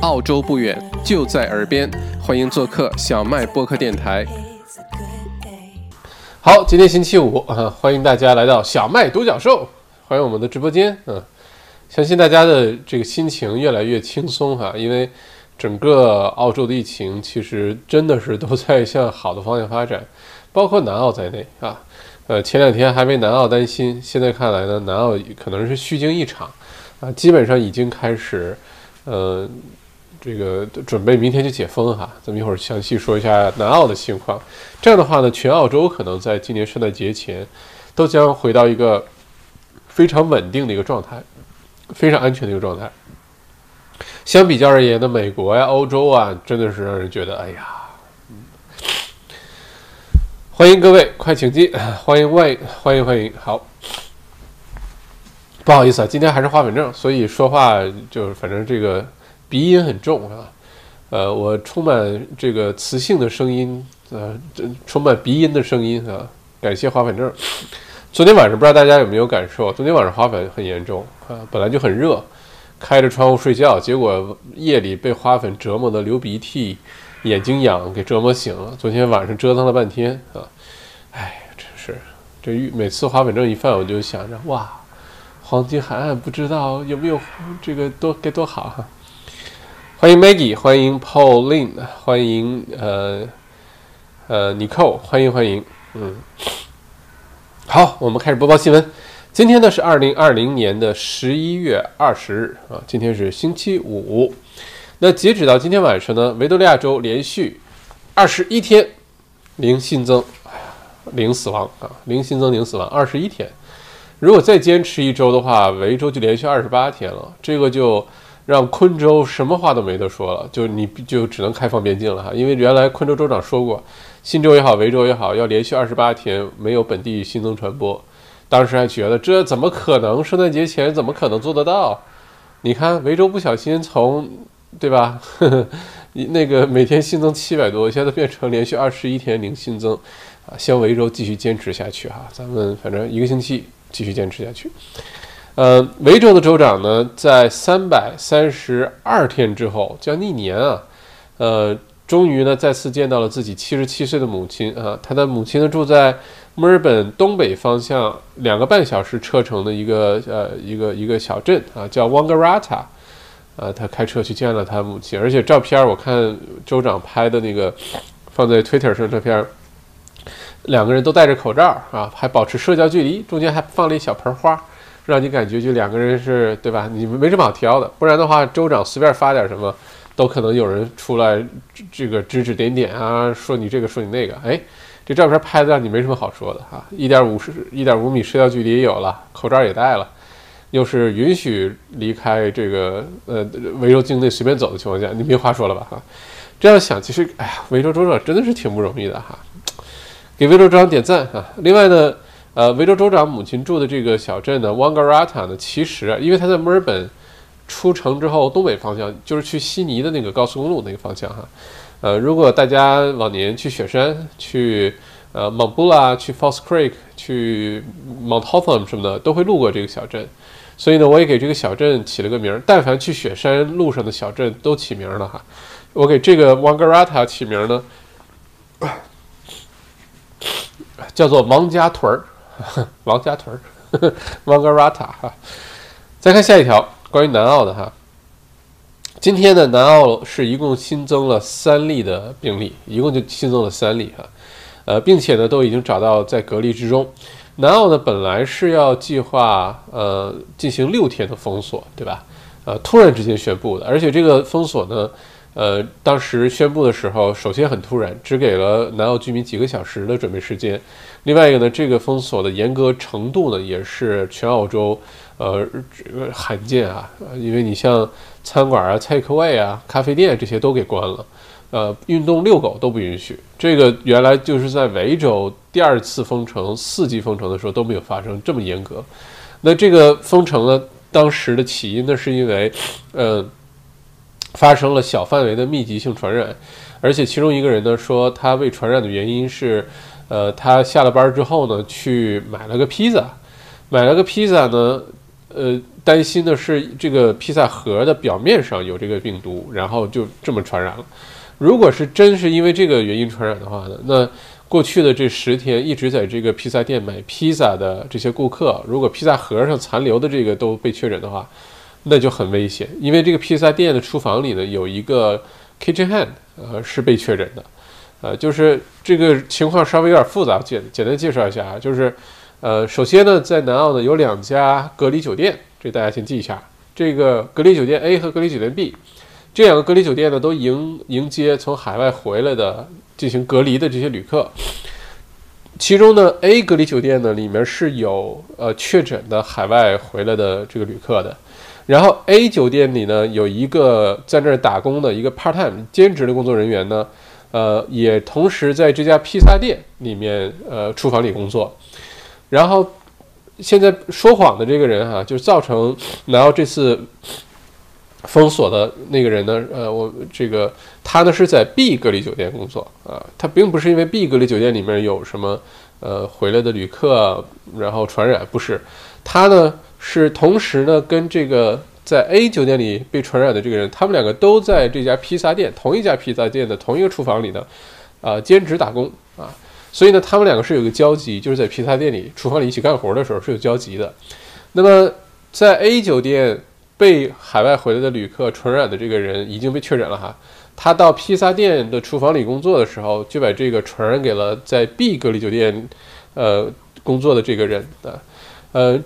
澳洲不远，就在耳边，欢迎做客小麦播客电台。好，今天星期五啊，欢迎大家来到小麦独角兽，欢迎我们的直播间。嗯，相信大家的这个心情越来越轻松哈，因为整个澳洲的疫情其实真的是都在向好的方向发展，包括南澳在内啊。呃，前两天还为南澳担心，现在看来呢，南澳可能是虚惊一场啊，基本上已经开始，呃。这个准备明天就解封哈，咱们一会儿详细说一下南澳的情况。这样的话呢，全澳洲可能在今年圣诞节前都将回到一个非常稳定的一个状态，非常安全的一个状态。相比较而言呢，美国呀、欧洲啊，真的是让人觉得，哎呀，欢迎各位，快请进，欢迎欢迎欢迎欢迎，好，不好意思啊，今天还是花粉症，所以说话就反正这个。鼻音很重啊，呃，我充满这个磁性的声音，呃，充满鼻音的声音啊。感谢花粉症。昨天晚上不知道大家有没有感受？昨天晚上花粉很严重啊，本来就很热，开着窗户睡觉，结果夜里被花粉折磨的流鼻涕，眼睛痒，给折磨醒了。昨天晚上折腾了半天啊，哎，真是这每次花粉症一犯，我就想着哇，黄金海岸不知道有没有这个多该多好哈。欢迎 Maggie，欢迎 Pauline，欢迎呃呃 Nicole，欢迎欢迎，嗯，好，我们开始播报新闻。今天呢是二零二零年的十一月二十日啊，今天是星期五。那截止到今天晚上呢，维多利亚州连续二十一天零新增，哎呀，零死亡啊，零新增零死亡，二十一天。如果再坚持一周的话，维州就连续二十八天了，这个就。让昆州什么话都没得说了，就你就只能开放边境了哈，因为原来昆州州长说过，新州也好，维州也好，要连续二十八天没有本地新增传播。当时还觉得这怎么可能？圣诞节前怎么可能做得到？你看维州不小心从对吧，那个每天新增七百多，现在变成连续二十一天零新增啊！希望维州继续坚持下去哈，咱们反正一个星期继续坚持下去。呃，维州的州长呢，在三百三十二天之后，将近一年啊，呃，终于呢再次见到了自己七十七岁的母亲啊。他的母亲呢住在墨尔本东北方向两个半小时车程的一个呃一个一个小镇啊，叫 Wangaratta。啊，他开车去见了他母亲，而且照片我看州长拍的那个放在 Twitter 上照片，两个人都戴着口罩啊，还保持社交距离，中间还放了一小盆花。让你感觉就两个人是对吧？你们没什么好挑的，不然的话，州长随便发点什么，都可能有人出来这个指指点点啊，说你这个说你那个。哎，这照片拍的让你没什么好说的哈。一点五十一点五米社交距离也有了，口罩也戴了，又是允许离开这个呃维州境内随便走的情况下，你没话说了吧哈？这样想，其实哎呀，维州州长真的是挺不容易的哈，给维州州长点赞啊！另外呢。呃，维州州长母亲住的这个小镇呢，Wangaratta 呢，其实因为他在墨尔本出城之后，东北方向就是去悉尼的那个高速公路那个方向哈。呃，如果大家往年去雪山、去呃 m o n b u l a、去 False Creek、去 Mount Hotham 什么的，都会路过这个小镇，所以呢，我也给这个小镇起了个名儿。但凡去雪山路上的小镇都起名了哈。我给这个 Wangaratta 起名呢，叫做王家屯儿。王家屯儿，Wangaratta 哈。再看下一条，关于南澳的哈。今天呢，南澳是一共新增了三例的病例，一共就新增了三例哈。呃，并且呢，都已经找到在隔离之中。南澳呢，本来是要计划呃进行六天的封锁，对吧？呃，突然之间宣布的，而且这个封锁呢，呃，当时宣布的时候，首先很突然，只给了南澳居民几个小时的准备时间。另外一个呢，这个封锁的严格程度呢，也是全澳洲，呃，这个罕见啊，因为你像餐馆啊、菜客位啊、咖啡店这些都给关了，呃，运动遛狗都不允许。这个原来就是在维州第二次封城、四级封城的时候都没有发生这么严格。那这个封城呢，当时的起因呢，是因为，呃，发生了小范围的密集性传染，而且其中一个人呢说他被传染的原因是。呃，他下了班之后呢，去买了个披萨，买了个披萨呢，呃，担心的是这个披萨盒的表面上有这个病毒，然后就这么传染了。如果是真是因为这个原因传染的话呢，那过去的这十天一直在这个披萨店买披萨的这些顾客，如果披萨盒上残留的这个都被确诊的话，那就很危险。因为这个披萨店的厨房里呢有一个 kitchen hand，呃，是被确诊的。呃，就是这个情况稍微有点复杂，简简单介绍一下啊，就是，呃，首先呢，在南澳呢有两家隔离酒店，这大家先记一下。这个隔离酒店 A 和隔离酒店 B，这两个隔离酒店呢都迎迎接从海外回来的进行隔离的这些旅客。其中呢，A 隔离酒店呢里面是有呃确诊的海外回来的这个旅客的，然后 A 酒店里呢有一个在那儿打工的一个 part time 兼职的工作人员呢。呃，也同时在这家披萨店里面，呃，厨房里工作。然后，现在说谎的这个人哈，就造成然后这次封锁的那个人呢，呃，我这个他呢是在 B 隔离酒店工作啊，他并不是因为 B 隔离酒店里面有什么呃回来的旅客然后传染，不是，他呢是同时呢跟这个。在 A 酒店里被传染的这个人，他们两个都在这家披萨店，同一家披萨店的同一个厨房里呢，啊，兼职打工啊，所以呢，他们两个是有个交集，就是在披萨店里厨房里一起干活的时候是有交集的。那么，在 A 酒店被海外回来的旅客传染的这个人已经被确诊了哈，他到披萨店的厨房里工作的时候，就把这个传染给了在 B 隔离酒店，呃，工作的这个人的，呃。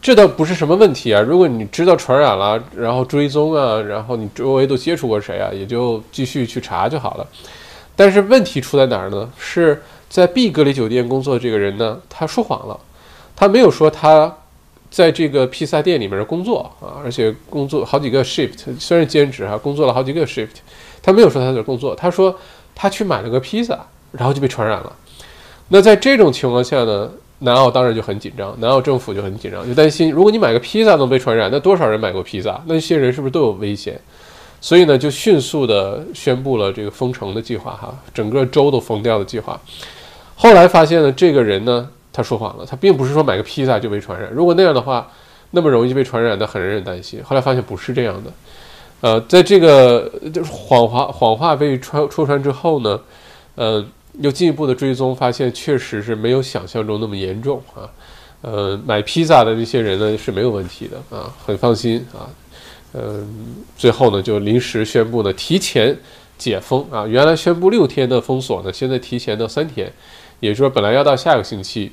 这倒不是什么问题啊！如果你知道传染了，然后追踪啊，然后你周围都接触过谁啊，也就继续去查就好了。但是问题出在哪儿呢？是在 B 隔离酒店工作这个人呢，他说谎了，他没有说他在这个披萨店里面工作啊，而且工作好几个 shift，虽然兼职哈，工作了好几个 shift，他没有说他在工作，他说他去买了个披萨，然后就被传染了。那在这种情况下呢？南澳当然就很紧张，南澳政府就很紧张，就担心如果你买个披萨能被传染，那多少人买过披萨？那些人是不是都有危险？所以呢，就迅速的宣布了这个封城的计划，哈，整个州都封掉的计划。后来发现呢，这个人呢，他说谎了，他并不是说买个披萨就被传染。如果那样的话，那么容易被传染，那很让人担心。后来发现不是这样的，呃，在这个就是谎话谎话被传戳穿之后呢，呃。又进一步的追踪，发现确实是没有想象中那么严重啊。呃，买披萨的那些人呢是没有问题的啊，很放心啊。嗯，最后呢就临时宣布呢提前解封啊，原来宣布六天的封锁呢，现在提前到三天，也就是说本来要到下个星期，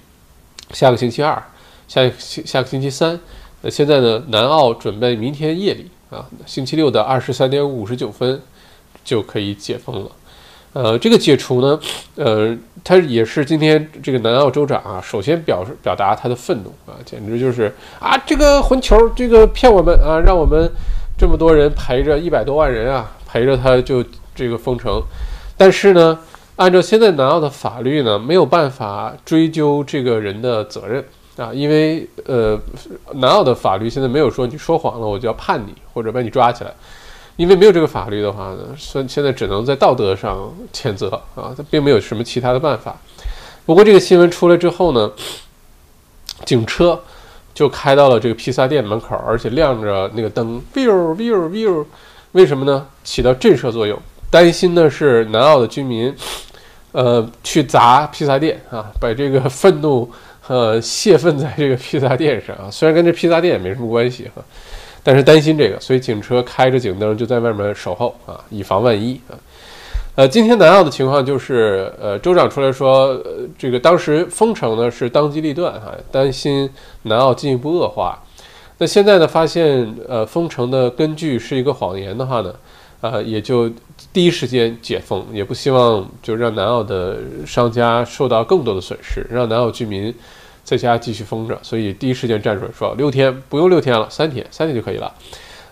下个星期二，下下个星期三，那现在呢南澳准备明天夜里啊，星期六的二十三点五十九分就可以解封了。呃，这个解除呢，呃，他也是今天这个南澳州长啊，首先表示表达他的愤怒啊，简直就是啊，这个混球，这个骗我们啊，让我们这么多人陪着一百多万人啊，陪着他就这个封城，但是呢，按照现在南澳的法律呢，没有办法追究这个人的责任啊，因为呃，南澳的法律现在没有说你说谎了我就要判你或者把你抓起来。因为没有这个法律的话呢，现现在只能在道德上谴责啊，他并没有什么其他的办法。不过这个新闻出来之后呢，警车就开到了这个披萨店门口，而且亮着那个灯，biu biu biu，为什么呢？起到震慑作用。担心的是南澳的居民，呃，去砸披萨店啊，把这个愤怒呃泄愤在这个披萨店上啊，虽然跟这披萨店也没什么关系哈。但是担心这个，所以警车开着警灯就在外面守候啊，以防万一啊。呃，今天南澳的情况就是，呃，州长出来说，呃，这个当时封城呢是当机立断哈，担心南澳进一步恶化。那现在呢，发现呃封城的根据是一个谎言的话呢，呃，也就第一时间解封，也不希望就让南澳的商家受到更多的损失，让南澳居民。在家继续封着，所以第一时间站出来说六天不用六天了，三天三天就可以了。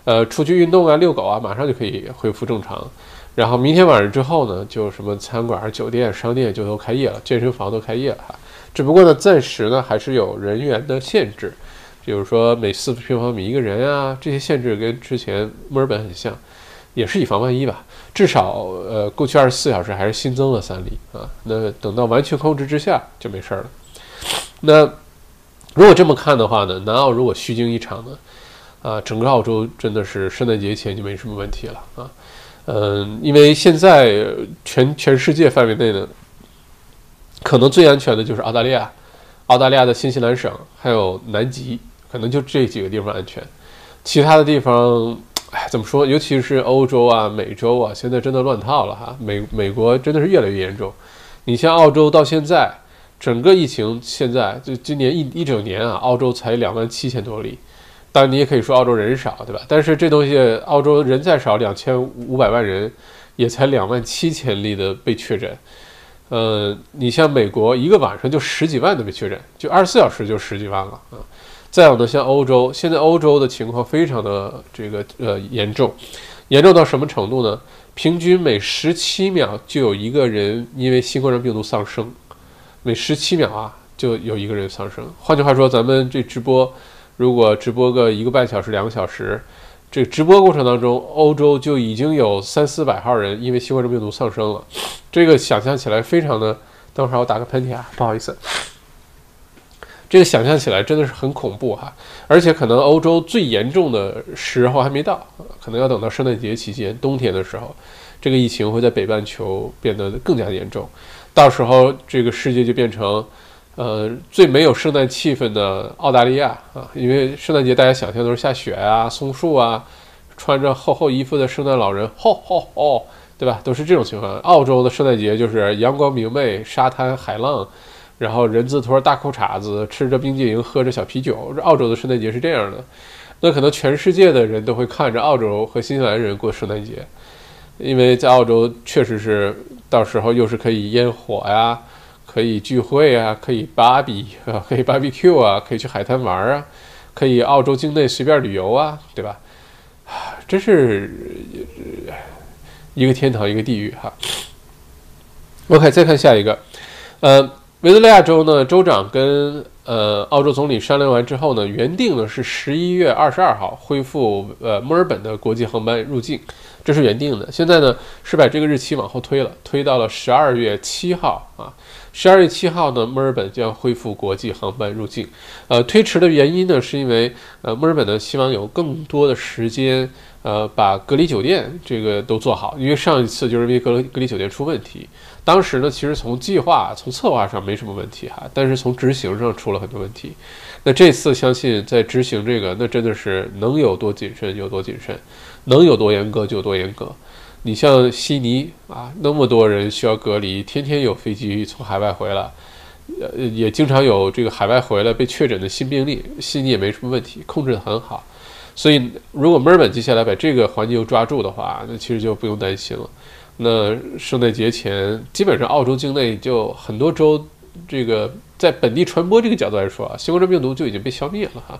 呃，出去运动啊，遛狗啊，马上就可以恢复正常。然后明天晚上之后呢，就什么餐馆、酒店、商店就都开业了，健身房都开业了哈。只不过呢，暂时呢还是有人员的限制，比如说每四平方米一个人啊，这些限制跟之前墨尔本很像，也是以防万一吧。至少呃，过去二十四小时还是新增了三例啊。那等到完全控制之下就没事儿了。那如果这么看的话呢，南澳如果虚惊一场呢，啊，整个澳洲真的是圣诞节前就没什么问题了啊。嗯，因为现在全全世界范围内呢，可能最安全的就是澳大利亚、澳大利亚的新西兰省还有南极，可能就这几个地方安全。其他的地方，哎，怎么说？尤其是欧洲啊、美洲啊，现在真的乱套了哈。美美国真的是越来越严重。你像澳洲到现在，整个疫情现在就今年一一整年啊，澳洲才两万七千多例。当然，你也可以说澳洲人少，对吧？但是这东西，澳洲人再少两千五百万人，也才两万七千例的被确诊。呃，你像美国，一个晚上就十几万的被确诊，就二十四小时就十几万了啊。再有呢，像欧洲，现在欧洲的情况非常的这个呃严重，严重到什么程度呢？平均每十七秒就有一个人因为新冠状病毒丧生，每十七秒啊就有一个人丧生。换句话说，咱们这直播。如果直播个一个半小时、两个小时，这个直播过程当中，欧洲就已经有三四百号人因为新冠病毒丧生了。这个想象起来非常的……等会儿我打个喷嚏啊，不好意思。这个想象起来真的是很恐怖哈，而且可能欧洲最严重的时候还没到，可能要等到圣诞节期间、冬天的时候，这个疫情会在北半球变得更加严重，到时候这个世界就变成。呃，最没有圣诞气氛的澳大利亚啊，因为圣诞节大家想象都是下雪啊、松树啊，穿着厚厚衣服的圣诞老人，吼吼吼，对吧？都是这种情况。澳洲的圣诞节就是阳光明媚、沙滩海浪，然后人字拖、大裤衩子，吃着冰激凌、喝着小啤酒。澳洲的圣诞节是这样的，那可能全世界的人都会看着澳洲和新西兰人过圣诞节，因为在澳洲确实是到时候又是可以烟火呀。可以聚会啊，可以芭比啊，可以 barbecue 啊，可以去海滩玩啊，可以澳洲境内随便旅游啊，对吧？真是一个天堂，一个地狱哈。OK，再看下一个，呃，维多利亚州呢，州长跟呃澳洲总理商量完之后呢，原定呢是十一月二十二号恢复呃墨尔本的国际航班入境，这是原定的。现在呢是把这个日期往后推了，推到了十二月七号啊。十二月七号呢，墨尔本将恢复国际航班入境。呃，推迟的原因呢，是因为呃，墨尔本呢希望有更多的时间，呃，把隔离酒店这个都做好。因为上一次就是因为隔离隔离酒店出问题，当时呢，其实从计划、从策划上没什么问题哈，但是从执行上出了很多问题。那这次相信在执行这个，那真的是能有多谨慎有多谨慎，能有多严格就有多严格。你像悉尼啊，那么多人需要隔离，天天有飞机从海外回来，呃，也经常有这个海外回来被确诊的新病例。悉尼也没什么问题，控制得很好。所以，如果墨尔本接下来把这个环节又抓住的话，那其实就不用担心了。那圣诞节前，基本上澳洲境内就很多州，这个在本地传播这个角度来说啊，新冠状病毒就已经被消灭了哈。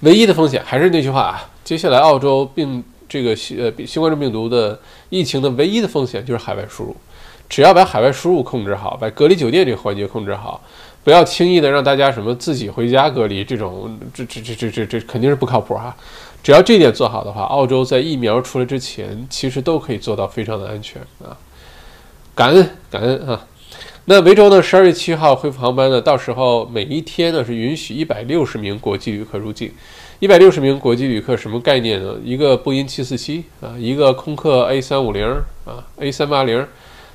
唯一的风险还是那句话啊，接下来澳洲病。这个新呃新冠状病毒的疫情的唯一的风险就是海外输入，只要把海外输入控制好，把隔离酒店这个环节控制好，不要轻易的让大家什么自己回家隔离，这种这这这这这这肯定是不靠谱哈。只要这一点做好的话，澳洲在疫苗出来之前，其实都可以做到非常的安全啊。感恩感恩啊。那维州呢，十二月七号恢复航班呢，到时候每一天呢是允许一百六十名国际旅客入境。一百六十名国际旅客什么概念呢？一个波音七四七啊，一个空客 A 三五零啊，A 三八零，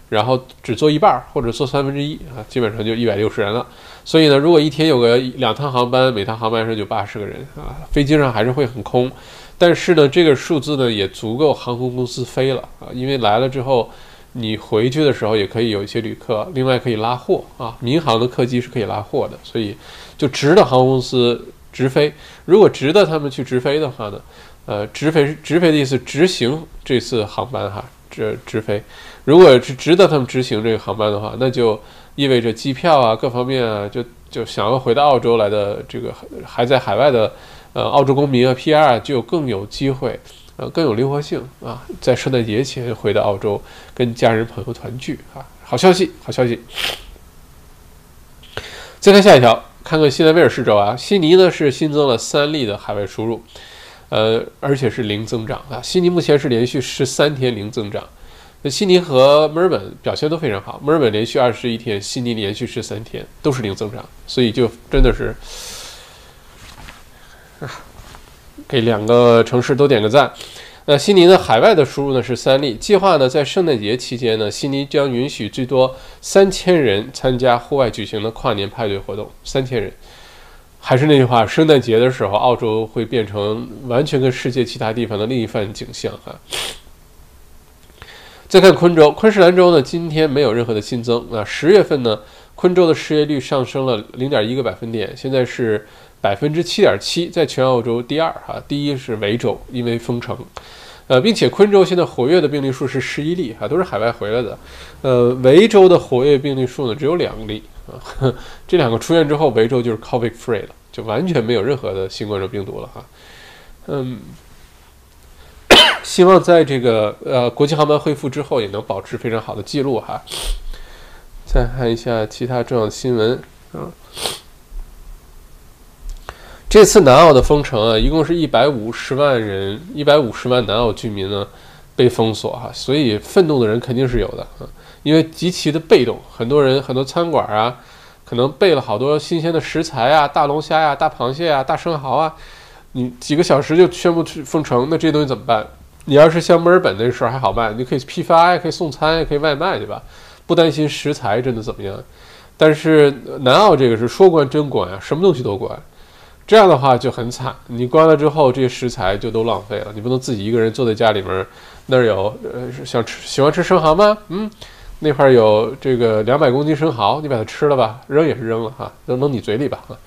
然后只坐一半或者坐三分之一啊，基本上就一百六十人了。所以呢，如果一天有个两趟航班，每趟航班上就八十个人啊，飞机上还是会很空。但是呢，这个数字呢也足够航空公司飞了啊，因为来了之后，你回去的时候也可以有一些旅客，另外可以拉货啊，民航的客机是可以拉货的，所以就值得航空公司。直飞，如果值得他们去直飞的话呢？呃，直飞直飞的意思，执行这次航班哈，这直飞。如果是值得他们执行这个航班的话，那就意味着机票啊，各方面啊，就就想要回到澳洲来的这个还在海外的呃澳洲公民啊 PR 就更有机会，呃更有灵活性啊，在圣诞节前回到澳洲跟家人朋友团聚啊，好消息，好消息。再看下一条。看看新南威尔士州啊，悉尼呢是新增了三例的海外输入，呃，而且是零增长啊。悉尼目前是连续十三天零增长，悉尼和墨尔本表现都非常好，墨尔本连续二十一天，悉尼连续十三天都是零增长，所以就真的是，给两个城市都点个赞。那悉尼的海外的输入呢是三例，计划呢在圣诞节期间呢，悉尼将允许最多三千人参加户外举行的跨年派对活动，三千人。还是那句话，圣诞节的时候，澳洲会变成完全跟世界其他地方的另一番景象啊。再看昆州，昆士兰州呢，今天没有任何的新增那。十月份呢，昆州的失业率上升了零点一个百分点，现在是百分之七点七，在全澳洲第二哈，第一是维州，因为封城，呃，并且昆州现在活跃的病例数是十一例哈，都是海外回来的，呃，维州的活跃病例数呢只有两例啊，这两个出院之后，维州就是 COVID free 了，就完全没有任何的新冠状病毒了哈，嗯。希望在这个呃国际航班恢复之后，也能保持非常好的记录哈。再看一下其他重要的新闻啊。这次南澳的封城啊，一共是一百五十万人，一百五十万南澳居民呢被封锁哈，所以愤怒的人肯定是有的啊，因为极其的被动，很多人很多餐馆啊，可能备了好多新鲜的食材啊，大龙虾呀、大螃蟹啊、大生蚝啊，你几个小时就宣布去封城，那这些东西怎么办？你要是像墨尔本那时候还好办，你可以批发，也可以送餐，也可以外卖，对吧？不担心食材真的怎么样。但是南澳这个是说关真关啊，什么东西都关，这样的话就很惨。你关了之后，这些食材就都浪费了。你不能自己一个人坐在家里面，那儿有呃想吃喜欢吃生蚝吗？嗯，那块有这个两百公斤生蚝，你把它吃了吧，扔也是扔了哈，扔扔你嘴里吧哈。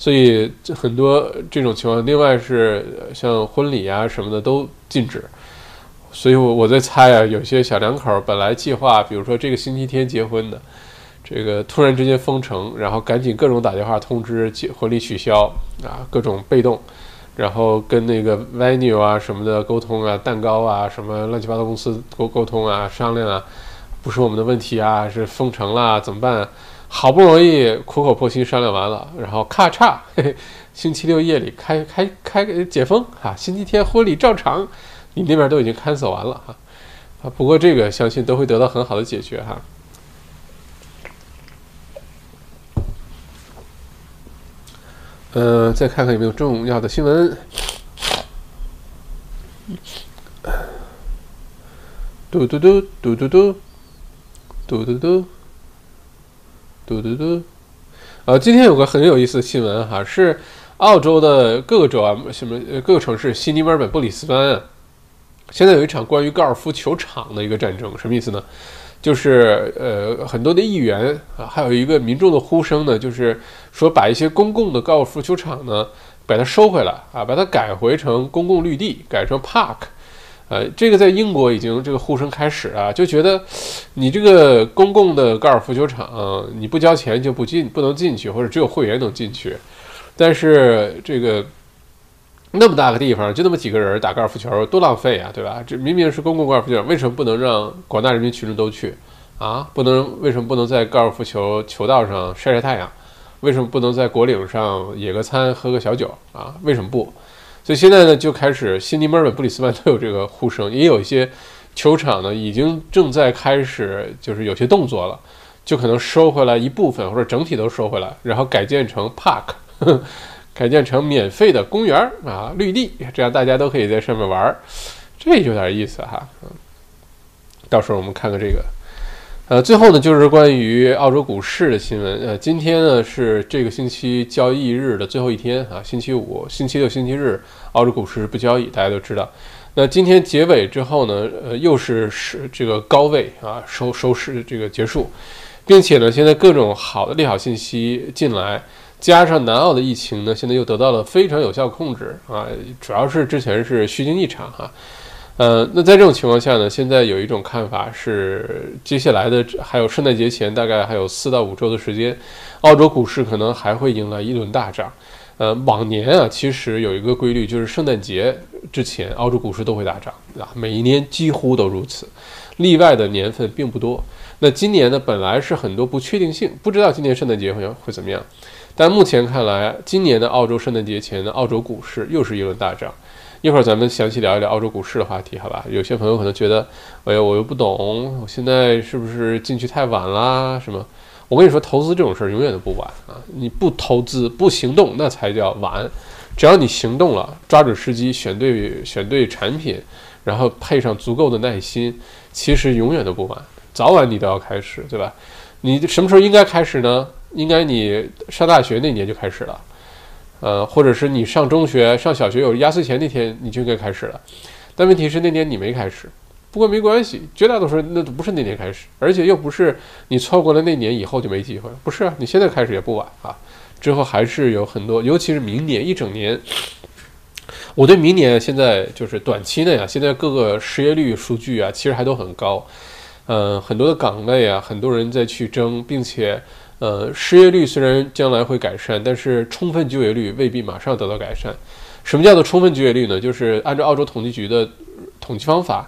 所以很多这种情况，另外是像婚礼啊什么的都禁止。所以，我我在猜啊，有些小两口本来计划，比如说这个星期天结婚的，这个突然之间封城，然后赶紧各种打电话通知婚礼取消啊，各种被动，然后跟那个 venue 啊什么的沟通啊，蛋糕啊什么乱七八糟公司沟沟通啊，商量啊，不是我们的问题啊，是封城啦，怎么办？好不容易苦口婆心商量完了，然后咔嚓，嘿嘿，星期六夜里开开开解封哈，星期天婚礼照常，你那边都已经 cancel 完了哈，啊，不过这个相信都会得到很好的解决哈。嗯，再看看有没有重要的新闻。嘟嘟嘟嘟嘟嘟，嘟嘟嘟。嘟嘟嘟，呃，今天有个很有意思的新闻哈，是澳洲的各个州啊，什么各个城市，悉尼、墨尔本、布里斯班啊，现在有一场关于高尔夫球场的一个战争，什么意思呢？就是呃，很多的议员啊，还有一个民众的呼声呢，就是说把一些公共的高尔夫球场呢，把它收回来啊，把它改回成公共绿地，改成 park。呃，这个在英国已经这个呼声开始啊，就觉得你这个公共的高尔夫球场，你不交钱就不进，不能进去，或者只有会员能进去。但是这个那么大个地方，就那么几个人打高尔夫球，多浪费啊，对吧？这明明是公共高尔夫球场，为什么不能让广大人民群众都去啊？不能？为什么不能在高尔夫球球道上晒晒太阳？为什么不能在果岭上野个餐、喝个小酒啊？为什么不？所以现在呢，就开始悉尼、墨尔本、布里斯班都有这个呼声，也有一些球场呢，已经正在开始，就是有些动作了，就可能收回来一部分或者整体都收回来，然后改建成 park，改建成免费的公园啊，绿地，这样大家都可以在上面玩，这有点意思哈。到时候我们看看这个。呃，最后呢，就是关于澳洲股市的新闻。呃，今天呢是这个星期交易日的最后一天啊，星期五、星期六、星期日，澳洲股市不交易，大家都知道。那今天结尾之后呢，呃，又是是这个高位啊收收市这个结束，并且呢，现在各种好的利好信息进来，加上南澳的疫情呢，现在又得到了非常有效控制啊，主要是之前是虚惊一场哈。呃，那在这种情况下呢，现在有一种看法是，接下来的还有圣诞节前大概还有四到五周的时间，澳洲股市可能还会迎来一轮大涨。呃，往年啊，其实有一个规律，就是圣诞节之前澳洲股市都会大涨啊，每一年几乎都如此，例外的年份并不多。那今年呢，本来是很多不确定性，不知道今年圣诞节会会怎么样，但目前看来，今年的澳洲圣诞节前的澳洲股市又是一轮大涨。一会儿咱们详细聊一聊澳洲股市的话题，好吧？有些朋友可能觉得，哎呀，我又不懂，我现在是不是进去太晚啦？什么？我跟你说，投资这种事儿永远都不晚啊！你不投资不行动，那才叫晚。只要你行动了，抓准时机，选对选对产品，然后配上足够的耐心，其实永远都不晚。早晚你都要开始，对吧？你什么时候应该开始呢？应该你上大学那年就开始了。呃，或者是你上中学、上小学有压岁钱那天你就应该开始了，但问题是那年你没开始，不过没关系，绝大多数那都不是那年开始，而且又不是你错过了那年以后就没机会了，不是啊，你现在开始也不晚啊，之后还是有很多，尤其是明年一整年，我对明年现在就是短期内啊，现在各个失业率数据啊，其实还都很高，嗯，很多的岗位啊，很多人在去争，并且。呃，失业率虽然将来会改善，但是充分就业率未必马上得到改善。什么叫做充分就业率呢？就是按照澳洲统计局的统计方法，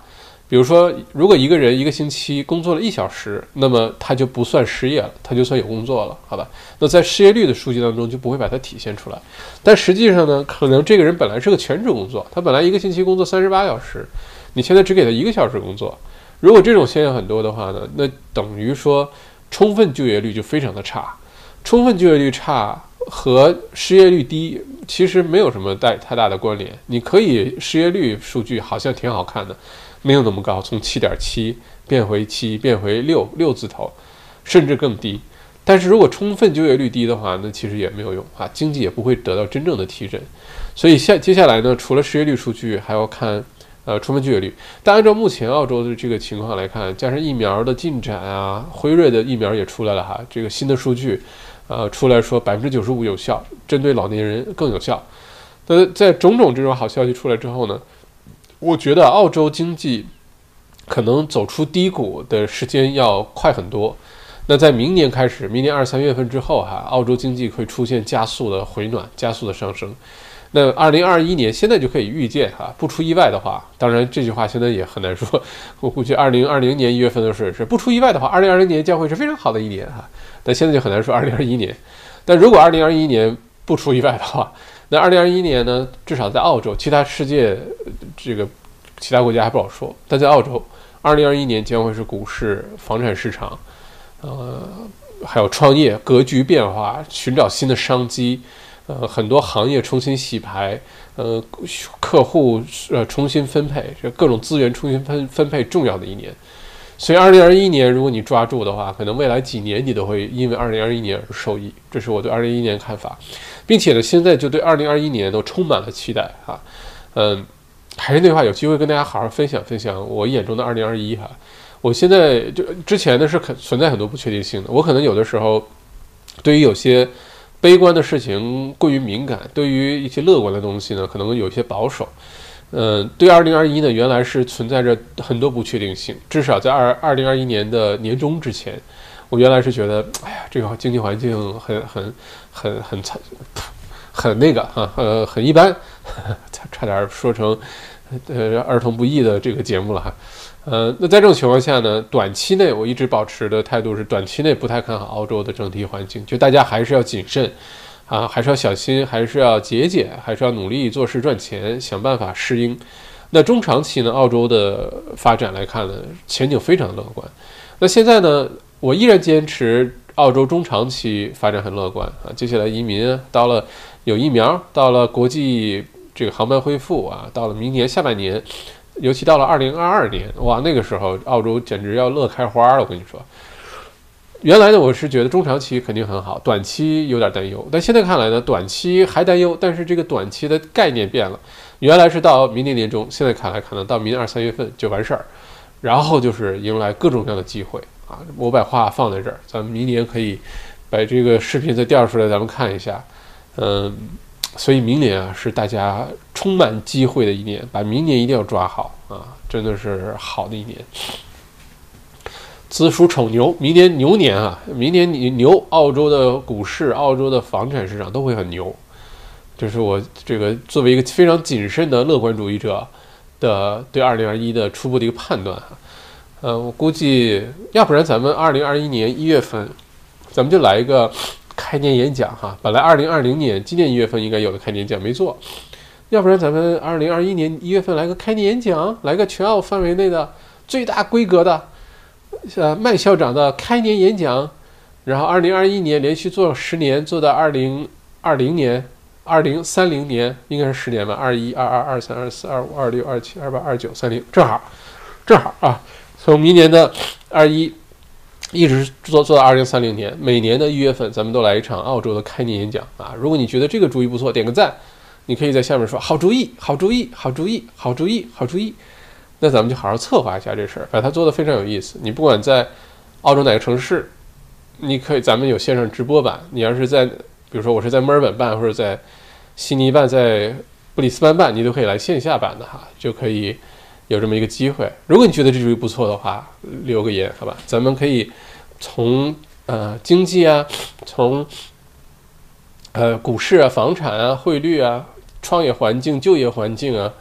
比如说，如果一个人一个星期工作了一小时，那么他就不算失业了，他就算有工作了，好吧？那在失业率的数据当中就不会把它体现出来。但实际上呢，可能这个人本来是个全职工作，他本来一个星期工作三十八小时，你现在只给他一个小时工作。如果这种现象很多的话呢，那等于说。充分就业率就非常的差，充分就业率差和失业率低其实没有什么带太大的关联。你可以失业率数据好像挺好看的，没有那么高，从七点七变回七，变回六六字头，甚至更低。但是如果充分就业率低的话，那其实也没有用啊，经济也不会得到真正的提振。所以下接下来呢，除了失业率数据，还要看。呃，充分就业率，但按照目前澳洲的这个情况来看，加上疫苗的进展啊，辉瑞的疫苗也出来了哈，这个新的数据，呃，出来说百分之九十五有效，针对老年人更有效。那在种种这种好消息出来之后呢，我觉得澳洲经济可能走出低谷的时间要快很多。那在明年开始，明年二三月份之后哈，澳洲经济会出现加速的回暖，加速的上升。那二零二一年现在就可以预见哈，不出意外的话，当然这句话现在也很难说。我估计二零二零年一月份的事是不出意外的话，二零二零年将会是非常好的一年哈。但现在就很难说二零二一年。但如果二零二一年不出意外的话，那二零二一年呢，至少在澳洲，其他世界这个其他国家还不好说。但在澳洲，二零二一年将会是股市、房产市场，呃，还有创业格局变化，寻找新的商机。呃，很多行业重新洗牌，呃，客户呃重新分配，各种资源重新分分配，重要的一年。所以，二零二一年，如果你抓住的话，可能未来几年你都会因为二零二一年而受益。这是我对二零二一年看法，并且呢，现在就对二零二一年都充满了期待哈。嗯，还是那句话，有机会跟大家好好分享分享我眼中的二零二一哈。我现在就之前呢是可存在很多不确定性的，我可能有的时候对于有些。悲观的事情过于敏感，对于一些乐观的东西呢，可能有些保守。嗯，对二零二一呢，原来是存在着很多不确定性。至少在二二零二一年的年中之前，我原来是觉得，哎呀，这个经济环境很很很很惨，很那个哈，呃，很一般，差差点说成呃儿童不宜的这个节目了哈。呃，那在这种情况下呢，短期内我一直保持的态度是，短期内不太看好澳洲的整体环境，就大家还是要谨慎，啊，还是要小心，还是要节俭，还是要努力做事赚钱，想办法适应。那中长期呢，澳洲的发展来看呢，前景非常乐观。那现在呢，我依然坚持澳洲中长期发展很乐观啊。接下来移民到了有疫苗，到了国际这个航班恢复啊，到了明年下半年。尤其到了二零二二年，哇，那个时候澳洲简直要乐开花了。我跟你说，原来呢，我是觉得中长期肯定很好，短期有点担忧。但现在看来呢，短期还担忧，但是这个短期的概念变了，原来是到明年年中，现在看来可能到明年二三月份就完事儿，然后就是迎来各种各样的机会啊。我把话放在这儿，咱们明年可以把这个视频再调出来，咱们看一下，嗯。所以明年啊，是大家充满机会的一年，把明年一定要抓好啊！真的是好的一年。子鼠丑牛，明年牛年啊，明年你牛，澳洲的股市、澳洲的房产市场都会很牛。这是我这个作为一个非常谨慎的乐观主义者的对二零二一的初步的一个判断哈。呃，我估计要不然咱们二零二一年一月份，咱们就来一个。开年演讲哈，本来二零二零年今年一月份应该有的开年讲没做，要不然咱们二零二一年一月份来个开年演讲，来个全澳范围内的最大规格的，呃，麦校长的开年演讲。然后二零二一年连续做十年，做到二零二零年、二零三零年，应该是十年吧？二一、二二、二三、二四、二五、二六、二七、二八、二九、三零，正好，正好啊！从明年的二一一直做做到二零三零年，每年的一月份，咱们都来一场澳洲的开年演讲啊！如果你觉得这个主意不错，点个赞，你可以在下面说好主意，好主意，好主意，好主意，好主意。那咱们就好好策划一下这事儿，把它做得非常有意思。你不管在澳洲哪个城市。你可以，咱们有线上直播版。你要是在，比如说我是在墨尔本办，或者在悉尼办，在布里斯班办，你都可以来线下办的哈，就可以有这么一个机会。如果你觉得这主意不错的话，留个言好吧？咱们可以从呃经济啊，从呃股市啊、房产啊、汇率啊、创业环境、就业环境啊，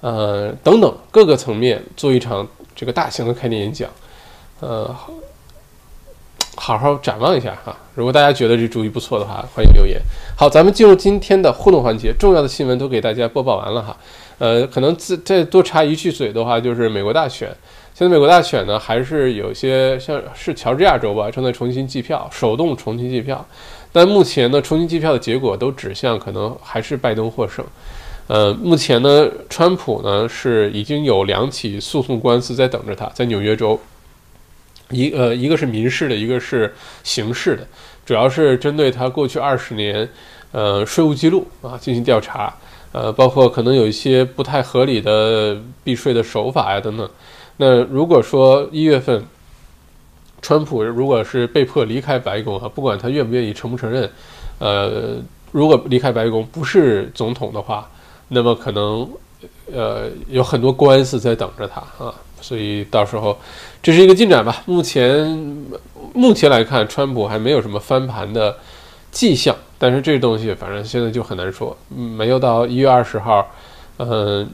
呃等等各个层面做一场这个大型的开年演讲，呃。好好展望一下哈，如果大家觉得这主意不错的话，欢迎留言。好，咱们进入今天的互动环节，重要的新闻都给大家播报完了哈。呃，可能再再多插一句嘴的话，就是美国大选。现在美国大选呢，还是有些像是乔治亚州吧，正在重新计票，手动重新计票。但目前呢，重新计票的结果都指向可能还是拜登获胜。呃，目前呢，川普呢是已经有两起诉讼官司在等着他，在纽约州。一呃，一个是民事的，一个是刑事的，主要是针对他过去二十年，呃，税务记录啊进行调查，呃，包括可能有一些不太合理的避税的手法呀等等。那如果说一月份，川普如果是被迫离开白宫啊，不管他愿不愿意承不承认，呃，如果离开白宫不是总统的话，那么可能呃有很多官司在等着他啊。所以到时候，这是一个进展吧。目前目前来看，川普还没有什么翻盘的迹象。但是这东西，反正现在就很难说。没有到一月二十号，嗯，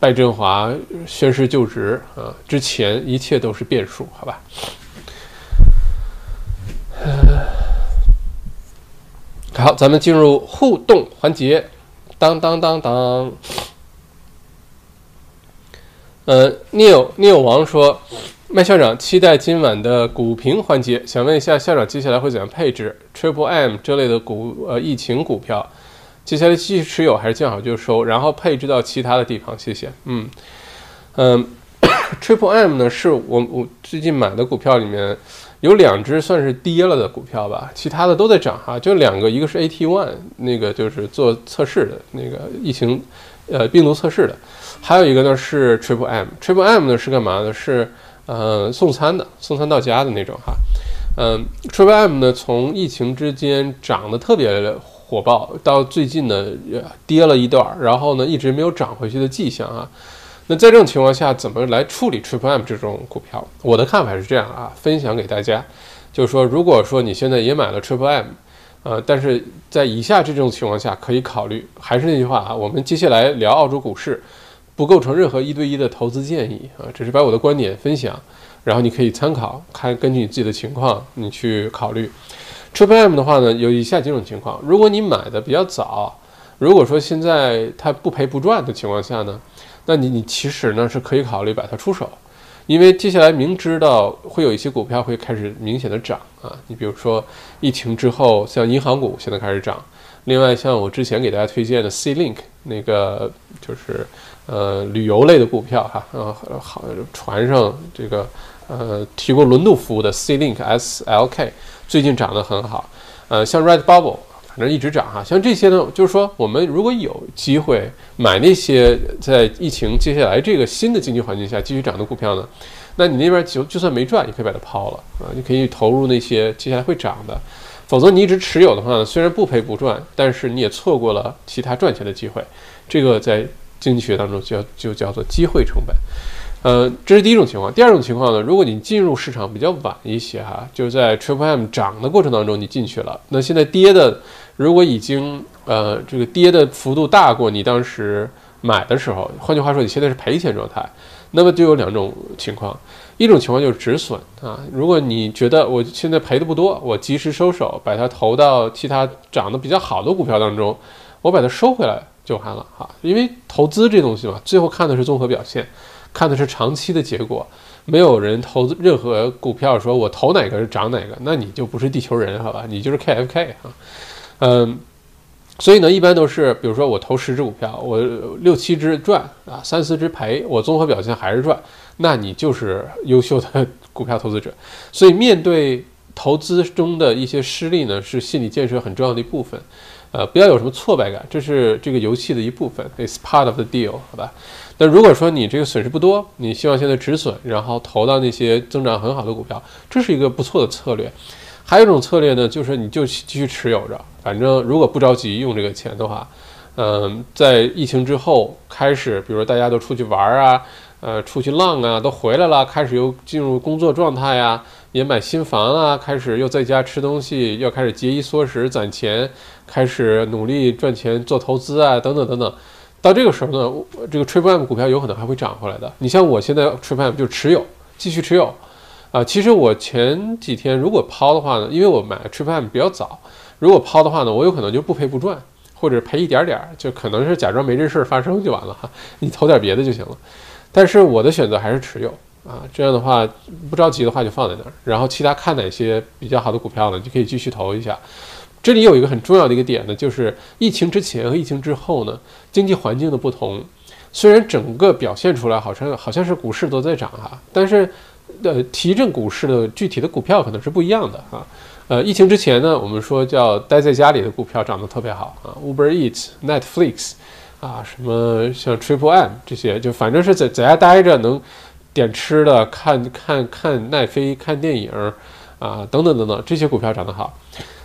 拜振华宣誓就职啊之前，一切都是变数，好吧？好，咱们进入互动环节。当当当当。呃，Neil Neil 王说，麦校长期待今晚的股评环节，想问一下校长接下来会怎样配置 Triple M 这类的股呃疫情股票，接下来继续持有还是见好就收，然后配置到其他的地方？谢谢。嗯嗯，Triple M 呢是我我最近买的股票里面有两只算是跌了的股票吧，其他的都在涨哈，就两个，一个是 AT One 那个就是做测试的那个疫情呃病毒测试的。还有一个呢是 Triple M，Triple M 呢是干嘛的？是呃送餐的，送餐到家的那种哈。嗯，Triple M 呢从疫情之间涨得特别火爆，到最近呢跌了一段，然后呢一直没有涨回去的迹象啊。那在这种情况下，怎么来处理 Triple M 这种股票？我的看法是这样啊，分享给大家，就是说，如果说你现在也买了 Triple M，呃，但是在以下这种情况下可以考虑，还是那句话啊，我们接下来聊澳洲股市。不构成任何一对一的投资建议啊，只是把我的观点分享，然后你可以参考，看根据你自己的情况，你去考虑。Triple M 的话呢，有以下几种情况：如果你买的比较早，如果说现在它不赔不赚的情况下呢，那你你其实呢是可以考虑把它出手，因为接下来明知道会有一些股票会开始明显的涨啊，你比如说疫情之后，像银行股现在开始涨，另外像我之前给大家推荐的 C Link 那个就是。呃，旅游类的股票哈，呃，好，船上这个呃提供轮渡服务的 C Link S L K 最近涨得很好，呃，像 Red Bubble 反正一直涨哈，像这些呢，就是说我们如果有机会买那些在疫情接下来这个新的经济环境下继续涨的股票呢，那你那边就就算没赚，你可以把它抛了啊，你可以投入那些接下来会涨的，否则你一直持有的话呢，虽然不赔不赚，但是你也错过了其他赚钱的机会，这个在。经济学当中叫就叫做机会成本，呃，这是第一种情况。第二种情况呢，如果你进入市场比较晚一些哈，就是在 Triple M 涨的过程当中你进去了，那现在跌的如果已经呃这个跌的幅度大过你当时买的时候，换句话说你现在是赔钱状态，那么就有两种情况，一种情况就是止损啊。如果你觉得我现在赔的不多，我及时收手，把它投到其他涨得比较好的股票当中。我把它收回来就完了哈。因为投资这东西嘛，最后看的是综合表现，看的是长期的结果。没有人投资任何股票说我投哪个是涨哪个，那你就不是地球人好吧？你就是 KFK 啊，嗯。所以呢，一般都是，比如说我投十只股票，我六七只赚啊，三四只赔，我综合表现还是赚，那你就是优秀的 股票投资者。所以面对投资中的一些失利呢，是心理建设很重要的一部分。呃，不要有什么挫败感，这是这个游戏的一部分，it's part of the deal，好吧？那如果说你这个损失不多，你希望现在止损，然后投到那些增长很好的股票，这是一个不错的策略。还有一种策略呢，就是你就继续持有着，反正如果不着急用这个钱的话，嗯，在疫情之后开始，比如说大家都出去玩啊，呃，出去浪啊，都回来了，开始又进入工作状态呀，也买新房啊，开始又在家吃东西，要开始节衣缩食攒钱，开始努力赚钱做投资啊，等等等等。到这个时候呢，这个 Triple M 股票有可能还会涨回来的。你像我现在 Triple M 就持有，继续持有。啊，其实我前几天如果抛的话呢，因为我买 Triple M 比较早，如果抛的话呢，我有可能就不赔不赚，或者赔一点点儿，就可能是假装没这事儿发生就完了哈，你投点别的就行了。但是我的选择还是持有啊，这样的话不着急的话就放在那儿，然后其他看哪些比较好的股票呢，就可以继续投一下。这里有一个很重要的一个点呢，就是疫情之前和疫情之后呢，经济环境的不同，虽然整个表现出来好像好像是股市都在涨哈，但是。呃，提振股市的具体的股票可能是不一样的啊。呃，疫情之前呢，我们说叫待在家里的股票涨得特别好啊，Uber Eats、Netflix 啊，什么像 Triple M 这些，就反正是在在家待着能点吃的、看看看奈飞、看电影啊，等等等等，这些股票涨得好。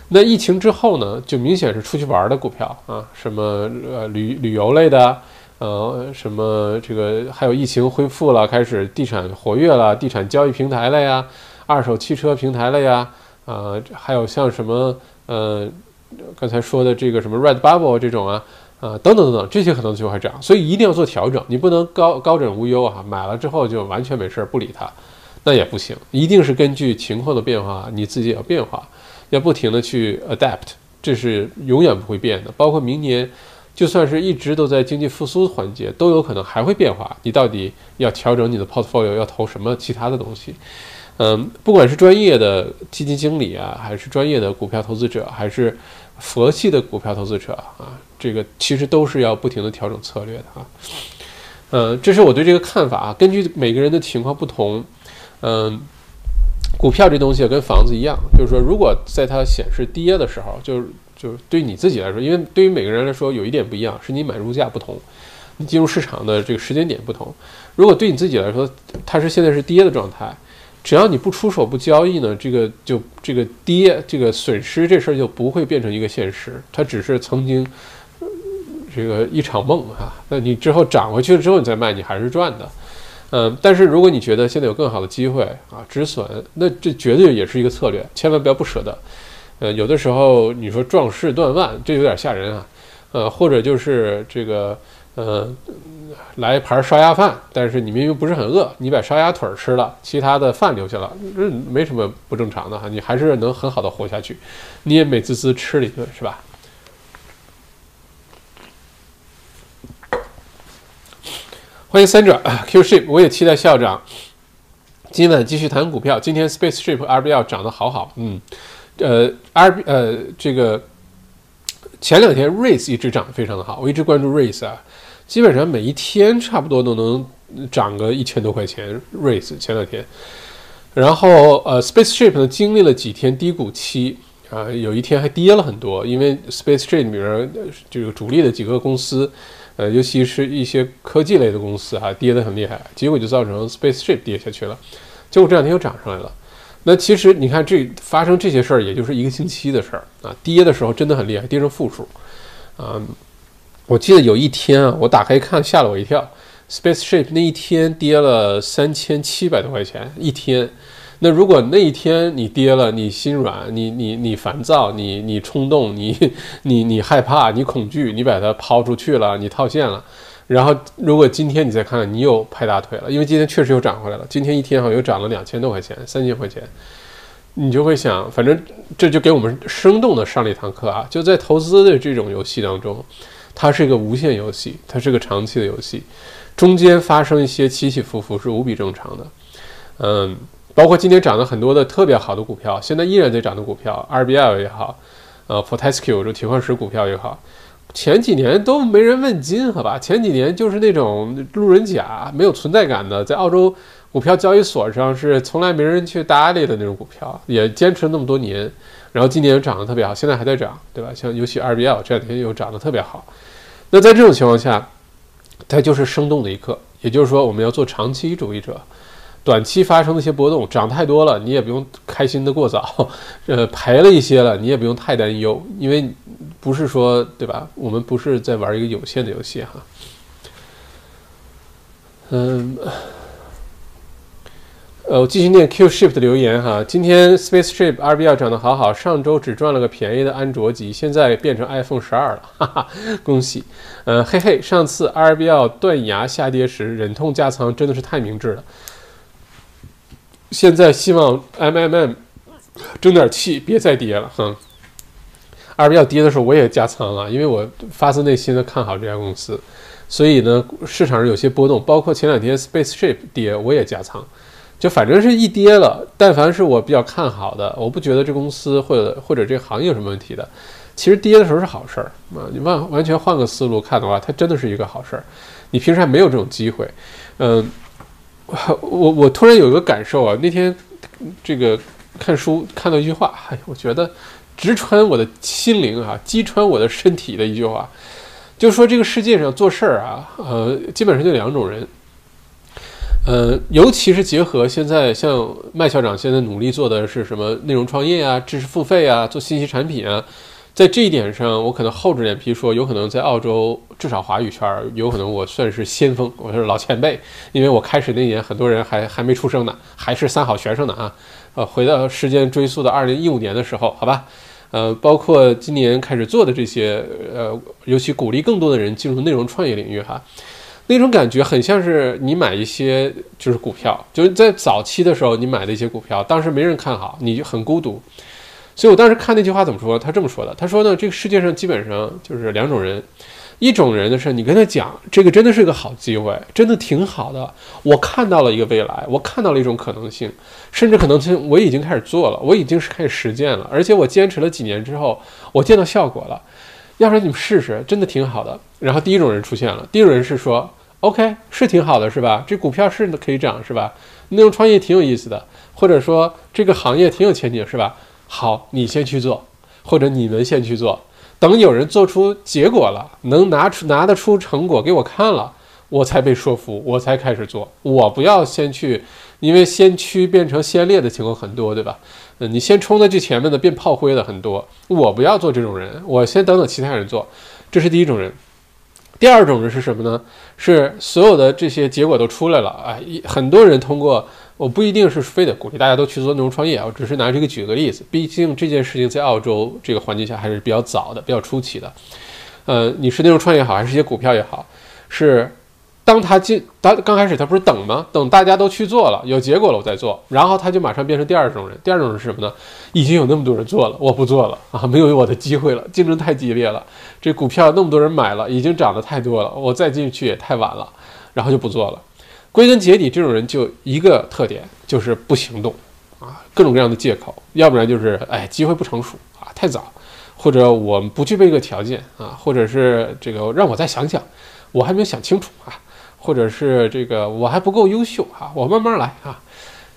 那疫情之后呢，就明显是出去玩的股票啊，什么呃旅旅游类的。呃，什么这个还有疫情恢复了，开始地产活跃了，地产交易平台了呀，二手汽车平台了呀，啊，还有像什么呃，刚才说的这个什么 Red Bubble 这种啊，啊，等等等等，这些可能就会涨，所以一定要做调整，你不能高高枕无忧啊，买了之后就完全没事儿不理它，那也不行，一定是根据情况的变化，你自己要变化，要不停的去 adapt，这是永远不会变的，包括明年。就算是一直都在经济复苏环节，都有可能还会变化。你到底要调整你的 portfolio，要投什么其他的东西？嗯，不管是专业的基金经理啊，还是专业的股票投资者，还是佛系的股票投资者啊，这个其实都是要不停的调整策略的啊。嗯，这是我对这个看法啊。根据每个人的情况不同，嗯，股票这东西跟房子一样，就是说，如果在它显示跌的时候，就是。就是对你自己来说，因为对于每个人来说有一点不一样，是你买入价不同，你进入市场的这个时间点不同。如果对你自己来说，它是现在是跌的状态，只要你不出手不交易呢，这个就这个跌这个损失这事儿就不会变成一个现实，它只是曾经这个一场梦哈。那你之后涨回去了之后你再卖，你还是赚的。嗯，但是如果你觉得现在有更好的机会啊，止损，那这绝对也是一个策略，千万不要不舍得。呃，有的时候你说壮士断腕，这有点吓人啊。呃，或者就是这个，呃，来一盘烧鸭饭，但是你明明不是很饿，你把烧鸭腿吃了，其他的饭留下了，这没什么不正常的哈，你还是能很好的活下去。你也美滋滋吃了一顿，是吧？欢迎三者 Q Ship，我也期待校长今晚继续谈股票。今天 Space Ship RBL 涨得好好，嗯。呃，R 呃，这个前两天 Race 一直涨得非常的好，我一直关注 Race 啊，基本上每一天差不多都能涨个一千多块钱。Race 前两天，然后呃，Spaceship 呢经历了几天低谷期啊，有一天还跌了很多，因为 Spaceship 里面这个主力的几个公司，呃，尤其是一些科技类的公司哈，跌得很厉害，结果就造成 Spaceship 跌下去了，结果这两天又涨上来了。那其实你看，这发生这些事儿，也就是一个星期的事儿啊。跌的时候真的很厉害，跌成负数啊。我记得有一天啊，我打开一看，吓了我一跳，Spaceship 那一天跌了三千七百多块钱一天。那如果那一天你跌了，你心软，你你你烦躁，你你冲动，你你你害怕，你恐惧，你把它抛出去了，你套现了。然后，如果今天你再看，你又拍大腿了，因为今天确实又涨回来了。今天一天好像又涨了两千多块钱，三千块钱。你就会想，反正这就给我们生动的上了一堂课啊！就在投资的这种游戏当中，它是一个无限游戏，它是个长期的游戏，中间发生一些起起伏伏是无比正常的。嗯，包括今天涨了很多的特别好的股票，现在依然在涨的股票，RBL 也好，呃，Fortescue 就铁矿石股票也好，前几年都没人问津，好吧？前几年就是那种路人甲，没有存在感的，在澳洲。股票交易所上是从来没人去搭理的那种股票，也坚持了那么多年，然后今年又涨得特别好，现在还在涨，对吧？像尤其 RBL 这两天又涨得特别好。那在这种情况下，它就是生动的一刻，也就是说，我们要做长期主义者，短期发生的一些波动，涨太多了，你也不用开心的过早；呃，赔了一些了，你也不用太担忧，因为不是说，对吧？我们不是在玩一个有限的游戏哈。嗯。呃，我继续念 Q Shift 的留言哈。今天 Spaceship RBL 涨得好好，上周只赚了个便宜的安卓机，现在变成 iPhone 十二了，哈哈，恭喜！呃，嘿嘿，上次 RBL 断崖下跌时忍痛加仓，真的是太明智了。现在希望 MMM 争点气，别再跌了，哼。RBL 跌的时候我也加仓了，因为我发自内心的看好这家公司，所以呢，市场上有些波动，包括前两天 Spaceship 跌，我也加仓。就反正是一跌了，但凡是我比较看好的，我不觉得这公司或者或者这个行业有什么问题的，其实跌的时候是好事儿啊。你完完全换个思路看的话，它真的是一个好事儿。你平时还没有这种机会，嗯，我我突然有一个感受啊，那天这个看书看到一句话，哎，我觉得直穿我的心灵啊，击穿我的身体的一句话，就说这个世界上做事儿啊，呃，基本上就两种人。呃，尤其是结合现在像麦校长现在努力做的是什么内容创业啊、知识付费啊、做信息产品啊，在这一点上，我可能厚着脸皮说，有可能在澳洲至少华语圈，有可能我算是先锋，我是老前辈，因为我开始那年很多人还还没出生呢，还是三好学生呢啊。呃，回到时间追溯到二零一五年的时候，好吧，呃，包括今年开始做的这些，呃，尤其鼓励更多的人进入内容创业领域哈。那种感觉很像是你买一些就是股票，就是在早期的时候你买的一些股票，当时没人看好，你就很孤独。所以我当时看那句话怎么说？他这么说的：他说呢，这个世界上基本上就是两种人，一种人的是你跟他讲这个真的是个好机会，真的挺好的，我看到了一个未来，我看到了一种可能性，甚至可能性我已经开始做了，我已经是开始实践了，而且我坚持了几年之后，我见到效果了。要不然你们试试，真的挺好的。然后第一种人出现了，第一种人是说，OK，是挺好的，是吧？这股票是可以涨，是吧？内容创业挺有意思的，或者说这个行业挺有前景，是吧？好，你先去做，或者你们先去做，等有人做出结果了，能拿出拿得出成果给我看了，我才被说服，我才开始做。我不要先去，因为先驱变成先烈的情况很多，对吧？嗯你先冲在最前面的变炮灰的很多，我不要做这种人，我先等等其他人做，这是第一种人。第二种呢是什么呢？是所有的这些结果都出来了啊，哎，很多人通过，我不一定是非得鼓励大家都去做内容创业啊，我只是拿这个举个例子，毕竟这件事情在澳洲这个环境下还是比较早的，比较初期的。呃，你是内容创业好，还是一些股票也好，是。当他进，他刚开始他不是等吗？等大家都去做了，有结果了我再做，然后他就马上变成第二种人。第二种人是什么呢？已经有那么多人做了，我不做了啊，没有我的机会了，竞争太激烈了，这股票那么多人买了，已经涨得太多了，我再进去也太晚了，然后就不做了。归根结底，这种人就一个特点，就是不行动啊，各种各样的借口，要不然就是哎机会不成熟啊，太早，或者我不具备一个条件啊，或者是这个让我再想想，我还没有想清楚啊。或者是这个我还不够优秀哈，我慢慢来啊，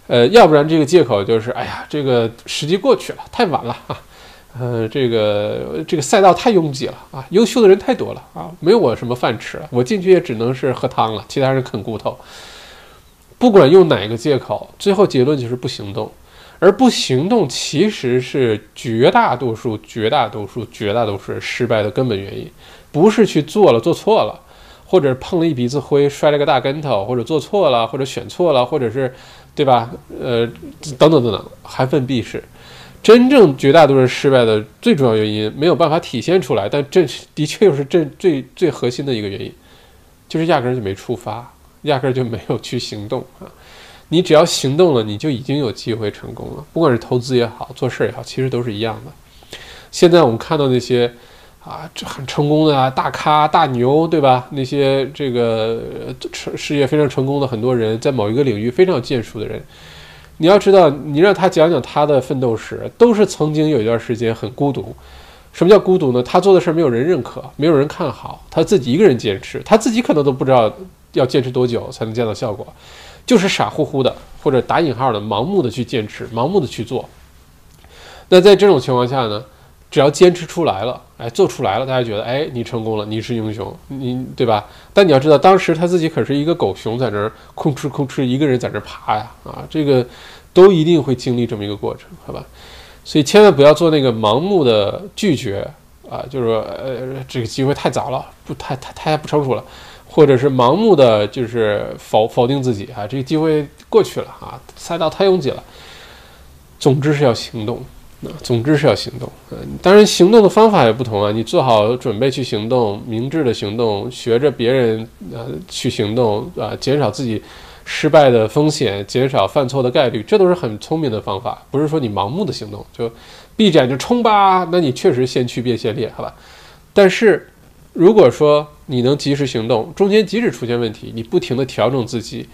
呃，要不然这个借口就是哎呀，这个时机过去了，太晚了啊，呃，这个这个赛道太拥挤了啊，优秀的人太多了啊，没有我什么饭吃了，我进去也只能是喝汤了，其他人啃骨头。不管用哪个借口，最后结论就是不行动，而不行动其实是绝大多数、绝大多数、绝大多数失败的根本原因，不是去做了做错了。或者碰了一鼻子灰，摔了个大跟头，或者做错了，或者选错了，或者是，对吧？呃，等等等等，还分必是。真正绝大多数失败的最主要原因没有办法体现出来，但这的确又是这最最核心的一个原因，就是压根儿就没出发，压根儿就没有去行动啊。你只要行动了，你就已经有机会成功了。不管是投资也好，做事儿也好，其实都是一样的。现在我们看到那些啊，这很成功的啊，大咖大牛，对吧？那些这个成事业非常成功的很多人，在某一个领域非常有建树的人，你要知道，你让他讲讲他的奋斗史，都是曾经有一段时间很孤独。什么叫孤独呢？他做的事儿没有人认可，没有人看好，他自己一个人坚持，他自己可能都不知道要坚持多久才能见到效果，就是傻乎乎的或者打引号的盲目的去坚持，盲目的去做。那在这种情况下呢，只要坚持出来了，哎，做出来了，大家觉得，哎，你成功了，你是英雄，你对吧？但你要知道，当时他自己可是一个狗熊在那儿吭哧吭哧一个人在那儿爬呀，啊，这个都一定会经历这么一个过程，好吧？所以千万不要做那个盲目的拒绝啊，就是说，呃，这个机会太早了，不太太太不成熟了，或者是盲目的就是否否定自己啊，这个机会过去了啊，赛道太拥挤了。总之是要行动，总之是要行动。嗯，当然行动的方法也不同啊，你做好准备去行动，明智的行动，学着别人呃去行动啊，减少自己。失败的风险，减少犯错的概率，这都是很聪明的方法。不是说你盲目的行动就闭眼就冲吧，那你确实先驱变先烈，好吧？但是如果说你能及时行动，中间即使出现问题，你不停的调整自己，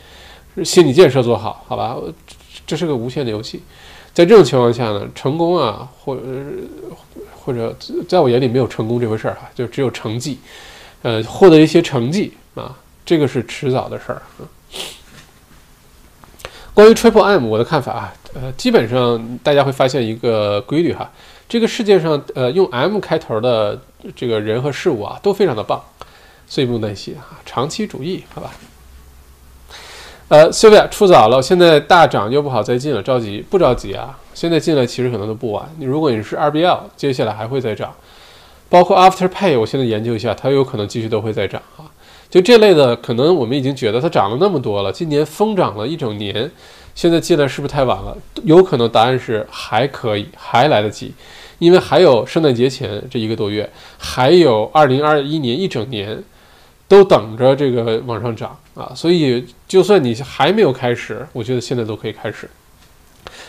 心理建设做好，好吧？这是个无限的游戏。在这种情况下呢，成功啊，或者或者在我眼里没有成功这回事儿哈，就只有成绩，呃，获得一些成绩啊，这个是迟早的事儿。关于 Triple M，我的看法啊，呃，基本上大家会发现一个规律哈，这个世界上呃用 M 开头的这个人和事物啊都非常的棒，所以不用担心啊，长期主义，好吧？呃，Sylvia 出早了，现在大涨又不好再进了，着急不着急啊？现在进来其实可能都不晚。你如果你是 RBL，接下来还会再涨，包括 Afterpay，我现在研究一下，它有可能继续都会再涨啊。就这类的，可能我们已经觉得它涨了那么多了，今年疯涨了一整年，现在进来是不是太晚了？有可能答案是还可以，还来得及，因为还有圣诞节前这一个多月，还有二零二一年一整年，都等着这个往上涨啊！所以就算你还没有开始，我觉得现在都可以开始。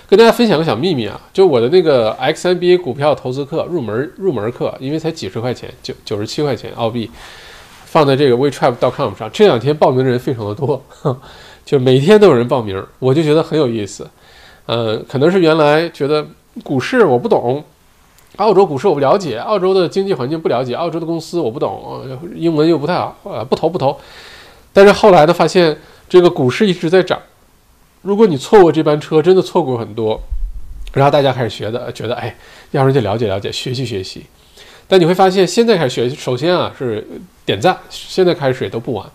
跟大家分享个小秘密啊，就我的那个 XNBA 股票投资课入门入门课，因为才几十块钱，九九十七块钱澳币。放在这个 WeTrap.com 上，这两天报名的人非常的多，就每天都有人报名，我就觉得很有意思。呃，可能是原来觉得股市我不懂，澳洲股市我不了解，澳洲的经济环境不了解，澳洲的公司我不懂，英文又不太好，呃，不投不投。但是后来呢，发现这个股市一直在涨，如果你错过这班车，真的错过很多。然后大家开始学的，觉得哎，要不然就了解了解，学习学习。但你会发现，现在开始学，首先啊是点赞，现在开始也都不晚。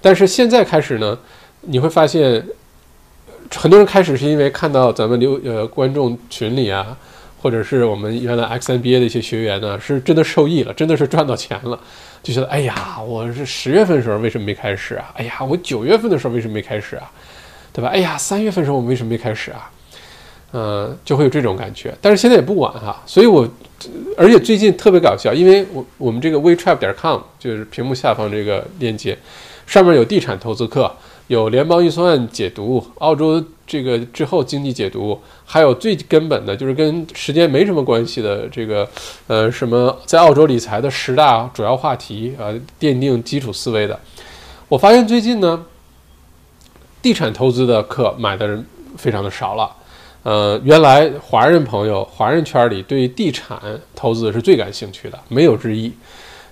但是现在开始呢，你会发现，很多人开始是因为看到咱们留呃观众群里啊，或者是我们原来 XNBA 的一些学员呢，是真的受益了，真的是赚到钱了，就觉得哎呀，我是十月份的时候为什么没开始啊？哎呀，我九月份的时候为什么没开始啊？对吧？哎呀，三月份的时候我们为什么没开始啊？嗯，就会有这种感觉。但是现在也不晚哈，所以我。而且最近特别搞笑，因为我我们这个 WeTrap 点 com 就是屏幕下方这个链接，上面有地产投资课，有联邦预算案解读，澳洲这个之后经济解读，还有最根本的就是跟时间没什么关系的这个呃什么在澳洲理财的十大主要话题啊，奠定基础思维的。我发现最近呢，地产投资的课买的人非常的少了。呃，原来华人朋友、华人圈里对地产投资是最感兴趣的，没有之一。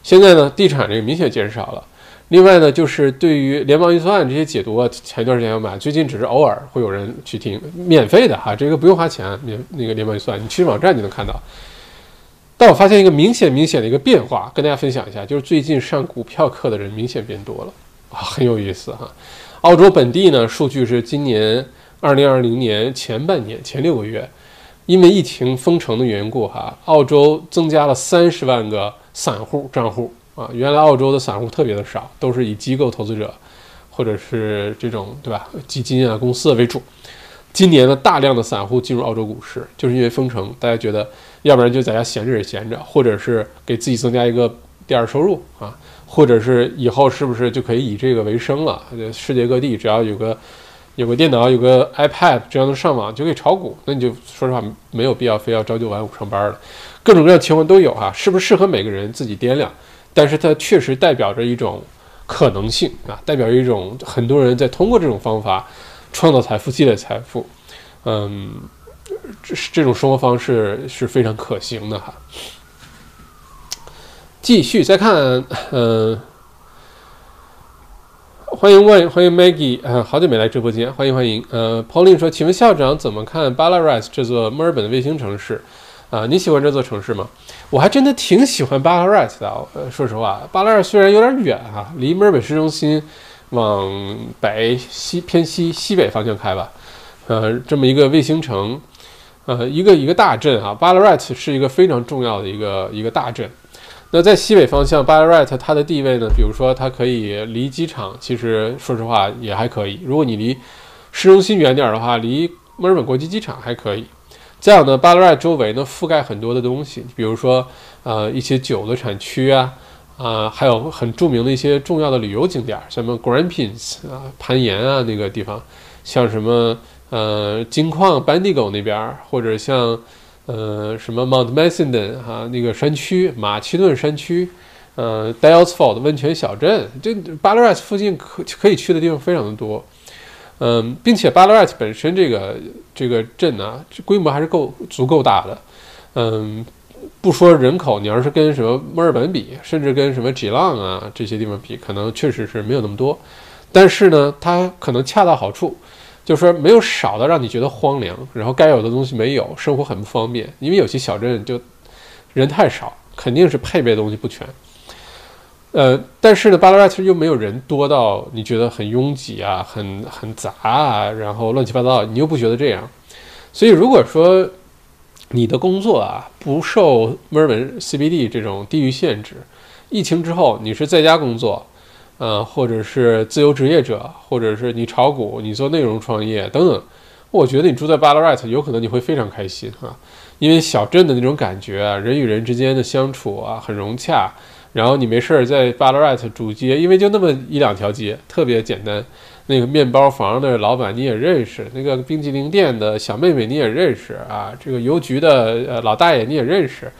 现在呢，地产这个明显减少了。另外呢，就是对于联邦预算案这些解读，啊，前一段时间要买，最近只是偶尔会有人去听，免费的哈，这个不用花钱，免那个联邦预算，你去网站就能看到。但我发现一个明显明显的一个变化，跟大家分享一下，就是最近上股票课的人明显变多了啊，很有意思哈。澳洲本地呢，数据是今年。二零二零年前半年前六个月，因为疫情封城的缘故，哈，澳洲增加了三十万个散户账户啊。原来澳洲的散户特别的少，都是以机构投资者或者是这种对吧基金啊公司为主。今年呢，大量的散户进入澳洲股市，就是因为封城，大家觉得要不然就在家闲着也闲着，或者是给自己增加一个第二收入啊，或者是以后是不是就可以以这个为生了？世界各地只要有个。有个电脑，有个 iPad，只要能上网就可以炒股，那你就说实话没有必要非要朝九晚五上班了。各种各样情况都有哈，是不是适合每个人自己掂量？但是它确实代表着一种可能性啊，代表一种很多人在通过这种方法创造财富、积累财富。嗯，这这种生活方式是非常可行的哈。继续再看，嗯。欢迎问，欢迎 Maggie，呃，好久没来直播间，欢迎欢迎。呃，Pauline 说，请问校长怎么看 Ballarat 这座墨尔本的卫星城市？啊，你喜欢这座城市吗？我还真的挺喜欢 Ballarat 的。呃，说实话巴拉瑞虽然有点远哈，离墨尔本市中心往北西偏西西北方向开吧。呃，这么一个卫星城，呃，一个一个大镇啊，Ballarat 是一个非常重要的一个一个大镇。那在西北方向巴拉瑞特它的地位呢？比如说，它可以离机场，其实说实话也还可以。如果你离市中心远点的话，离墨尔本国际机场还可以。再有呢，Ballarat 周围呢覆盖很多的东西，比如说呃一些酒的产区啊，啊还有很著名的一些重要的旅游景点，什么 Grampians 啊攀岩啊那个地方，像什么呃金矿班迪狗那边，或者像。呃，什么 Mount Macedon 哈，那个山区马其顿山区，呃 d a l e s f o r d 温泉小镇，这 Ballarat 附近可可以去的地方非常的多，嗯，并且 Ballarat 本身这个这个镇呢，规模还是够足够大的，嗯，不说人口，你要是跟什么墨尔本比，甚至跟什么 Geelong 啊这些地方比，可能确实是没有那么多，但是呢，它可能恰到好处。就是说没有少的让你觉得荒凉，然后该有的东西没有，生活很不方便。因为有些小镇就人太少，肯定是配备的东西不全。呃，但是呢，巴拉瑞又没有人多到你觉得很拥挤啊，很很杂啊，然后乱七八糟，你又不觉得这样。所以如果说你的工作啊不受墨尔本 CBD 这种地域限制，疫情之后你是在家工作。呃，或者是自由职业者，或者是你炒股，你做内容创业等等，我觉得你住在 Ballarat 有可能你会非常开心啊，因为小镇的那种感觉啊，人与人之间的相处啊很融洽，然后你没事儿在 Ballarat 主街，因为就那么一两条街，特别简单，那个面包房的老板你也认识，那个冰激凌店的小妹妹你也认识啊，这个邮局的呃老大爷你也认识，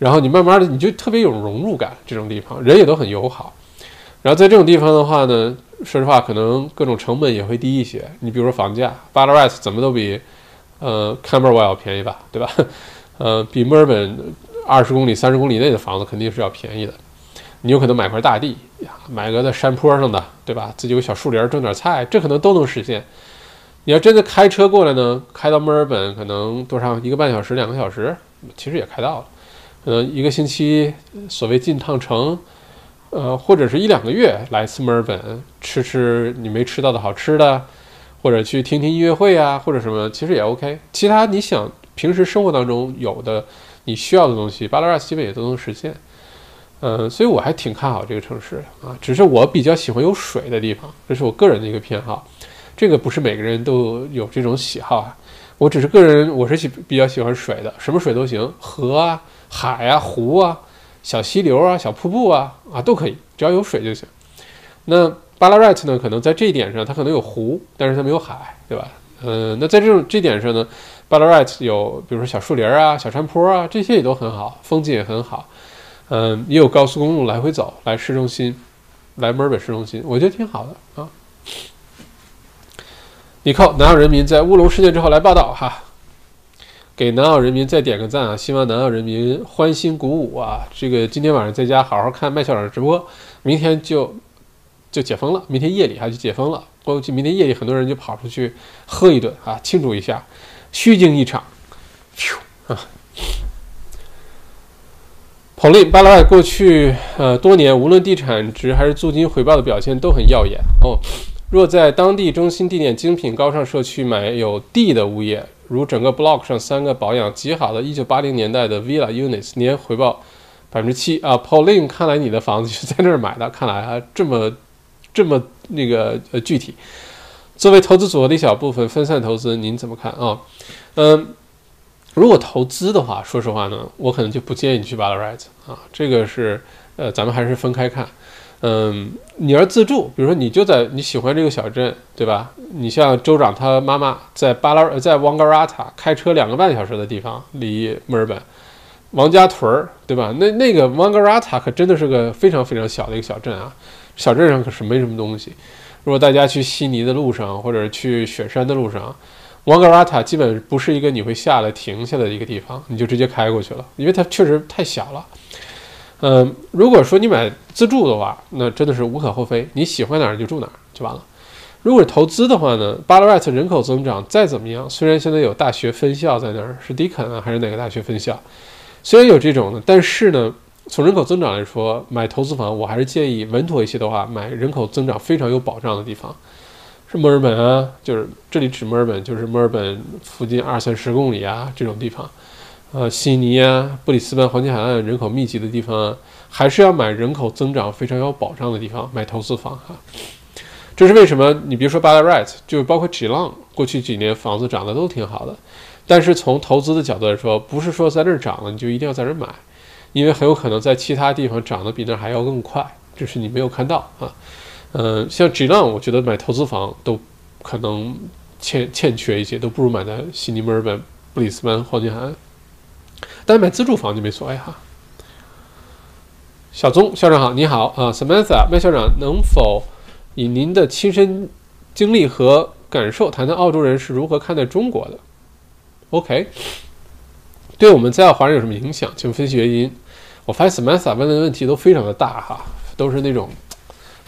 然后你慢慢的你就特别有融入感，这种地方人也都很友好。然后在这种地方的话呢，说实话，可能各种成本也会低一些。你比如说房价，Ballarat 怎么都比呃 Camberwell 便宜吧，对吧？呃，比墨尔本二十公里、三十公里内的房子肯定是要便宜的。你有可能买块大地，买个在山坡上的，对吧？自己有小树林种点菜，这可能都能实现。你要真的开车过来呢，开到墨尔本可能多长？一个半小时、两个小时，其实也开到了。可能一个星期，所谓进趟城。呃，或者是一两个月来一次墨尔本，吃吃你没吃到的好吃的，或者去听听音乐会啊，或者什么，其实也 OK。其他你想平时生活当中有的你需要的东西，巴拉拉基本也都能实现。嗯，所以我还挺看好这个城市啊。只是我比较喜欢有水的地方，这是我个人的一个偏好。这个不是每个人都有这种喜好啊。我只是个人，我是喜比较喜欢水的，什么水都行，河啊、海啊、湖啊。小溪流啊，小瀑布啊，啊都可以，只要有水就行。那巴拉瑞特呢？可能在这一点上，它可能有湖，但是它没有海，对吧？嗯，那在这种这点上呢，巴拉瑞特有，比如说小树林啊、小山坡啊，这些也都很好，风景也很好。嗯，也有高速公路来回走，来市中心，来墨尔本市中心，我觉得挺好的啊。你靠南澳人民在乌龙事件之后来报道哈。给南澳人民再点个赞啊！希望南澳人民欢欣鼓舞啊！这个今天晚上在家好好看麦校长直播，明天就就解封了，明天夜里还就解封了。估计明天夜里很多人就跑出去喝一顿啊，庆祝一下，虚惊一场。咻啊！Pauline 巴拉尔过去呃多年，无论地产值还是租金回报的表现都很耀眼哦。若在当地中心地点精品高尚社区买有地的物业。如整个 block 上三个保养极好的1980年代的 villa units，年回报百分之七啊！Pauline，看来你的房子是在那儿买的，看来啊这么这么那个呃具体。作为投资组合的一小部分，分散投资您怎么看啊？嗯，如果投资的话，说实话呢，我可能就不建议你去 Ballarat 啊，这个是呃咱们还是分开看。嗯，你要自助，比如说你就在你喜欢这个小镇，对吧？你像州长他妈妈在巴拉在旺嘎拉塔开车两个半小时的地方，离墨尔本王家屯儿，对吧？那那个旺嘎拉塔可真的是个非常非常小的一个小镇啊，小镇上可是没什么东西。如果大家去悉尼的路上，或者去雪山的路上，旺嘎拉塔基本不是一个你会下来停下的一个地方，你就直接开过去了，因为它确实太小了。嗯，如果说你买自住的话，那真的是无可厚非，你喜欢哪儿就住哪儿就完了。如果是投资的话呢，巴拉 t 人口增长再怎么样，虽然现在有大学分校在那儿，是迪肯啊还是哪个大学分校，虽然有这种的，但是呢，从人口增长来说，买投资房我还是建议稳妥一些的话，买人口增长非常有保障的地方，是墨尔本啊，就是这里指墨尔本，就是墨尔本附近二三十公里啊这种地方。呃，悉尼啊，布里斯班黄金海岸人口密集的地方啊，还是要买人口增长非常有保障的地方买投资房哈。这是为什么？你比如说巴拉 r i t 就包括 g l o n 过去几年房子涨得都挺好的。但是从投资的角度来说，不是说在这儿涨了你就一定要在这儿买，因为很有可能在其他地方涨得比那儿还要更快，这是你没有看到啊。嗯，像 g l o n 我觉得买投资房都可能欠欠缺一些，都不如买在悉尼、墨尔本、布里斯班黄金海岸。但买自住房就没所谓哈。小宗校长好，你好啊，Samantha 麦校长，能否以您的亲身经历和感受谈谈澳洲人是如何看待中国的？OK，对我们在澳华人有什么影响？请分析原因。我发现 Samantha 问的问题都非常的大哈，都是那种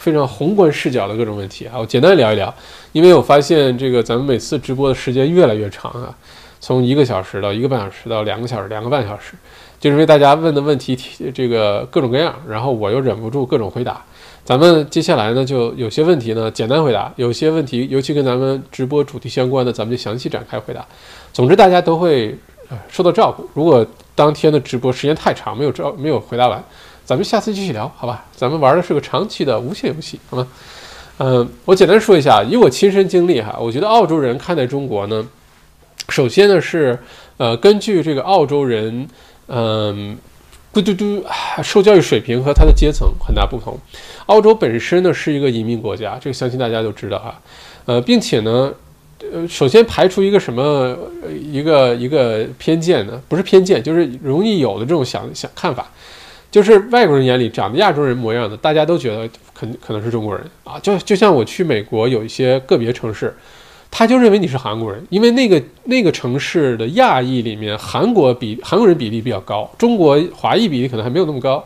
非常宏观视角的各种问题啊。我简单聊一聊，因为我发现这个咱们每次直播的时间越来越长啊。从一个小时到一个半小时到两个小时两个半小时，就是因为大家问的问题这个各种各样，然后我又忍不住各种回答。咱们接下来呢，就有些问题呢简单回答，有些问题尤其跟咱们直播主题相关的，咱们就详细展开回答。总之大家都会呃受到照顾。如果当天的直播时间太长，没有照没有回答完，咱们下次继续聊，好吧？咱们玩的是个长期的无限游戏，好吗？嗯，我简单说一下，以我亲身经历哈，我觉得澳洲人看待中国呢。首先呢是，呃，根据这个澳洲人，嗯，嘟嘟嘟，受教育水平和他的阶层很大不同。澳洲本身呢是一个移民国家，这个相信大家都知道哈，呃，并且呢，呃，首先排除一个什么一个一个偏见呢？不是偏见，就是容易有的这种想想看法，就是外国人眼里长得亚洲人模样的，大家都觉得可可能是中国人啊。就就像我去美国有一些个别城市。他就认为你是韩国人，因为那个那个城市的亚裔里面，韩国比韩国人比例比较高，中国华裔比例可能还没有那么高，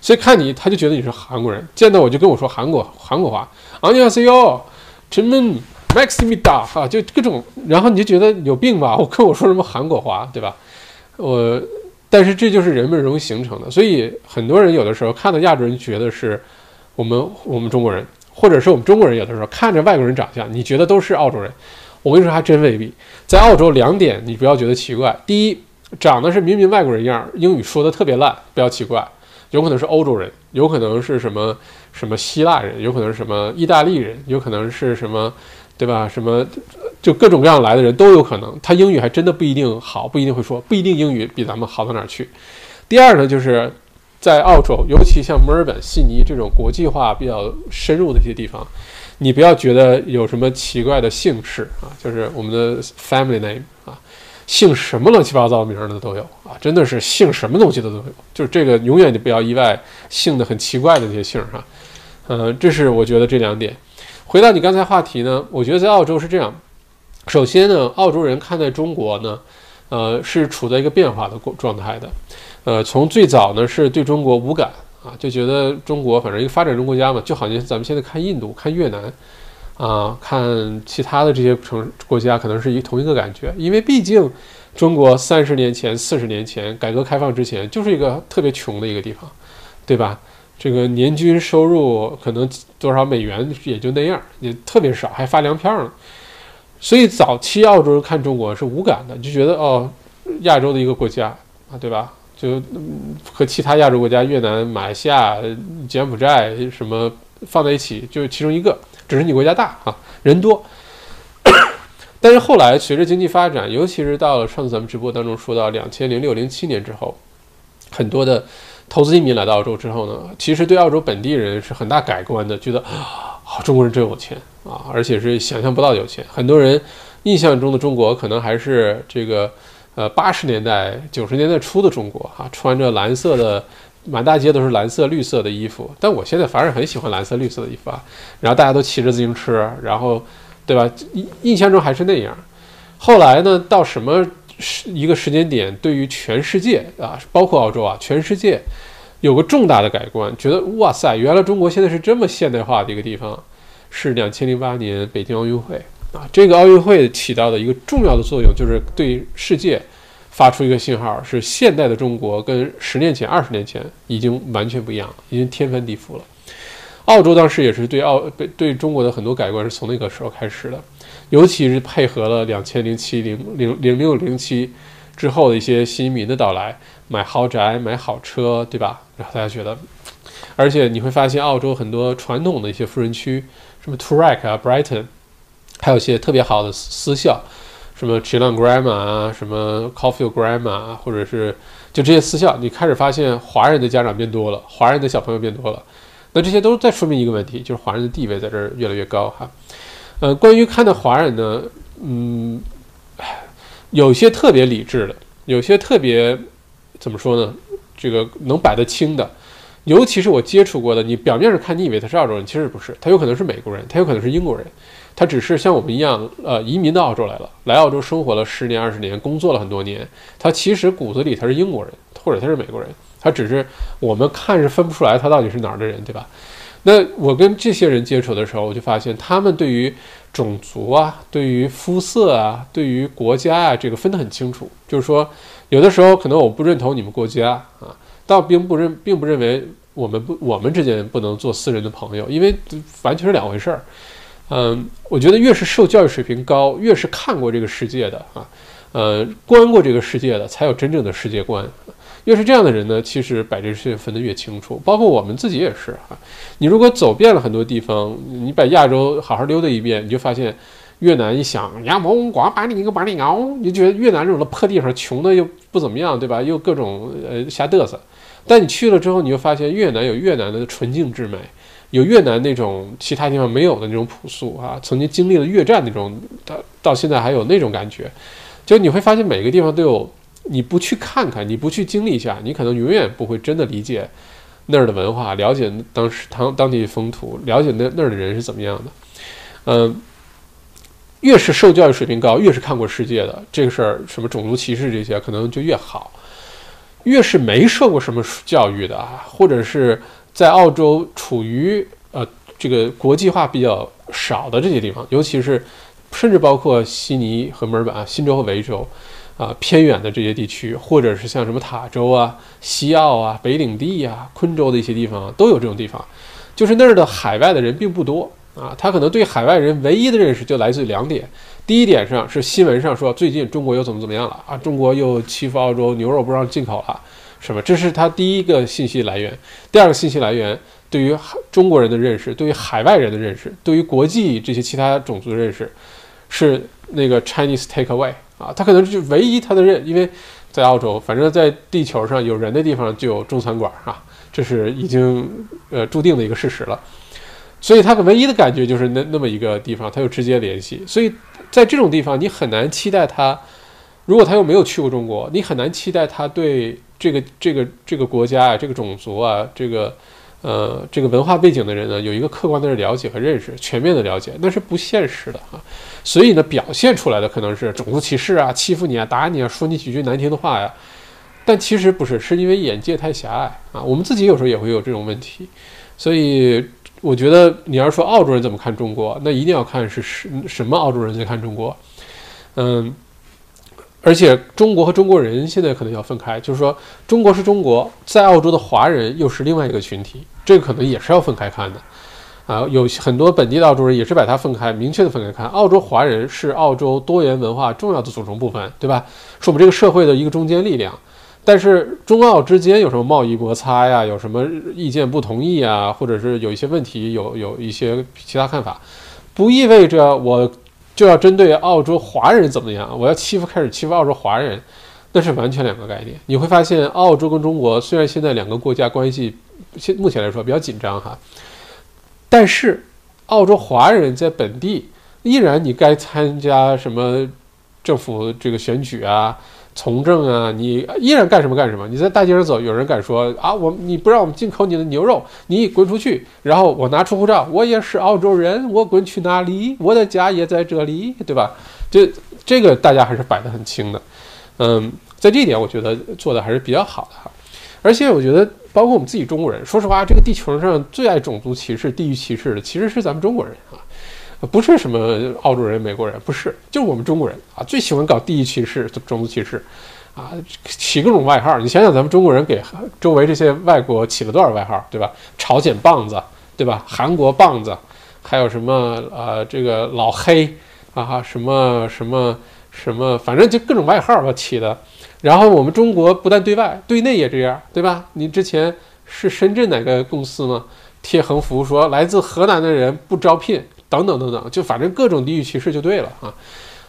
所以看你他就觉得你是韩国人，见到我就跟我说韩国韩国话，안녕하세 요， 陈们 Maximida 哈，就各种，然后你就觉得有病吧？我跟我说什么韩国话，对吧？我， 但是这就是人们容易形成的，所以很多人有的时候看到亚洲人，觉得是我们我们中国人。或者是我们中国人有的时候看着外国人长相，你觉得都是澳洲人，我跟你说还真未必。在澳洲，两点你不要觉得奇怪：第一，长得是明明外国人样，英语说的特别烂，不要奇怪，有可能是欧洲人，有可能是什么什么希腊人，有可能是什么意大利人，有可能是什么，对吧？什么就各种各样来的人都有可能。他英语还真的不一定好，不一定会说，不一定英语比咱们好到哪儿去。第二呢，就是。在澳洲，尤其像墨尔本、悉尼这种国际化比较深入的一些地方，你不要觉得有什么奇怪的姓氏啊，就是我们的 family name 啊，姓什么乱七八糟名的都有啊，真的是姓什么东西的都有，就是这个永远就不要意外，姓的很奇怪的那些姓哈，嗯，这是我觉得这两点。回到你刚才话题呢，我觉得在澳洲是这样，首先呢，澳洲人看待中国呢，呃，是处在一个变化的过状态的。呃，从最早呢是对中国无感啊，就觉得中国反正一个发展中国家嘛，就好像咱们现在看印度、看越南，啊，看其他的这些城国家，可能是一同一个感觉。因为毕竟中国三十年前、四十年前改革开放之前就是一个特别穷的一个地方，对吧？这个年均收入可能多少美元也就那样，也特别少，还发粮票呢。所以早期澳洲人看中国是无感的，就觉得哦，亚洲的一个国家啊，对吧？就和其他亚洲国家，越南、马来西亚、柬埔寨什么放在一起，就是其中一个，只是你国家大啊，人多。但是后来随着经济发展，尤其是到了上次咱们直播当中说到两千零六零七年之后，很多的投资移民来到澳洲之后呢，其实对澳洲本地人是很大改观的，觉得啊，中国人真有钱啊，而且是想象不到有钱。很多人印象中的中国可能还是这个呃八十年代、九十年代初的中国啊，穿着蓝色的，满大街都是蓝色、绿色的衣服。但我现在反而很喜欢蓝色、绿色的衣服啊。然后大家都骑着自行车，然后对吧？印印象中还是那样。后来呢，到什么？时一个时间点，对于全世界啊，包括澳洲啊，全世界有个重大的改观，觉得哇塞，原来中国现在是这么现代化的一个地方。是两千零八年北京奥运会啊，这个奥运会起到的一个重要的作用，就是对世界发出一个信号，是现代的中国跟十年前、二十年前已经完全不一样，已经天翻地覆了。澳洲当时也是对澳对对中国的很多改观是从那个时候开始的。尤其是配合了两千零七零零零六零七之后的一些新移民的到来，买豪宅、买好车，对吧？大家觉得，而且你会发现，澳洲很多传统的一些富人区，什么 Toorak 啊、Brighton，还有一些特别好的私校，什么 Chilan Grammar 啊、什么 Coffield Grammar 啊，或者是就这些私校，你开始发现华人的家长变多了，华人的小朋友变多了，那这些都在说明一个问题，就是华人的地位在这儿越来越高哈。呃，关于看待华人呢，嗯，有些特别理智的，有些特别怎么说呢？这个能摆得清的，尤其是我接触过的，你表面上看你以为他是澳洲人，其实不是，他有可能是美国人，他有可能是英国人，他只是像我们一样，呃，移民到澳洲来了，来澳洲生活了十年二十年，工作了很多年，他其实骨子里他是英国人，或者他是美国人，他只是我们看是分不出来他到底是哪儿的人，对吧？那我跟这些人接触的时候，我就发现他们对于种族啊、对于肤色啊、对于国家啊，这个分得很清楚。就是说，有的时候可能我不认同你们国家啊，倒并不认，并不认为我们不我们之间不能做私人的朋友，因为完全是两回事儿。嗯，我觉得越是受教育水平高，越是看过这个世界的啊，呃，观过这个世界的，才有真正的世界观。越是这样的人呢，其实把这事分得越清楚。包括我们自己也是啊。你如果走遍了很多地方，你把亚洲好好溜达一遍，你就发现越南一想，呀，蒙光把你一个把你熬，你觉得越南这种的破地方，穷的又不怎么样，对吧？又各种呃瞎嘚瑟。但你去了之后，你就发现越南有越南的纯净之美，有越南那种其他地方没有的那种朴素啊。曾经经历了越战那种，到到现在还有那种感觉。就你会发现每个地方都有。你不去看看，你不去经历一下，你可能永远不会真的理解那儿的文化，了解当时当当地风土，了解那那儿的人是怎么样的。嗯，越是受教育水平高，越是看过世界的这个事儿，什么种族歧视这些，可能就越好。越是没受过什么教育的啊，或者是在澳洲处于呃这个国际化比较少的这些地方，尤其是甚至包括悉尼和墨尔本啊、新州和维州。啊，偏远的这些地区，或者是像什么塔州啊、西澳啊、北领地啊、昆州的一些地方，都有这种地方。就是那儿的海外的人并不多啊，他可能对海外人唯一的认识就来自于两点：第一点上是新闻上说最近中国又怎么怎么样了啊，中国又欺负澳洲，牛肉不让进口了，什么？这是他第一个信息来源。第二个信息来源，对于中国人的认识，对于海外人的认识，对于国际这些其他种族的认识，是那个 Chinese takeaway。啊，他可能是唯一他的认，因为在澳洲，反正在地球上有人的地方就有中餐馆啊，这是已经呃注定的一个事实了。所以他唯一的感觉就是那那么一个地方，他有直接联系。所以在这种地方，你很难期待他，如果他又没有去过中国，你很难期待他对这个这个这个国家啊、这个种族啊、这个。呃，这个文化背景的人呢，有一个客观的了解和认识，全面的了解，那是不现实的啊。所以呢，表现出来的可能是种族歧视啊，欺负你啊，打你啊，说你几句难听的话呀。但其实不是，是因为眼界太狭隘啊。我们自己有时候也会有这种问题。所以我觉得，你要说澳洲人怎么看中国，那一定要看是什什么澳洲人在看中国。嗯。而且中国和中国人现在可能要分开，就是说中国是中国，在澳洲的华人又是另外一个群体，这个可能也是要分开看的，啊，有很多本地的澳洲人也是把它分开，明确的分开看。澳洲华人是澳洲多元文化重要的组成部分，对吧？是我们这个社会的一个中坚力量。但是中澳之间有什么贸易摩擦呀？有什么意见不同意啊？或者是有一些问题，有有一些其他看法，不意味着我。就要针对澳洲华人怎么样？我要欺负，开始欺负澳洲华人，那是完全两个概念。你会发现，澳洲跟中国虽然现在两个国家关系现目前来说比较紧张哈，但是澳洲华人在本地依然你该参加什么政府这个选举啊。从政啊，你依然干什么干什么。你在大街上走，有人敢说啊，我你不让我们进口你的牛肉，你滚出去。然后我拿出护照，我也是澳洲人，我滚去哪里？我的家也在这里，对吧？这这个大家还是摆得很清的。嗯，在这一点，我觉得做的还是比较好的哈。而且我觉得，包括我们自己中国人，说实话，这个地球上最爱种族歧视、地域歧视的，其实是咱们中国人啊。不是什么澳洲人、美国人，不是，就是我们中国人啊，最喜欢搞地域歧视、种族歧视，啊，起各种外号。你想想，咱们中国人给周围这些外国起了多少外号，对吧？朝鲜棒子，对吧？韩国棒子，还有什么呃，这个老黑啊，什么什么什么，反正就各种外号吧起的。然后我们中国不但对外，对内也这样，对吧？你之前是深圳哪个公司吗？贴横幅说来自河南的人不招聘。等等等等，就反正各种地域歧视就对了啊。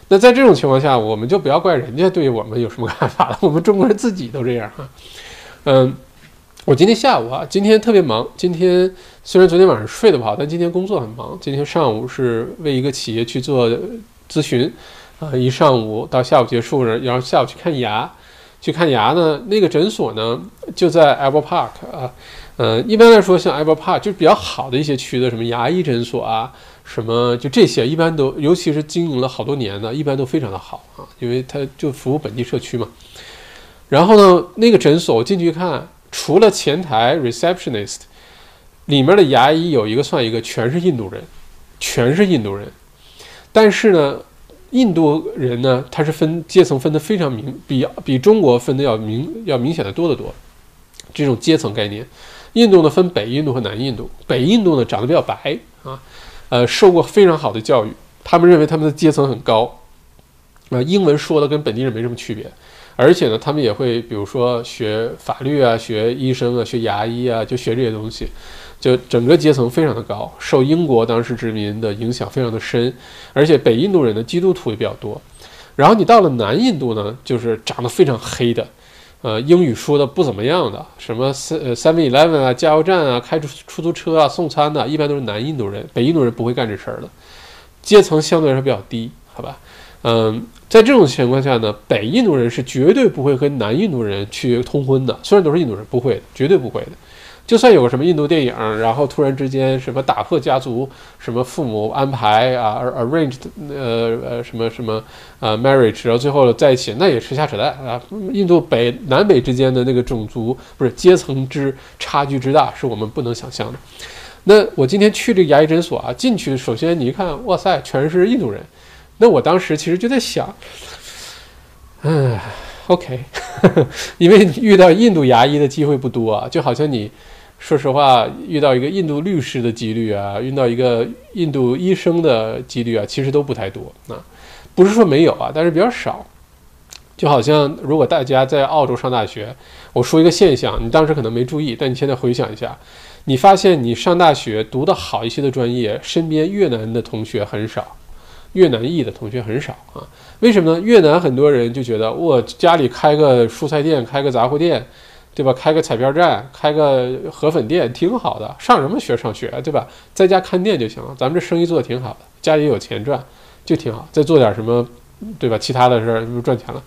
那在这种情况下，我们就不要怪人家对我们有什么看法了。我们中国人自己都这样哈。嗯，我今天下午啊，今天特别忙。今天虽然昨天晚上睡得不好，但今天工作很忙。今天上午是为一个企业去做咨询啊，一上午到下午结束了，然后下午去看牙。去看牙呢，那个诊所呢就在 Apple Park 啊。呃，一般来说，像 Apple Park 就比较好的一些区的什么牙医诊所啊。什么就这些，一般都，尤其是经营了好多年的，一般都非常的好啊，因为它就服务本地社区嘛。然后呢，那个诊所我进去看，除了前台 receptionist，里面的牙医有一个算一个，全是印度人，全是印度人。但是呢，印度人呢，他是分阶层分的非常明，比比中国分的要明要明显的多得多。这种阶层概念，印度呢分北印度和南印度，北印度呢长得比较白啊。呃，受过非常好的教育，他们认为他们的阶层很高，啊，英文说的跟本地人没什么区别，而且呢，他们也会比如说学法律啊，学医生啊，学牙医啊，就学这些东西，就整个阶层非常的高，受英国当时殖民的影响非常的深，而且北印度人的基督徒也比较多，然后你到了南印度呢，就是长得非常黑的。呃，英语说的不怎么样的，什么呃 Seven Eleven 啊，加油站啊，开出出租车啊，送餐的，一般都是南印度人，北印度人不会干这事儿的，阶层相对来说比较低，好吧？嗯，在这种情况下呢，北印度人是绝对不会跟南印度人去通婚的，虽然都是印度人，不会的，绝对不会的。就算有个什么印度电影，然后突然之间什么打破家族什么父母安排啊，arranged 呃呃什么什么啊 marriage，然后最后在一起，那也是瞎扯淡啊！印度北南北之间的那个种族不是阶层之差距之大，是我们不能想象的。那我今天去这个牙医诊所啊，进去首先你一看，哇塞，全是印度人。那我当时其实就在想，嗯，OK，因为遇到印度牙医的机会不多啊，就好像你。说实话，遇到一个印度律师的几率啊，遇到一个印度医生的几率啊，其实都不太多啊。不是说没有啊，但是比较少。就好像如果大家在澳洲上大学，我说一个现象，你当时可能没注意，但你现在回想一下，你发现你上大学读的好一些的专业，身边越南的同学很少，越南裔的同学很少啊。为什么呢？越南很多人就觉得我家里开个蔬菜店，开个杂货店。对吧？开个彩票站，开个河粉店，挺好的。上什么学上学，对吧？在家看店就行了。咱们这生意做的挺好的，家里有钱赚，就挺好。再做点什么，对吧？其他的事儿就赚钱了。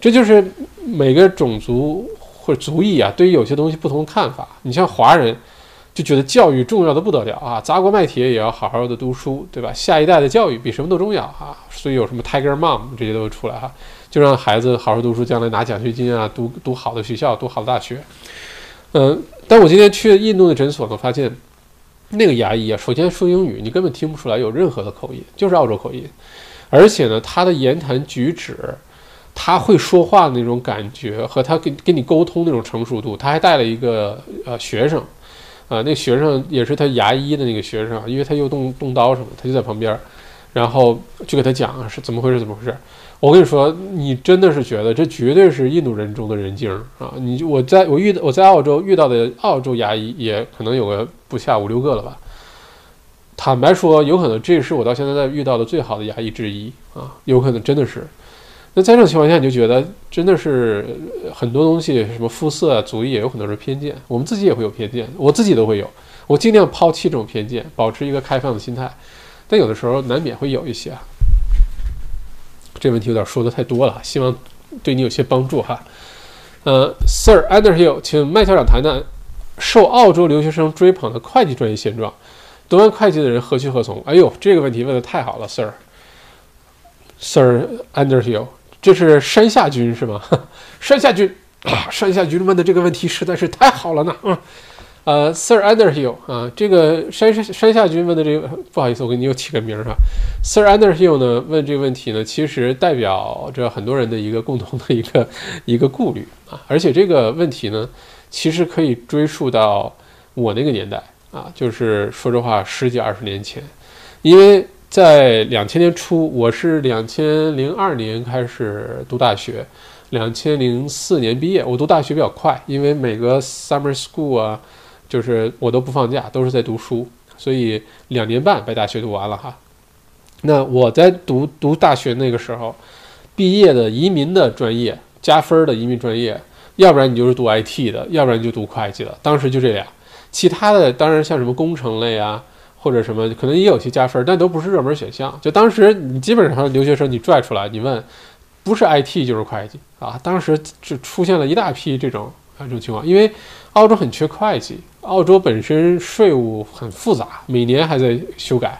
这就是每个种族或者族裔啊，对于有些东西不同的看法。你像华人，就觉得教育重要的不得了啊，砸锅卖铁也要好好的读书，对吧？下一代的教育比什么都重要啊，所以有什么 Tiger Mom 这些都出来哈。就让孩子好好读书，将来拿奖学金啊，读读好的学校，读好的大学。嗯，但我今天去印度的诊所呢，发现那个牙医啊，首先说英语，你根本听不出来有任何的口音，就是澳洲口音。而且呢，他的言谈举止，他会说话的那种感觉，和他跟跟你沟通那种成熟度，他还带了一个呃学生，啊，那学生也是他牙医的那个学生，因为他又动动刀什么，他就在旁边，然后就给他讲是怎么回事，怎么回事。我跟你说，你真的是觉得这绝对是印度人中的人精啊！你我在我遇到我在澳洲遇到的澳洲牙医也可能有个不下五六个了吧。坦白说，有可能这是我到现在在遇到的最好的牙医之一啊！有可能真的是。那在这种情况下，你就觉得真的是很多东西，什么肤色啊、族裔也有很多是偏见，我们自己也会有偏见，我自己都会有。我尽量抛弃这种偏见，保持一个开放的心态，但有的时候难免会有一些。这问题有点说的太多了，希望对你有些帮助哈。呃，Sir Underhill，请麦校长谈谈受澳洲留学生追捧的会计专业现状。读完会计的人何去何从？哎呦，这个问题问的太好了，Sir。Sir Underhill，这是山下君是吗？山下君啊，山下君问的这个问题实在是太好了呢。嗯。呃，Sir Underhill 啊，这个山山下君问的这个，不好意思，我给你又起个名儿哈。Sir Underhill 呢问这个问题呢，其实代表着很多人的一个共同的一个 一个顾虑啊，而且这个问题呢，其实可以追溯到我那个年代啊，就是说实话十几二十年前，因为在两千年初，我是两千零二年开始读大学，两千零四年毕业。我读大学比较快，因为每个 summer school 啊。就是我都不放假，都是在读书，所以两年半把大学读完了哈。那我在读读大学那个时候，毕业的移民的专业加分的移民专业，要不然你就是读 IT 的，要不然就读会计的。当时就这俩，其他的当然像什么工程类啊，或者什么可能也有些加分，但都不是热门选项。就当时你基本上留学生你拽出来，你问，不是 IT 就是会计啊。当时就出现了一大批这种啊这种情况，因为澳洲很缺会计。澳洲本身税务很复杂，每年还在修改，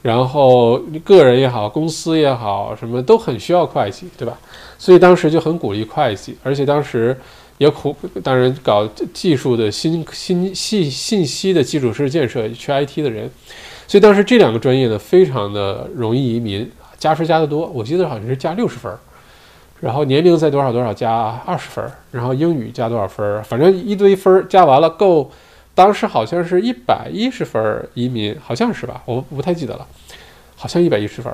然后个人也好，公司也好，什么都很需要会计，对吧？所以当时就很鼓励会计，而且当时也苦，当然搞技术的新新信信息的基础设施建设，缺 IT 的人，所以当时这两个专业呢，非常的容易移民，加分加得多，我记得好像是加六十分。然后年龄在多少多少加二十分，然后英语加多少分，反正一堆分加完了够。当时好像是一百一十分移民，好像是吧，我不太记得了，好像一百一十分。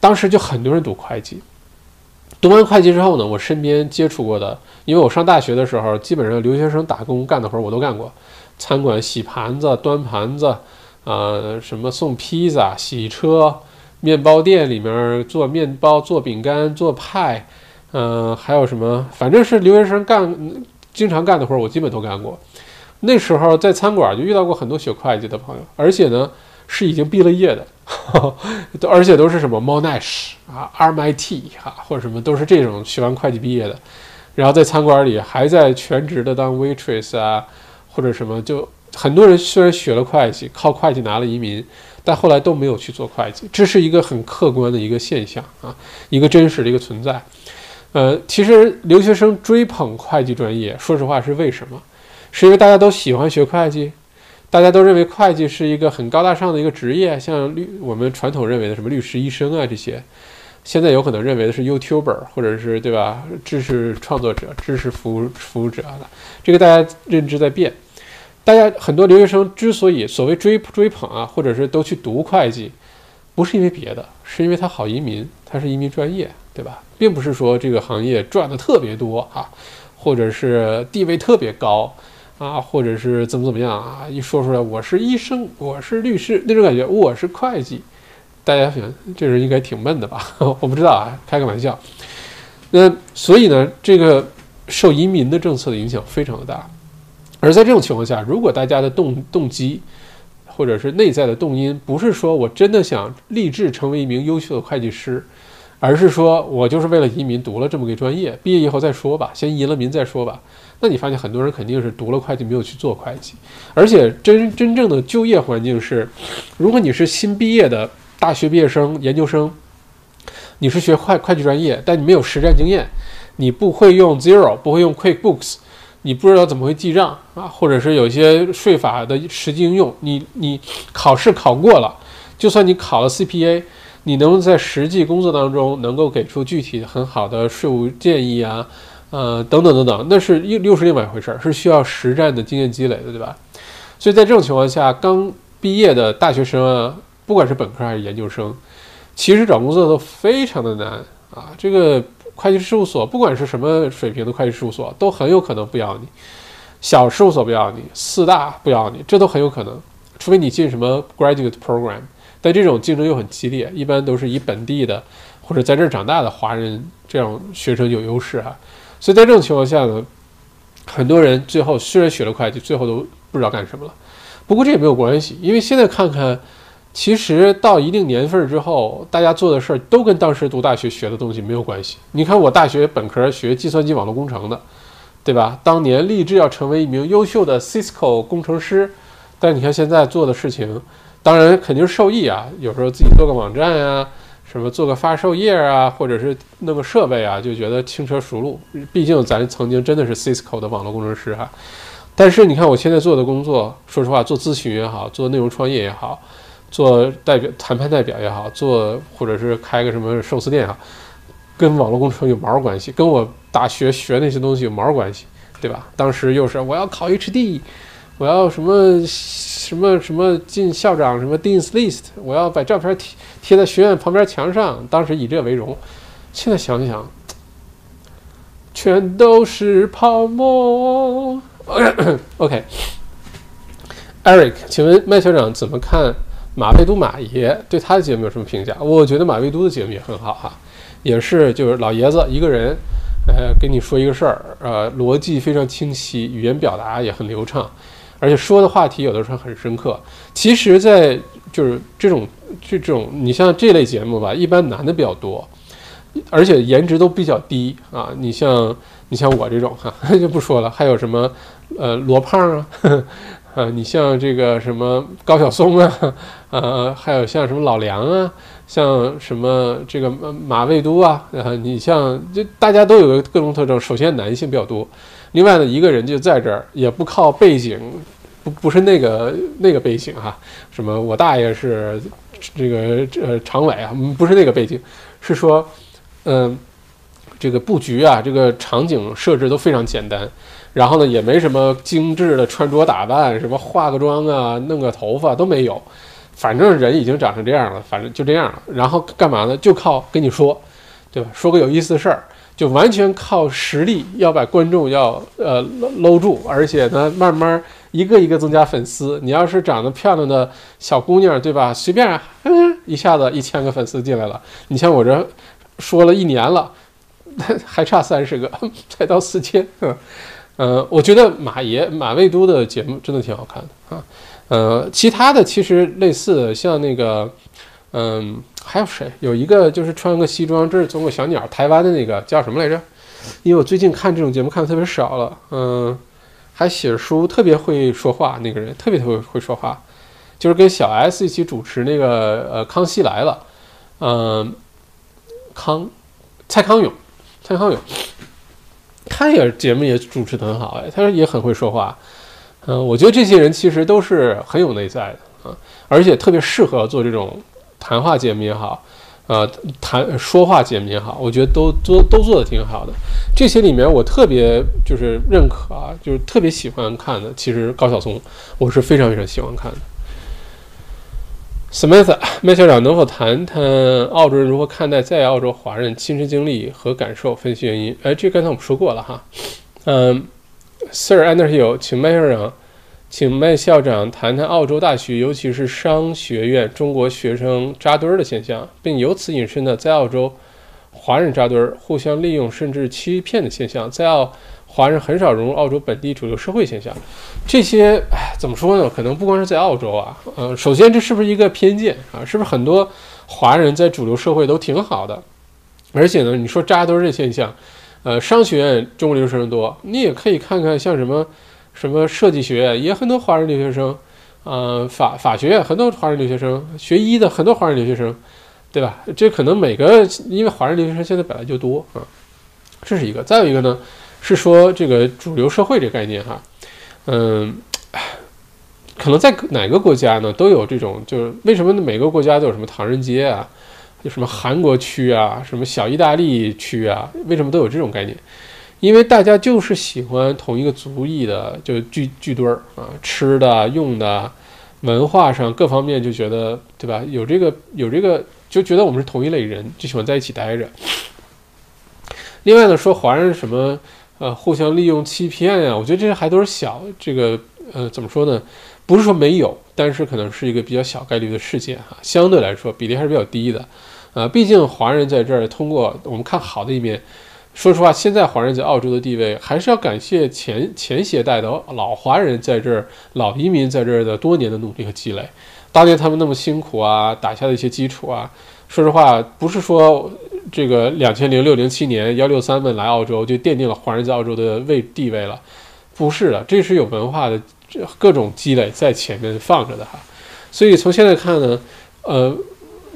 当时就很多人读会计，读完会计之后呢，我身边接触过的，因为我上大学的时候，基本上留学生打工干的活我都干过，餐馆洗盘子、端盘子，呃，什么送披萨、洗车，面包店里面做面包、做饼干、做派，嗯，还有什么，反正是留学生干经常干的活我基本都干过。那时候在餐馆就遇到过很多学会计的朋友，而且呢是已经毕了业的，而且都是什么 Monash 啊、MIT 哈或者什么都是这种学完会计毕业的，然后在餐馆里还在全职的当 waitress 啊或者什么，就很多人虽然学了会计，靠会计拿了移民，但后来都没有去做会计，这是一个很客观的一个现象啊，一个真实的一个存在。呃，其实留学生追捧会计专业，说实话是为什么？是因为大家都喜欢学会计，大家都认为会计是一个很高大上的一个职业，像律我们传统认为的什么律师、医生啊这些，现在有可能认为的是 YouTuber 或者是对吧？知识创作者、知识服务服务者的，这个大家认知在变。大家很多留学生之所以所谓追追捧啊，或者是都去读会计，不是因为别的，是因为它好移民，它是移民专业，对吧？并不是说这个行业赚的特别多啊，或者是地位特别高。啊，或者是怎么怎么样啊？一说出来，我是医生，我是律师，那种感觉，我是会计，大家想，这人应该挺闷的吧？我不知道啊，开个玩笑。那所以呢，这个受移民的政策的影响非常的大。而在这种情况下，如果大家的动动机，或者是内在的动因，不是说我真的想立志成为一名优秀的会计师，而是说我就是为了移民读了这么个专业，毕业以后再说吧，先移了民再说吧。那你发现很多人肯定是读了会计没有去做会计，而且真真正的就业环境是，如果你是新毕业的大学毕业生、研究生，你是学会会计专业，但你没有实战经验，你不会用 Zero，不会用 QuickBooks，你不知道怎么会记账啊，或者是有些税法的实际应用，你你考试考过了，就算你考了 CPA，你能在实际工作当中能够给出具体很好的税务建议啊？呃，等等等等，那是又又是另外一回事儿，是需要实战的经验积累的，对吧？所以在这种情况下，刚毕业的大学生啊，不管是本科还是研究生，其实找工作都非常的难啊。这个会计事务所，不管是什么水平的会计事务所，都很有可能不要你；小事务所不要你，四大不要你，这都很有可能。除非你进什么 graduate program，但这种竞争又很激烈，一般都是以本地的或者在这儿长大的华人这样学生有优势哈。所以在这种情况下呢，很多人最后虽然学了会计，最后都不知道干什么了。不过这也没有关系，因为现在看看，其实到一定年份之后，大家做的事儿都跟当时读大学学的东西没有关系。你看我大学本科学计算机网络工程的，对吧？当年立志要成为一名优秀的 Cisco 工程师，但你看现在做的事情，当然肯定是受益啊。有时候自己做个网站呀。什么做个发售页啊，或者是弄个设备啊，就觉得轻车熟路。毕竟咱曾经真的是 Cisco 的网络工程师哈。但是你看我现在做的工作，说实话，做咨询也好，做内容创业也好，做代表谈判代表也好，做或者是开个什么寿司店啊，跟网络工程有毛关系？跟我大学学那些东西有毛关系？对吧？当时又是我要考 HD，我要什么什么什么进校长什么 Dean's List，我要把照片提。贴在学院旁边墙上，当时以这为荣。现在想想，全都是泡沫。OK，Eric，请问麦校长怎么看马未都马爷对他的节目有什么评价？我觉得马未都的节目也很好哈，也是就是老爷子一个人，呃，跟你说一个事儿，呃，逻辑非常清晰，语言表达也很流畅，而且说的话题有的时候很深刻。其实，在就是这种。这种你像这类节目吧，一般男的比较多，而且颜值都比较低啊。你像你像我这种哈 就不说了，还有什么呃罗胖啊，啊你像这个什么高晓松啊，呃还有像什么老梁啊，像什么这个马未都啊，啊你像这大家都有个各种特征。首先男性比较多，另外呢一个人就在这儿也不靠背景，不不是那个那个背景哈，什么我大爷是。这个呃常委啊，不是那个背景，是说，嗯，这个布局啊，这个场景设置都非常简单，然后呢，也没什么精致的穿着打扮，什么化个妆啊，弄个头发都没有，反正人已经长成这样了，反正就这样了。然后干嘛呢？就靠跟你说，对吧？说个有意思的事儿，就完全靠实力要把观众要呃搂住，而且呢，慢慢。一个一个增加粉丝，你要是长得漂亮的小姑娘，对吧？随便，嗯，一下子一千个粉丝进来了。你像我这说了一年了，还差三十个 才到四千。嗯，我觉得马爷马未都的节目真的挺好看的啊。呃，其他的其实类似的，像那个，嗯，还有谁？有一个就是穿个西装，这是中国小鸟，台湾的那个叫什么来着？因为我最近看这种节目看的特别少了，嗯。还写书，特别会说话，那个人特别特别会说话，就是跟小 S 一起主持那个呃《康熙来了》，嗯，康蔡康永，蔡康永，他也节目也主持的很好，哎，他也很会说话，嗯，我觉得这些人其实都是很有内在的啊，而且特别适合做这种谈话节目也好。呃，谈说话节目也好，我觉得都做都做的挺好的。这些里面我特别就是认可啊，就是特别喜欢看的。其实高晓松，我是非常非常喜欢看的。Samantha，麦校长能否谈谈澳洲人如何看待在澳洲华人亲身经历和感受，分析原因？哎，这刚才我们说过了哈。嗯，Sir Anderhill，请麦校长。请麦校长谈谈澳洲大学，尤其是商学院中国学生扎堆儿的现象，并由此引申的在澳洲华人扎堆儿、互相利用甚至欺骗的现象，在澳华人很少融入澳洲本地主流社会现象。这些，哎，怎么说呢？可能不光是在澳洲啊，呃，首先这是不是一个偏见啊？是不是很多华人在主流社会都挺好的？而且呢，你说扎堆儿这现象，呃，商学院中国留学生多，你也可以看看像什么。什么设计学院也很多华人留学生，呃，法法学院很多华人留学生，学医的很多华人留学生，对吧？这可能每个因为华人留学生现在本来就多啊，这是一个。再有一个呢，是说这个主流社会这概念哈，嗯，可能在哪个国家呢都有这种，就是为什么每个国家都有什么唐人街啊，有什么韩国区啊，什么小意大利区啊，为什么都有这种概念？因为大家就是喜欢同一个族裔的，就聚聚堆儿啊，吃的、用的，文化上各方面就觉得，对吧？有这个有这个，就觉得我们是同一类人，就喜欢在一起待着。另外呢，说华人什么呃互相利用、欺骗呀，我觉得这些还都是小这个呃怎么说呢？不是说没有，但是可能是一个比较小概率的事件哈，相对来说比例还是比较低的。呃，毕竟华人在这儿通过我们看好的一面。说实话，现在华人在澳洲的地位，还是要感谢前前携带的老华人在这儿、老移民在这儿的多年的努力和积累。当年他们那么辛苦啊，打下的一些基础啊，说实话，不是说这个两千零六零七年幺六三们来澳洲就奠定了华人在澳洲的位地位了，不是的，这是有文化的各种积累在前面放着的哈。所以从现在看呢，呃。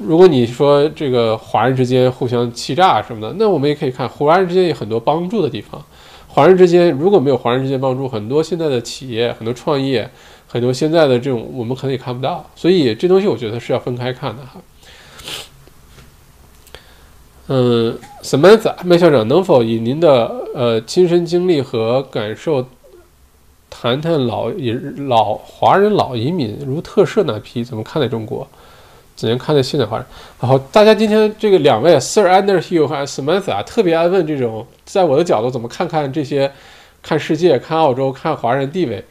如果你说这个华人之间互相欺诈什么的，那我们也可以看华人之间有很多帮助的地方。华人之间如果没有华人之间帮助，很多现在的企业、很多创业、很多现在的这种，我们可能也看不到。所以这东西我觉得是要分开看的哈。嗯，Samantha 麦校长，能否以您的呃亲身经历和感受，谈谈老移老华人老移民如特赦那批怎么看待中国？只能看在现代化？然后大家今天这个两位 Sir Andrew 和 Samantha，特别爱问这种，在我的角度怎么看看这些，看世界、看澳洲、看华人地位，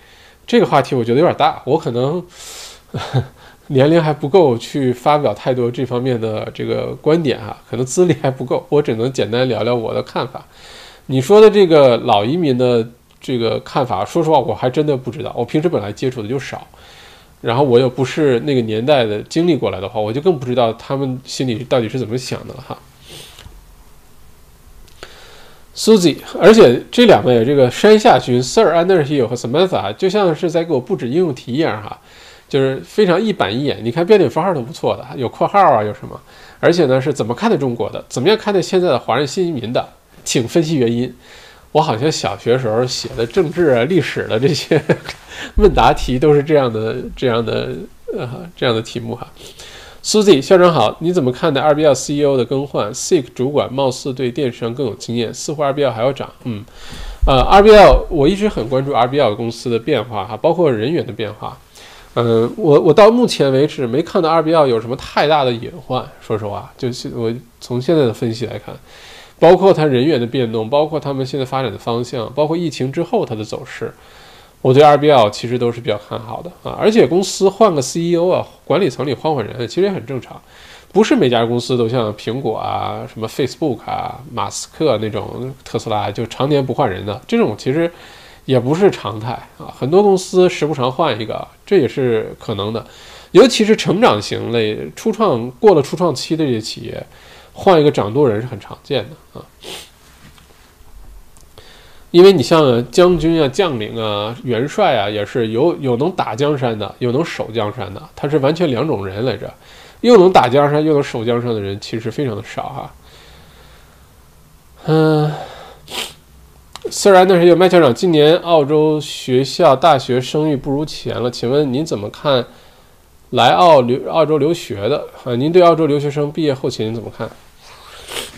这个话题我觉得有点大，我可能 年龄还不够去发表太多这方面的这个观点啊，可能资历还不够，我只能简单聊聊我的看法。你说的这个老移民的这个看法，说实话我还真的不知道，我平时本来接触的就少。然后我又不是那个年代的经历过来的话，我就更不知道他们心里到底是怎么想的了哈。Susie，而且这两位这个山下君 Sir Underhill 和 Samantha 就像是在给我布置应用题一样哈，就是非常一板一眼。你看标点符号都不错的，有括号啊，有什么？而且呢是怎么看待中国的？怎么样看待现在的华人新移民的？请分析原因。我好像小学时候写的政治啊、历史的这些 问答题都是这样的、这样的、呃、这样的题目哈。Susie 校长好，你怎么看待 RBL CEO 的更换？Seek 主管貌似对电商更有经验，似乎 RBL 还要涨。嗯，呃，RBL 我一直很关注 RBL 公司的变化哈，包括人员的变化。嗯，我我到目前为止没看到 RBL 有什么太大的隐患，说实话，就是我从现在的分析来看。包括它人员的变动，包括他们现在发展的方向，包括疫情之后它的走势，我对 RBL 其实都是比较看好的啊。而且公司换个 CEO 啊，管理层里换换人，其实也很正常。不是每家公司都像苹果啊、什么 Facebook 啊、马斯克那种特斯拉就常年不换人的，这种其实也不是常态啊。很多公司时不常换一个，这也是可能的。尤其是成长型类、初创过了初创期的这些企业。换一个掌舵人是很常见的啊，因为你像将军啊、将领啊、元帅啊，也是有有能打江山的，有能守江山的，他是完全两种人来着。又能打江山又能守江山的人，其实非常的少哈。嗯，虽然那是有麦校长，今年澳洲学校大学声誉不如前了，请问您怎么看？来澳留澳洲留学的啊，您对澳洲留学生毕业后期您怎么看？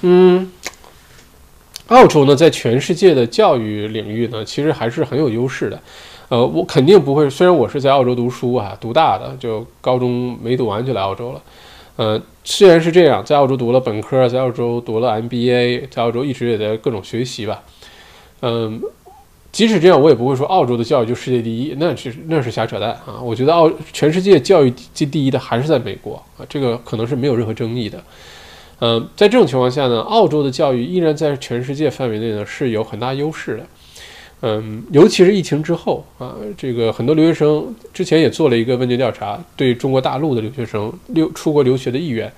嗯，澳洲呢，在全世界的教育领域呢，其实还是很有优势的。呃，我肯定不会，虽然我是在澳洲读书啊，读大的，就高中没读完就来澳洲了。呃，虽然是这样，在澳洲读了本科，在澳洲读了 MBA，在澳洲一直也在各种学习吧。嗯。即使这样，我也不会说澳洲的教育就世界第一，那是那是瞎扯淡啊！我觉得澳全世界教育第第一的还是在美国啊，这个可能是没有任何争议的。嗯，在这种情况下呢，澳洲的教育依然在全世界范围内呢是有很大优势的。嗯，尤其是疫情之后啊，这个很多留学生之前也做了一个问卷调查，对中国大陆的留学生留出国留学的意愿。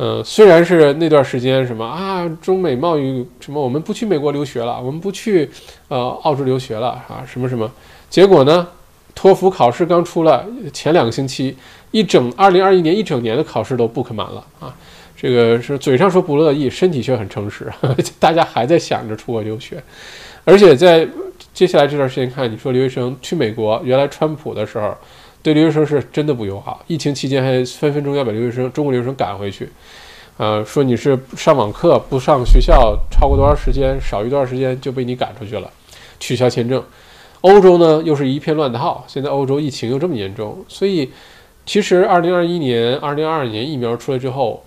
嗯，虽然是那段时间什么啊，中美贸易什么，我们不去美国留学了，我们不去呃澳洲留学了啊，什么什么，结果呢，托福考试刚出来前两个星期，一整二零二一年一整年的考试都 book 满了啊，这个是嘴上说不乐意，身体却很诚实，大家还在想着出国留学，而且在接下来这段时间看，你说留学生去美国，原来川普的时候。对留学生是真的不友好，疫情期间还分分钟要把留学生、中国留学生赶回去，呃，说你是上网课不上学校超过多长时间，少于多长时间就被你赶出去了，取消签证。欧洲呢又是一片乱套，现在欧洲疫情又这么严重，所以其实二零二一年、二零二二年疫苗出来之后，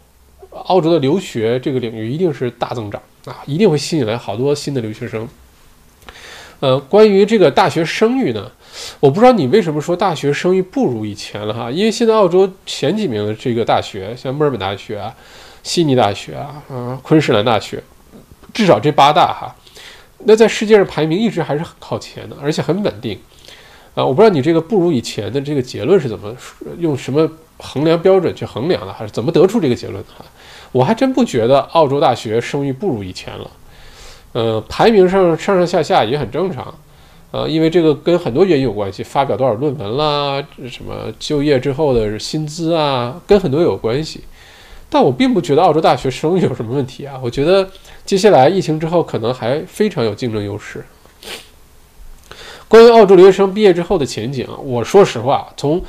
澳洲的留学这个领域一定是大增长啊，一定会吸引来好多新的留学生。呃，关于这个大学声誉呢？我不知道你为什么说大学声誉不如以前了哈？因为现在澳洲前几名的这个大学，像墨尔本大学啊、悉尼大学啊、啊昆士兰大学，至少这八大哈，那在世界上排名一直还是很靠前的，而且很稳定。啊，我不知道你这个不如以前的这个结论是怎么用什么衡量标准去衡量的，还是怎么得出这个结论的？哈，我还真不觉得澳洲大学声誉不如以前了。呃，排名上上上下下也很正常。呃，因为这个跟很多原因有关系，发表多少论文啦，什么就业之后的薪资啊，跟很多有关系。但我并不觉得澳洲大学生有什么问题啊，我觉得接下来疫情之后可能还非常有竞争优势。关于澳洲留学生毕业之后的前景，我说实话，从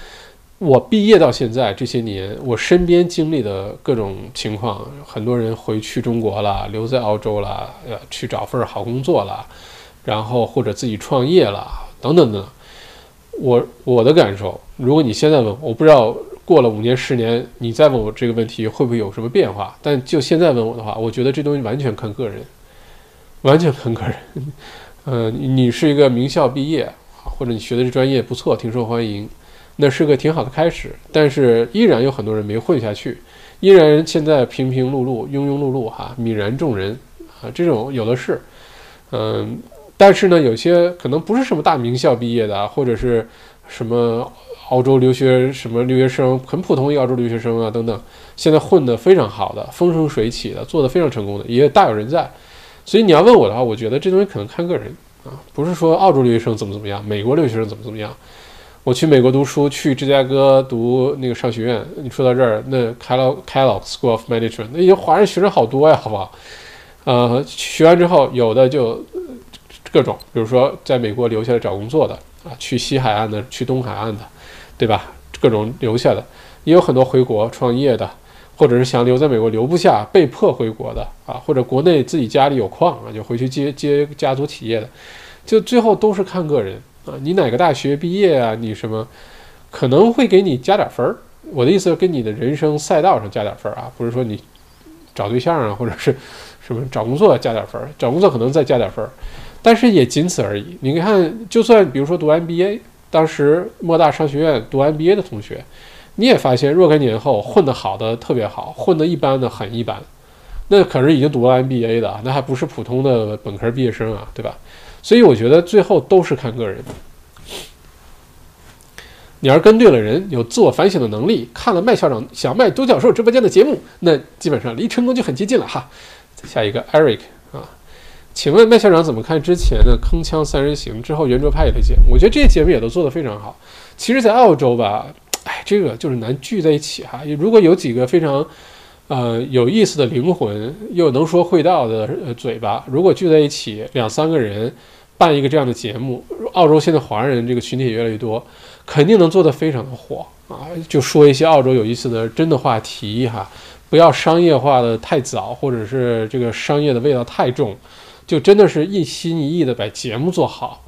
我毕业到现在这些年，我身边经历的各种情况，很多人回去中国了，留在澳洲了，呃，去找份好工作了。然后或者自己创业了，等等等，我我的感受，如果你现在问，我不知道过了五年十年，你再问我这个问题会不会有什么变化？但就现在问我的话，我觉得这东西完全看个人，完全看个人。呃，你是一个名校毕业，或者你学的这专业不错，挺受欢迎，那是个挺好的开始。但是依然有很多人没混下去，依然现在平平碌碌、庸庸碌碌，哈，泯然众人啊，这种有的是，嗯。但是呢，有些可能不是什么大名校毕业的，或者是什么澳洲留学什么留学生，很普通一个澳洲留学生啊，等等，现在混得非常好的，风生水起的，做得非常成功的，也大有人在。所以你要问我的话，我觉得这东西可能看个人啊，不是说澳洲留学生怎么怎么样，美国留学生怎么怎么样。我去美国读书，去芝加哥读那个商学院。你说到这儿，那 Kellogg Kellogg School of Management，那些华人学生好多呀，好不好？呃，学完之后，有的就。各种，比如说在美国留下来找工作的啊，去西海岸的，去东海岸的，对吧？各种留下的，也有很多回国创业的，或者是想留在美国留不下，被迫回国的啊，或者国内自己家里有矿啊，就回去接接家族企业的，就最后都是看个人啊，你哪个大学毕业啊？你什么可能会给你加点分儿？我的意思，跟你的人生赛道上加点分儿啊，不是说你找对象啊，或者是什么找工作加点分儿，找工作可能再加点分儿。但是也仅此而已。你看，就算比如说读 MBA，当时莫大商学院读 MBA 的同学，你也发现若干年后混得好的特别好，混得一般的很一般，那可是已经读了 MBA 的，那还不是普通的本科毕业生啊，对吧？所以我觉得最后都是看个人。你要是跟对了人，有自我反省的能力，看了麦校长小麦独角兽直播间的节目，那基本上离成功就很接近了哈。下一个 Eric。请问麦校长怎么看之前的《铿锵三人行》之后圆桌派的节目？我觉得这些节目也都做得非常好。其实，在澳洲吧，哎，这个就是难聚在一起哈。如果有几个非常，呃，有意思的灵魂，又能说会道的呃嘴巴，如果聚在一起，两三个人办一个这样的节目，澳洲现在华人这个群体也越来越多，肯定能做得非常的火啊。就说一些澳洲有意思的真的话题哈，不要商业化的太早，或者是这个商业的味道太重。就真的是一心一意的把节目做好，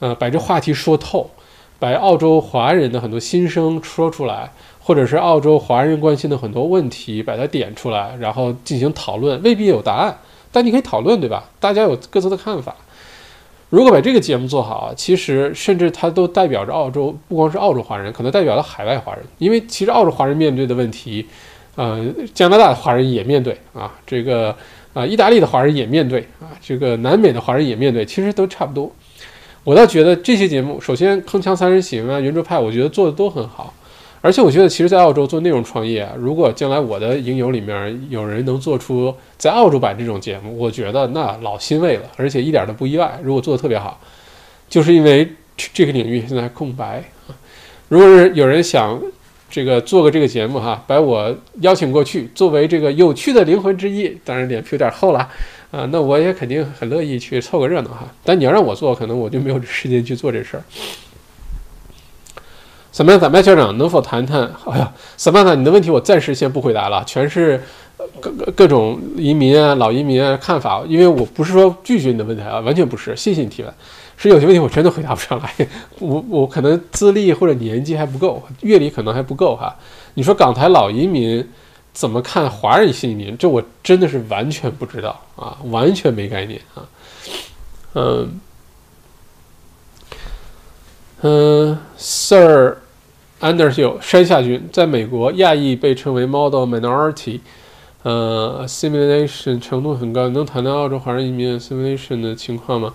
呃，把这话题说透，把澳洲华人的很多心声说出来，或者是澳洲华人关心的很多问题，把它点出来，然后进行讨论，未必有答案，但你可以讨论，对吧？大家有各自的看法。如果把这个节目做好，其实甚至它都代表着澳洲，不光是澳洲华人，可能代表了海外华人，因为其实澳洲华人面对的问题，呃，加拿大的华人也面对啊，这个。啊，意大利的华人也面对啊，这个南美的华人也面对，其实都差不多。我倒觉得这些节目，首先《铿锵三人行》啊，《圆桌派》，我觉得做的都很好。而且我觉得，其实，在澳洲做内容创业，如果将来我的影友里面有人能做出在澳洲版这种节目，我觉得那老欣慰了，而且一点都不意外。如果做的特别好，就是因为这个领域现在空白啊。如果是有人想。这个做个这个节目哈，把我邀请过去，作为这个有趣的灵魂之一，当然脸皮有点厚了啊，那我也肯定很乐意去凑个热闹哈。但你要让我做，可能我就没有时间去做这事儿。怎么样，咱麦校长能否谈谈？哎呀，萨曼达，你的问题我暂时先不回答了，全是各各种移民啊、老移民啊看法，因为我不是说拒绝你的问题啊，完全不是，谢谢你提问。是有些问题我真的回答不上来，我我可能资历或者年纪还不够，阅历可能还不够哈。你说港台老移民怎么看华人新移民？这我真的是完全不知道啊，完全没概念啊。嗯，嗯，Sir Anderhill 山下君，在美国，亚裔被称为 model minority，呃，assimilation 程度很高。能谈谈澳洲华人移民 assimilation 的情况吗？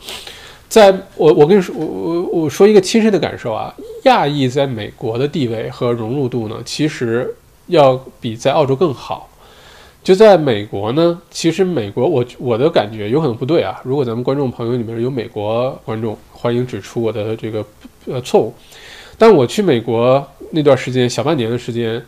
在我我跟你说，我我我说一个亲身的感受啊，亚裔在美国的地位和融入度呢，其实要比在澳洲更好。就在美国呢，其实美国我我的感觉有可能不对啊。如果咱们观众朋友里面有美国观众，欢迎指出我的这个呃错误。但我去美国那段时间，小半年的时间，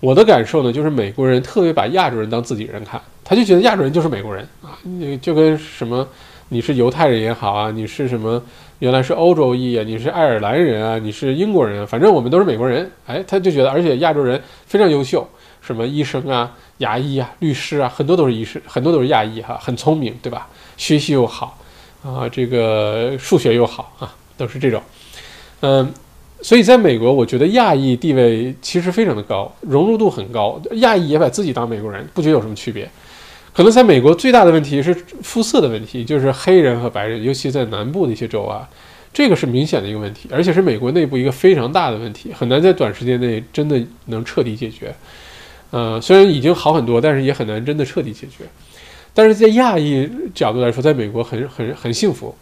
我的感受呢，就是美国人特别把亚洲人当自己人看，他就觉得亚洲人就是美国人啊，就跟什么你是犹太人也好啊，你是什么原来是欧洲裔啊，你是爱尔兰人啊，你是英国人，反正我们都是美国人。哎，他就觉得，而且亚洲人非常优秀，什么医生啊。牙医啊，律师啊，很多都是医师，很多都是亚裔哈，很聪明，对吧？学习又好啊，这个数学又好啊，都是这种。嗯，所以在美国，我觉得亚裔地位其实非常的高，融入度很高。亚裔也把自己当美国人，不觉得有什么区别。可能在美国最大的问题是肤色的问题，就是黑人和白人，尤其在南部的一些州啊，这个是明显的一个问题，而且是美国内部一个非常大的问题，很难在短时间内真的能彻底解决。呃，虽然已经好很多，但是也很难真的彻底解决。但是在亚裔角度来说，在美国很很很幸福。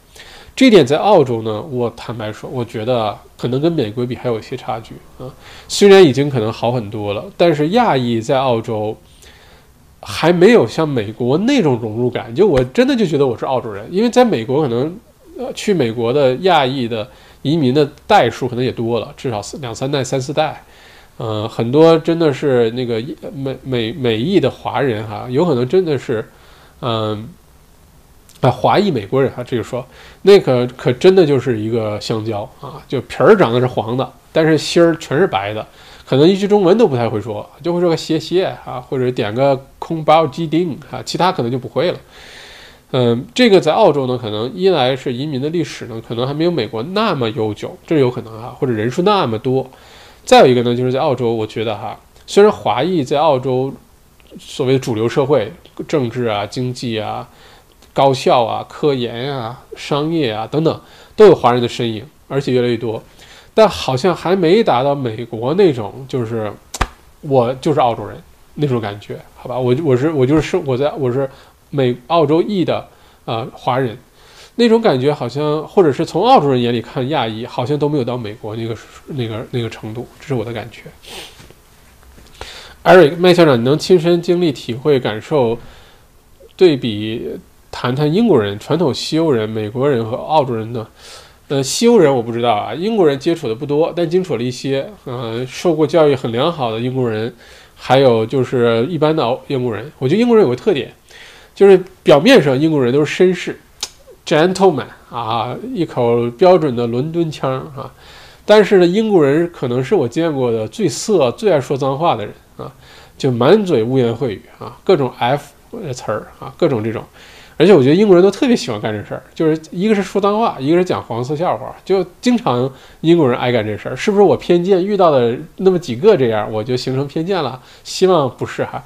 这一点在澳洲呢，我坦白说，我觉得可能跟美国比还有一些差距啊。虽然已经可能好很多了，但是亚裔在澳洲还没有像美国那种融入感。就我真的就觉得我是澳洲人，因为在美国可能呃去美国的亚裔的移民的代数可能也多了，至少两三代、三四代。呃，很多真的是那个美美美裔的华人哈，有可能真的是，嗯，啊，华裔美国人哈，这个说那可可真的就是一个香蕉啊，就皮儿长得是黄的，但是芯儿全是白的，可能一句中文都不太会说，就会说个谢谢啊，或者点个空包鸡丁啊，其他可能就不会了。嗯，这个在澳洲呢，可能一来是移民的历史呢，可能还没有美国那么悠久，这有可能啊，或者人数那么多。再有一个呢，就是在澳洲，我觉得哈，虽然华裔在澳洲所谓的主流社会、政治啊、经济啊、高校啊、科研啊、商业啊等等都有华人的身影，而且越来越多，但好像还没达到美国那种，就是我就是澳洲人那种感觉，好吧？我我是我就是生我在我是美澳洲裔的呃华人。那种感觉好像，或者是从澳洲人眼里看亚裔，好像都没有到美国那个那个那个程度，这是我的感觉。Eric 麦校长，你能亲身经历、体会、感受、对比，谈谈英国人、传统西欧人、美国人和澳洲人呢？呃，西欧人我不知道啊，英国人接触的不多，但接触了一些。呃，受过教育很良好的英国人，还有就是一般的英国人。我觉得英国人有个特点，就是表面上英国人都是绅士。gentleman 啊，一口标准的伦敦腔啊，但是呢，英国人可能是我见过的最色、最爱说脏话的人啊，就满嘴污言秽语啊，各种 f 词儿啊，各种这种，而且我觉得英国人都特别喜欢干这事儿，就是一个是说脏话，一个是讲黄色笑话，就经常英国人爱干这事儿，是不是我偏见遇到的那么几个这样，我就形成偏见了？希望不是哈，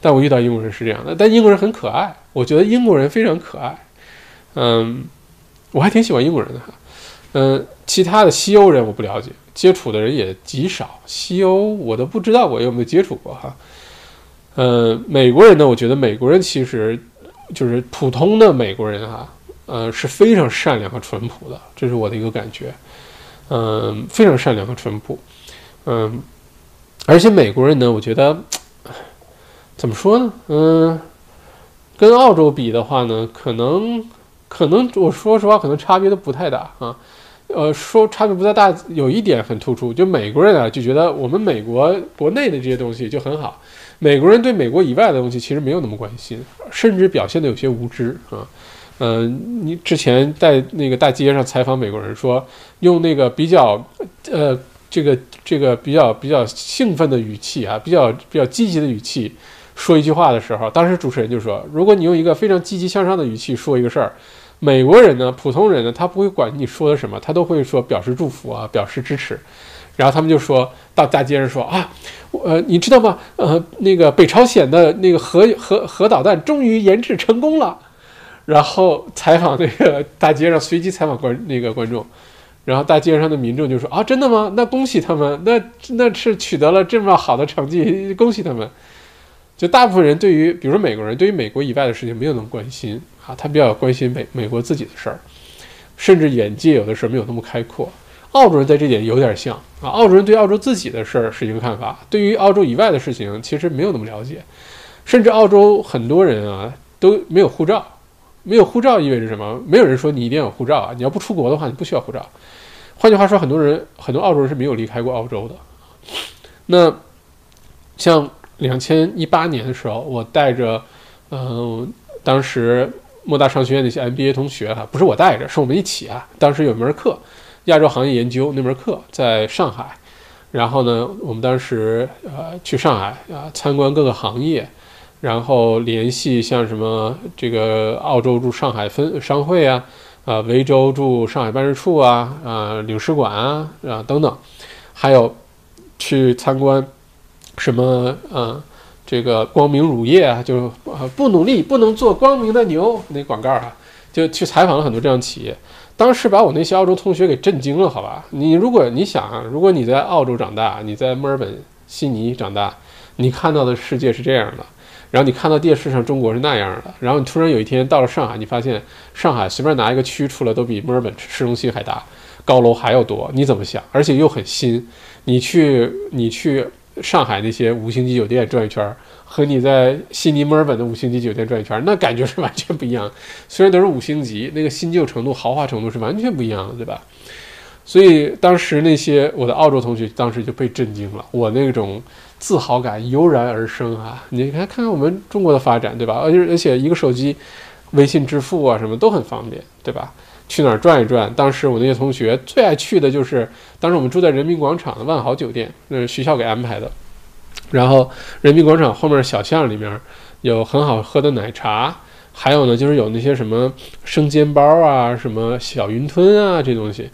但我遇到英国人是这样的，但英国人很可爱，我觉得英国人非常可爱。嗯，我还挺喜欢英国人的哈。嗯，其他的西欧人我不了解，接触的人也极少。西欧我都不知道我有没有接触过哈。嗯，美国人呢，我觉得美国人其实就是普通的美国人啊，呃，是非常善良和淳朴的，这是我的一个感觉。嗯，非常善良和淳朴。嗯，而且美国人呢，我觉得怎么说呢？嗯，跟澳洲比的话呢，可能。可能我说实话，可能差别都不太大啊。呃，说差别不太大，有一点很突出，就美国人啊就觉得我们美国国内的这些东西就很好，美国人对美国以外的东西其实没有那么关心，甚至表现的有些无知啊。嗯，你之前在那个大街上采访美国人，说用那个比较呃这个这个比较比较兴奋的语气啊，比较比较积极的语气说一句话的时候，当时主持人就说，如果你用一个非常积极向上的语气说一个事儿。美国人呢，普通人呢，他不会管你说的什么，他都会说表示祝福啊，表示支持。然后他们就说到大街上说啊，呃，你知道吗？呃，那个北朝鲜的那个核核核导弹终于研制成功了。然后采访那个大街上随机采访观那个观众，然后大街上的民众就说啊，真的吗？那恭喜他们，那那是取得了这么好的成绩，恭喜他们。就大部分人对于，比如说美国人，对于美国以外的事情没有那么关心啊，他比较关心美美国自己的事儿，甚至眼界有的时候没有那么开阔。澳洲人在这点有点像啊，澳洲人对澳洲自己的事儿是一个看法，对于澳洲以外的事情其实没有那么了解，甚至澳洲很多人啊都没有护照，没有护照意味着什么？没有人说你一定要有护照啊，你要不出国的话你不需要护照。换句话说，很多人很多澳洲人是没有离开过澳洲的。那像。两千一八年的时候，我带着，嗯，当时莫大商学院那些 MBA 同学哈，不是我带着，是我们一起啊。当时有门课，亚洲行业研究那门课在上海，然后呢，我们当时呃去上海啊参观各个行业，然后联系像什么这个澳洲驻上海分商会啊，啊维州驻上海办事处啊，啊领事馆啊啊等等，还有去参观。什么嗯？这个光明乳业啊，就呃不努力不能做光明的牛那广告啊，就去采访了很多这样企业。当时把我那些澳洲同学给震惊了，好吧？你如果你想啊，如果你在澳洲长大，你在墨尔本、悉尼长大，你看到的世界是这样的，然后你看到电视上中国是那样的，然后你突然有一天到了上海，你发现上海随便拿一个区出来都比墨尔本市中心还大，高楼还要多，你怎么想？而且又很新，你去你去。上海那些五星级酒店转一圈，和你在悉尼、墨尔本的五星级酒店转一圈，那感觉是完全不一样。虽然都是五星级，那个新旧程度、豪华程度是完全不一样的，对吧？所以当时那些我的澳洲同学当时就被震惊了，我那种自豪感油然而生啊！你看，看看我们中国的发展，对吧？而且而且一个手机，微信支付啊什么都很方便，对吧？去哪儿转一转？当时我那些同学最爱去的就是，当时我们住在人民广场的万豪酒店，那是学校给安排的。然后人民广场后面小巷里面有很好喝的奶茶，还有呢就是有那些什么生煎包啊、什么小云吞啊这东西。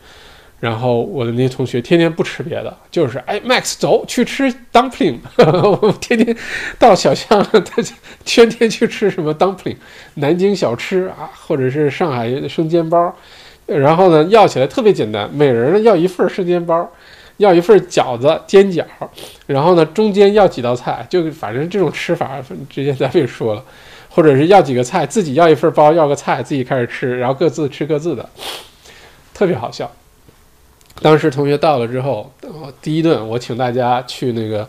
然后我的那些同学天天不吃别的，就是哎，Max 走去吃 dumpling，我天天到小巷，他天天去吃什么 dumpling，南京小吃啊，或者是上海生煎包，然后呢要起来特别简单，每人呢要一份生煎包，要一份饺子煎饺，然后呢中间要几道菜，就反正这种吃法之前咱也说了，或者是要几个菜，自己要一份包，要个菜，自己开始吃，然后各自吃各自的，特别好笑。当时同学到了之后，第一顿我请大家去那个，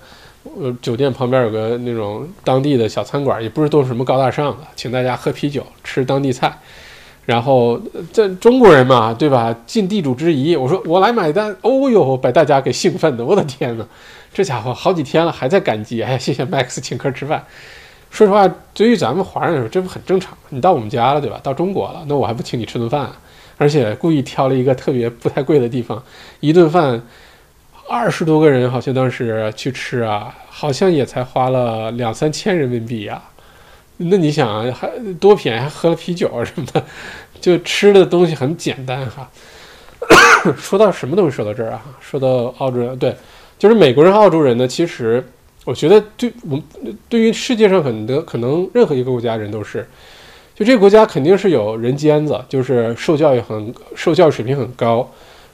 呃，酒店旁边有个那种当地的小餐馆，也不是都是什么高大上的，请大家喝啤酒，吃当地菜。然后这中国人嘛，对吧？尽地主之谊，我说我来买单。哦呦，把大家给兴奋的，我的天哪！这家伙好几天了还在感激，哎，谢谢 Max 请客吃饭。说实话，对于咱们华人来说，这不很正常？你到我们家了，对吧？到中国了，那我还不请你吃顿饭？而且故意挑了一个特别不太贵的地方，一顿饭二十多个人，好像当时去吃啊，好像也才花了两三千人民币呀。那你想啊，还多便宜，还喝了啤酒什么的，就吃的东西很简单哈。说到什么东西说到这儿啊？说到澳洲人，对，就是美国人澳洲人呢。其实我觉得，对我们对于世界上很多可能任何一个国家人都是。就这个国家肯定是有人尖子，就是受教育很、受教育水平很高，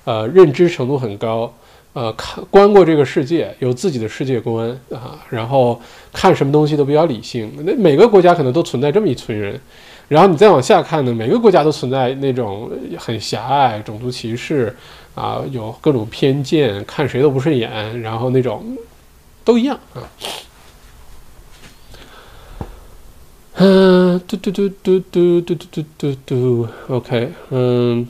呃，认知程度很高，呃，看观过这个世界，有自己的世界观啊，然后看什么东西都比较理性。那每个国家可能都存在这么一群人，然后你再往下看呢，每个国家都存在那种很狭隘、种族歧视啊，有各种偏见，看谁都不顺眼，然后那种都一样啊。嗯，嘟嘟嘟嘟嘟嘟嘟嘟嘟，OK，嗯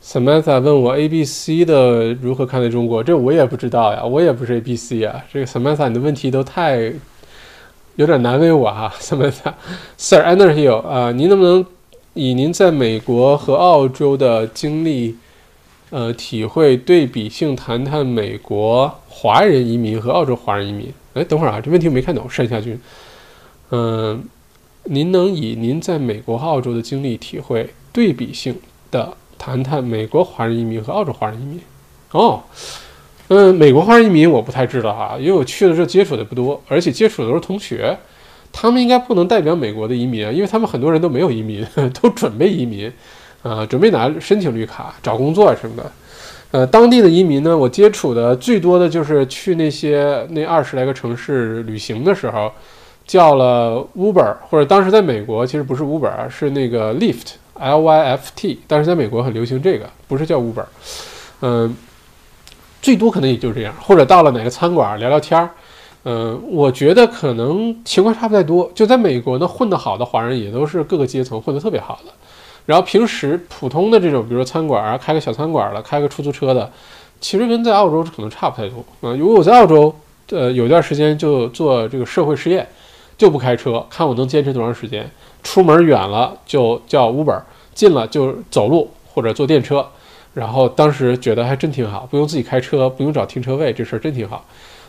，Samantha 问我 A B C 的如何看待中国，这我也不知道呀，我也不是 A B C 啊，这个 Samantha 你的问题都太有点难为我 哈，Samantha，Sir Underhill 啊，您能不能以您在美国和澳洲的经历，呃，体会对比性谈谈美国华人移民和澳洲华人移民？哎，等会儿啊，这问题我没看懂，单下去。嗯，您能以您在美国澳洲的经历体会对比性的谈谈美国华人移民和澳洲华人移民？哦，嗯，美国华人移民我不太知道哈，因为我去的时候接触的不多，而且接触的都是同学，他们应该不能代表美国的移民啊，因为他们很多人都没有移民，都准备移民啊，准备拿申请绿卡、找工作什么的。呃，当地的移民呢，我接触的最多的就是去那些那二十来个城市旅行的时候，叫了 Uber，或者当时在美国其实不是 Uber，是那个 Lyft，L Y F T，但是在美国很流行这个，不是叫 Uber。嗯，最多可能也就这样，或者到了哪个餐馆聊聊天儿。嗯，我觉得可能情况差不太多。就在美国呢，混得好的华人也都是各个阶层混得特别好的。然后平时普通的这种，比如说餐馆啊，开个小餐馆的，开个出租车的，其实跟在澳洲可能差不太多啊。如果我在澳洲，呃，有段时间就做这个社会实验，就不开车，看我能坚持多长时间。出门远了就叫 Uber，近了就走路或者坐电车。然后当时觉得还真挺好，不用自己开车，不用找停车位，这事儿真挺好。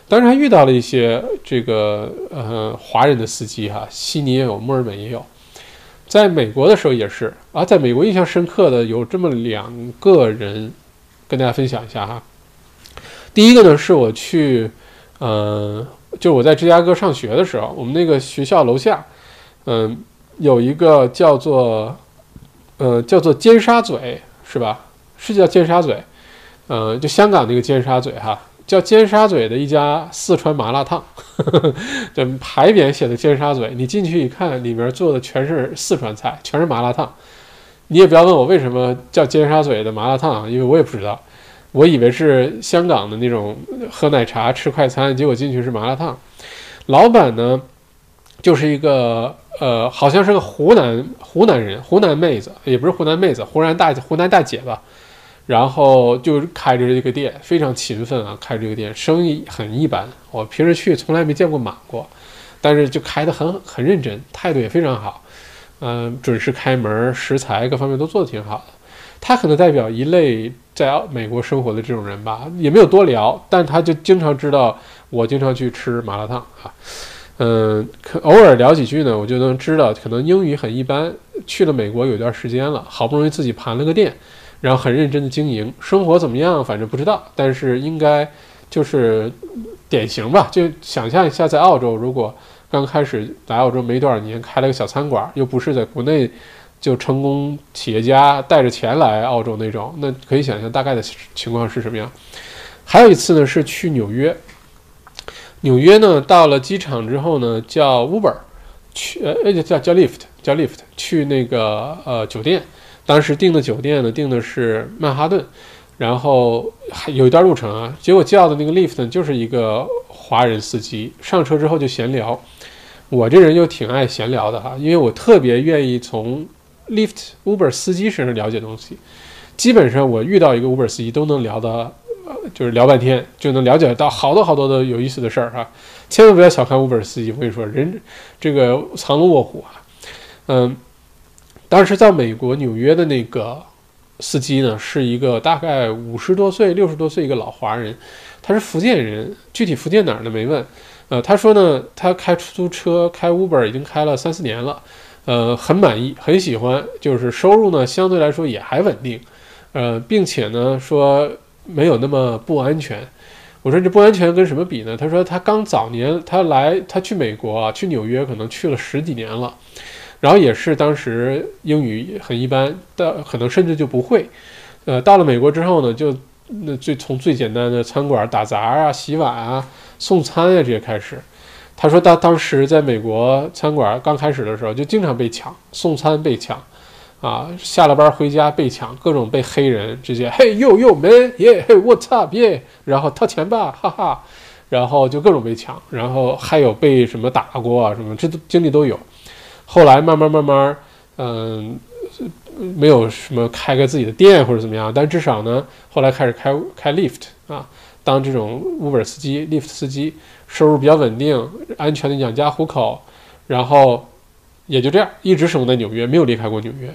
当然还遇到了一些这个呃华人的司机哈，悉尼也有，墨尔本也有。在美国的时候也是啊，在美国印象深刻的有这么两个人，跟大家分享一下哈。第一个呢是我去，嗯，就我在芝加哥上学的时候，我们那个学校楼下，嗯，有一个叫做，呃，叫做尖沙咀是吧？是叫尖沙咀，嗯，就香港那个尖沙咀哈。叫尖沙咀的一家四川麻辣烫，这牌匾写的尖沙咀，你进去一看，里面做的全是四川菜，全是麻辣烫。你也不要问我为什么叫尖沙咀的麻辣烫，因为我也不知道，我以为是香港的那种喝奶茶吃快餐，结果进去是麻辣烫。老板呢，就是一个呃，好像是个湖南湖南人，湖南妹子，也不是湖南妹子，湖南大湖南大姐吧。然后就开着这个店，非常勤奋啊，开着这个店，生意很一般。我平时去从来没见过满过，但是就开得很很认真，态度也非常好，嗯，准时开门，食材各方面都做得挺好的。他可能代表一类在美国生活的这种人吧，也没有多聊，但他就经常知道我经常去吃麻辣烫啊，嗯，可偶尔聊几句呢，我就能知道可能英语很一般。去了美国有段时间了，好不容易自己盘了个店。然后很认真的经营，生活怎么样？反正不知道，但是应该就是典型吧。就想象一下，在澳洲，如果刚开始来澳洲没多少年，开了个小餐馆，又不是在国内就成功企业家带着钱来澳洲那种，那可以想象大概的情况是什么样。还有一次呢，是去纽约，纽约呢到了机场之后呢，叫 Uber 去，呃，叫叫 Lift，叫 Lift 去那个呃酒店。当时订的酒店呢，订的是曼哈顿，然后还有一段路程啊。结果叫的那个 lift 就是一个华人司机，上车之后就闲聊。我这人就挺爱闲聊的哈，因为我特别愿意从 lift Uber 司机身上了解东西。基本上我遇到一个 Uber 司机都能聊的，就是聊半天就能了解到好多好多的有意思的事儿哈。千万不要小看 Uber 司机，我跟你说，人这个藏龙卧虎啊，嗯。当时在美国纽约的那个司机呢，是一个大概五十多岁、六十多岁一个老华人，他是福建人，具体福建哪儿的没问。呃，他说呢，他开出租车、开 Uber 已经开了三四年了，呃，很满意，很喜欢，就是收入呢相对来说也还稳定，呃，并且呢说没有那么不安全。我说这不安全跟什么比呢？他说他刚早年他来他去美国啊，去纽约可能去了十几年了。然后也是当时英语很一般，的可能甚至就不会。呃，到了美国之后呢，就那最从最简单的餐馆打杂啊、洗碗啊、送餐啊这些开始。他说他当时在美国餐馆刚开始的时候，就经常被抢，送餐被抢，啊，下了班回家被抢，各种被黑人直接嘿呦呦 man 耶嘿 what's up 耶，然后掏钱吧哈哈，然后就各种被抢，然后还有被什么打过啊什么，这都经历都有。后来慢慢慢慢，嗯，没有什么开个自己的店或者怎么样，但至少呢，后来开始开开 lift 啊，当这种 Uber 司机、lift 司机，收入比较稳定，安全的养家糊口，然后也就这样一直生活在纽约，没有离开过纽约。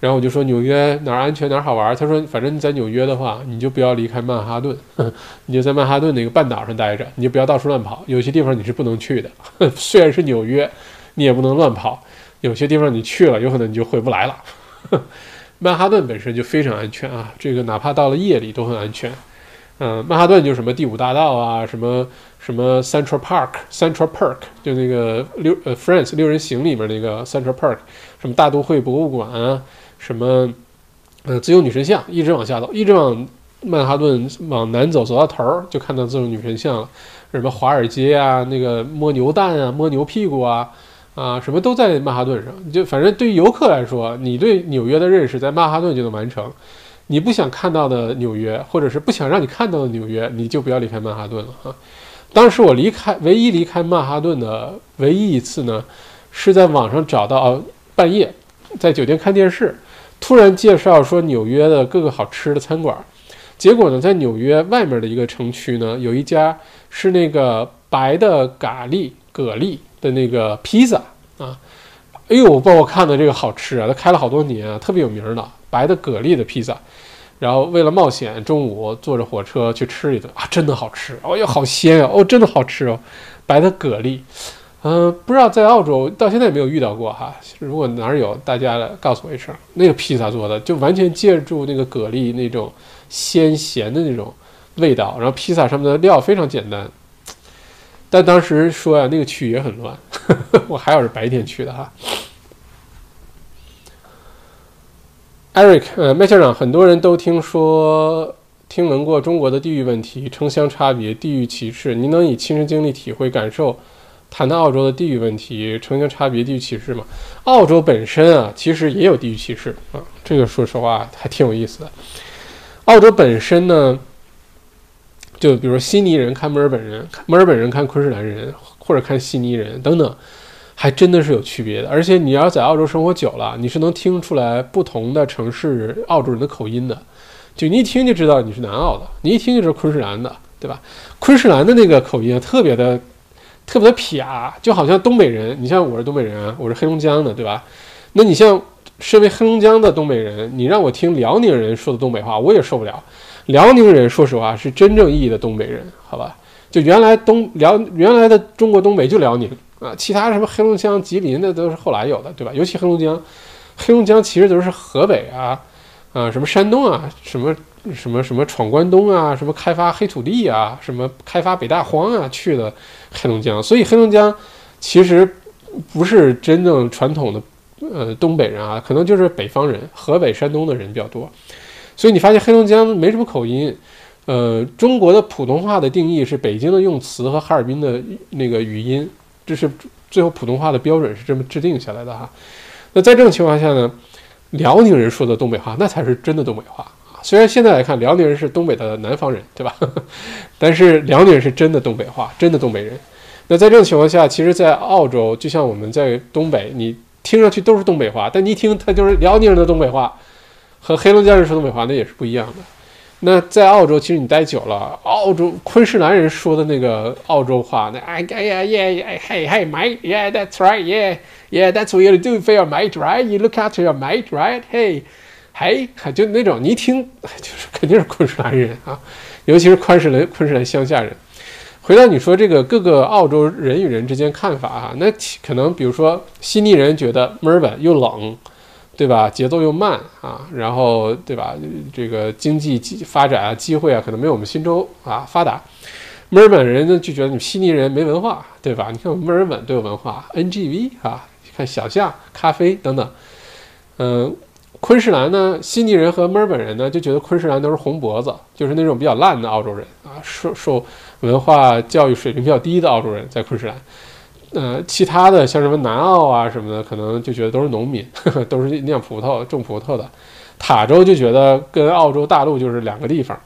然后我就说纽约哪儿安全哪儿好玩，他说反正你在纽约的话，你就不要离开曼哈顿，你就在曼哈顿那个半岛上待着，你就不要到处乱跑，有些地方你是不能去的，虽然是纽约。你也不能乱跑，有些地方你去了，有可能你就回不来了。曼哈顿本身就非常安全啊，这个哪怕到了夜里都很安全。嗯，曼哈顿就什么第五大道啊，什么什么 Central Park，Central Park 就那个六呃 France 六人行里面那个 Central Park，什么大都会博物馆啊，什么呃，自由女神像一直往下走，一直往曼哈顿往南走，走到头儿就看到自由女神像了。什么华尔街啊，那个摸牛蛋啊，摸牛屁股啊，啊，什么都在曼哈顿上。就反正对于游客来说，你对纽约的认识在曼哈顿就能完成。你不想看到的纽约，或者是不想让你看到的纽约，你就不要离开曼哈顿了啊。当时我离开唯一离开曼哈顿的唯一一次呢，是在网上找到半夜在酒店看电视，突然介绍说纽约的各个好吃的餐馆。结果呢，在纽约外面的一个城区呢，有一家是那个白的咖喱蛤蜊的那个披萨啊，哎呦，把我看的这个好吃啊，它开了好多年啊，特别有名的白的蛤蜊的披萨。然后为了冒险，中午坐着火车去吃一顿啊，真的好吃，哦哟，好鲜啊，哦，真的好吃哦，白的蛤蜊。嗯，不知道在澳洲到现在没有遇到过哈。如果哪儿有，大家告诉我一声。那个披萨做的就完全借助那个蛤蜊那种鲜咸的那种味道，然后披萨上面的料非常简单。但当时说呀，那个区也很乱，我还好是白天去的哈。Eric，呃，麦校长，很多人都听说听闻过中国的地域问题、城乡差别、地域歧视，您能以亲身经历体会感受？谈到澳洲的地域问题、城乡差别、地域歧视吗？澳洲本身啊，其实也有地域歧视啊。这个说实话还挺有意思的。澳洲本身呢，就比如悉尼人看墨尔本人，墨尔本人看昆士兰人，或者看悉尼人等等，还真的是有区别的。而且你要在澳洲生活久了，你是能听出来不同的城市澳洲人的口音的。就你一听就知道你是南澳的，你一听就知道昆士兰的，对吧？昆士兰的那个口音特别的。特别的撇，就好像东北人。你像我是东北人啊，我是黑龙江的，对吧？那你像身为黑龙江的东北人，你让我听辽宁人说的东北话，我也受不了。辽宁人说实话是真正意义的东北人，好吧？就原来东辽原来的中国东北就辽宁啊，其他什么黑龙江、吉林的都是后来有的，对吧？尤其黑龙江，黑龙江其实都是河北啊啊，什么山东啊，什么。什么什么闯关东啊，什么开发黑土地啊，什么开发北大荒啊，去的黑龙江，所以黑龙江其实不是真正传统的呃东北人啊，可能就是北方人，河北、山东的人比较多。所以你发现黑龙江没什么口音。呃，中国的普通话的定义是北京的用词和哈尔滨的那个语音，这是最后普通话的标准是这么制定下来的哈。那在这种情况下呢，辽宁人说的东北话那才是真的东北话。虽然现在来看，辽宁人是东北的南方人，对吧？但是辽宁人是真的东北话，真的东北人。那在这种情况下，其实，在澳洲，就像我们在东北，你听上去都是东北话，但你一听，它就是辽宁人的东北话，和黑龙江人说东北话那也是不一样的。那在澳洲，其实你待久了，澳洲昆士兰人说的那个澳洲话，那哎哎呀耶哎嘿嘿，mate yeah，that's right yeah，yeah that's what you do for your mate right，you look after your mate right？嘿嘿，还就那种你一听 就是肯定是昆士兰人啊，尤其是昆士兰昆士兰乡下人。回到你说这个各个澳洲人与人之间看法啊，那可能比如说悉尼人觉得墨尔本又冷，对吧？节奏又慢啊，然后对吧？这个经济发展啊，机会啊，可能没有我们新州啊发达。墨尔本人呢就觉得你悉尼人没文化，对吧？你看我们墨尔本都有文化，NGV 啊，看小巷、咖啡等等，嗯。昆士兰呢，悉尼人和墨尔本人呢就觉得昆士兰都是红脖子，就是那种比较烂的澳洲人啊，受受文化教育水平比较低的澳洲人在昆士兰。呃，其他的像什么南澳啊什么的，可能就觉得都是农民，呵 呵都是酿葡萄、种葡萄的。塔州就觉得跟澳洲大陆就是两个地方。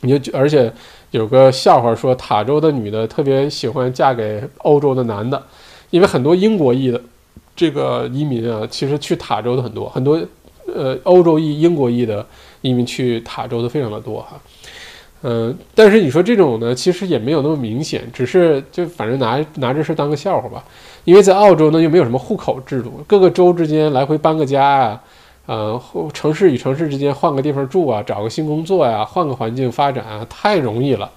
你就而且有个笑话说，塔州的女的特别喜欢嫁给欧洲的男的，因为很多英国裔的这个移民啊，其实去塔州的很多很多。呃，欧洲裔、英国裔的移民去塔州的非常的多哈，嗯，但是你说这种呢，其实也没有那么明显，只是就反正拿拿这事当个笑话吧。因为在澳洲呢，又没有什么户口制度，各个州之间来回搬个家啊，呃，城市与城市之间换个地方住啊，找个新工作呀，换个环境发展啊，太容易了。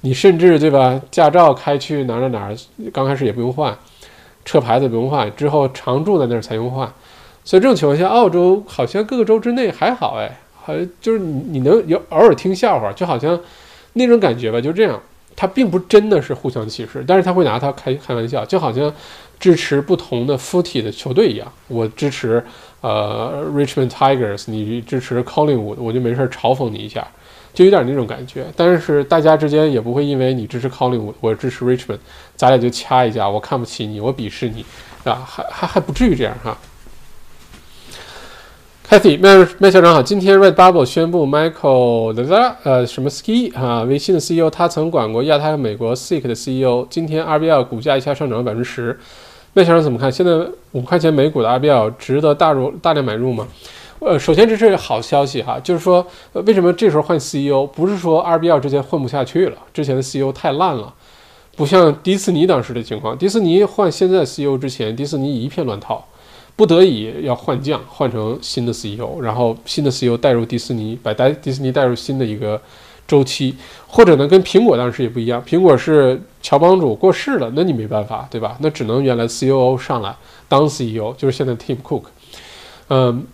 你甚至对吧，驾照开去哪哪哪，刚开始也不用换，车牌子不用换，之后常住在那儿才用换。所以这种情况下，澳洲好像各个州之内还好哎，好像就是你你能有偶尔听笑话，就好像那种感觉吧，就这样。他并不真的是互相歧视，但是他会拿它开开玩笑，就好像支持不同的附体的球队一样。我支持呃 Richmond Tigers，你支持 Collingwood，我就没事嘲讽你一下，就有点那种感觉。但是大家之间也不会因为你支持 Collingwood，我支持 Richmond，咱俩就掐一架，我看不起你，我鄙视你，啊，还还还不至于这样哈。Kathy，麦麦校长好。今天 Red Bubble 宣布 Michael 呃什么 Ski 啊，微信的 CEO，他曾管过亚太和美国 Seek 的 CEO。今天 RBL 股价一下上涨了百分之十。麦校长怎么看？现在五块钱每股的 RBL 值得大入大量买入吗？呃，首先这是好消息哈，就是说为什么这时候换 CEO？不是说 RBL 之前混不下去了，之前的 CEO 太烂了，不像迪士尼当时的情况。迪士尼换现在 CEO 之前，迪士尼一片乱套。不得已要换将，换成新的 CEO，然后新的 CEO 带入迪士尼，把带迪士尼带入新的一个周期，或者呢，跟苹果当时也不一样，苹果是乔帮主过世了，那你没办法，对吧？那只能原来 COO 上来当 CEO，就是现在 Tim Cook，嗯，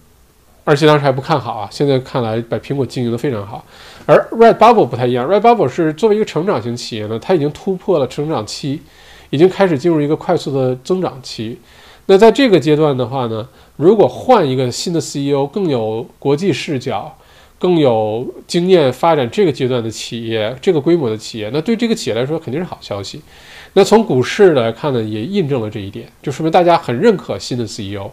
而且当时还不看好啊，现在看来把苹果经营的非常好。而 Red Bubble 不太一样，Red Bubble 是作为一个成长型企业呢，它已经突破了成长期，已经开始进入一个快速的增长期。那在这个阶段的话呢，如果换一个新的 CEO，更有国际视角，更有经验发展这个阶段的企业，这个规模的企业，那对这个企业来说肯定是好消息。那从股市来看呢，也印证了这一点，就说明大家很认可新的 CEO，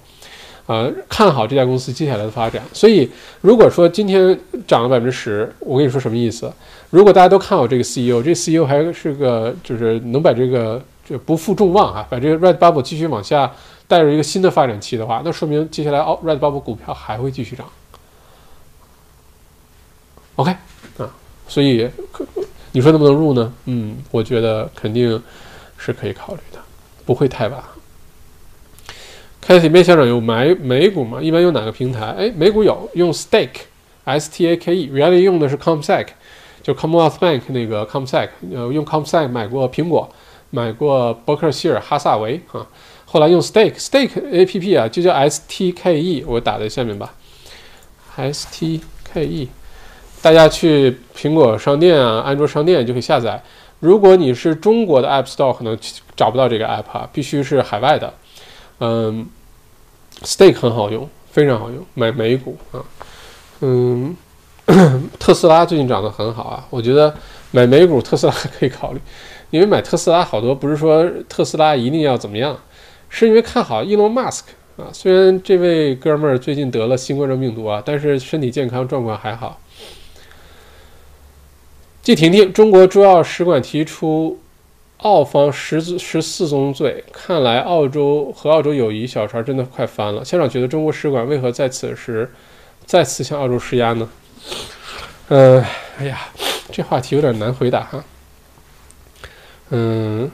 呃，看好这家公司接下来的发展。所以，如果说今天涨了百分之十，我跟你说什么意思？如果大家都看好这个 CEO，这 CEO 还是个就是能把这个就不负众望啊，把这个 Red Bubble 继续往下。带着一个新的发展期的话，那说明接下来哦，Red Bubble 股票还会继续涨。OK 啊，所以你说能不能入呢？嗯，我觉得肯定是可以考虑的，不会太晚。开启面校长有买美股吗？一般用哪个平台？哎，美股有用 Stake，S T A K E，原来用的是 Comsec，就 Commonwealth Bank 那个 Comsec，呃，用 Comsec 买过苹果，买过伯克希尔哈萨维啊。后来用 Stake，Stake A P P 啊，就叫 S T K E，我打在下面吧。S T K E，大家去苹果商店啊、安卓商店就可以下载。如果你是中国的 App Store，可能找不到这个 App 啊，必须是海外的。嗯，Stake 很好用，非常好用，买美股啊。嗯，特斯拉最近涨得很好啊，我觉得买美股特斯拉 可以考虑，因为买特斯拉好多不是说特斯拉一定要怎么样。是因为看好伊隆马斯克啊，虽然这位哥们儿最近得了新冠状病毒啊，但是身体健康状况还好。季婷婷，中国驻澳使馆提出澳方十十四宗罪，看来澳洲和澳洲友谊小船真的快翻了。校长觉得中国使馆为何在此时再次向澳洲施压呢？嗯，哎呀，这话题有点难回答哈。嗯。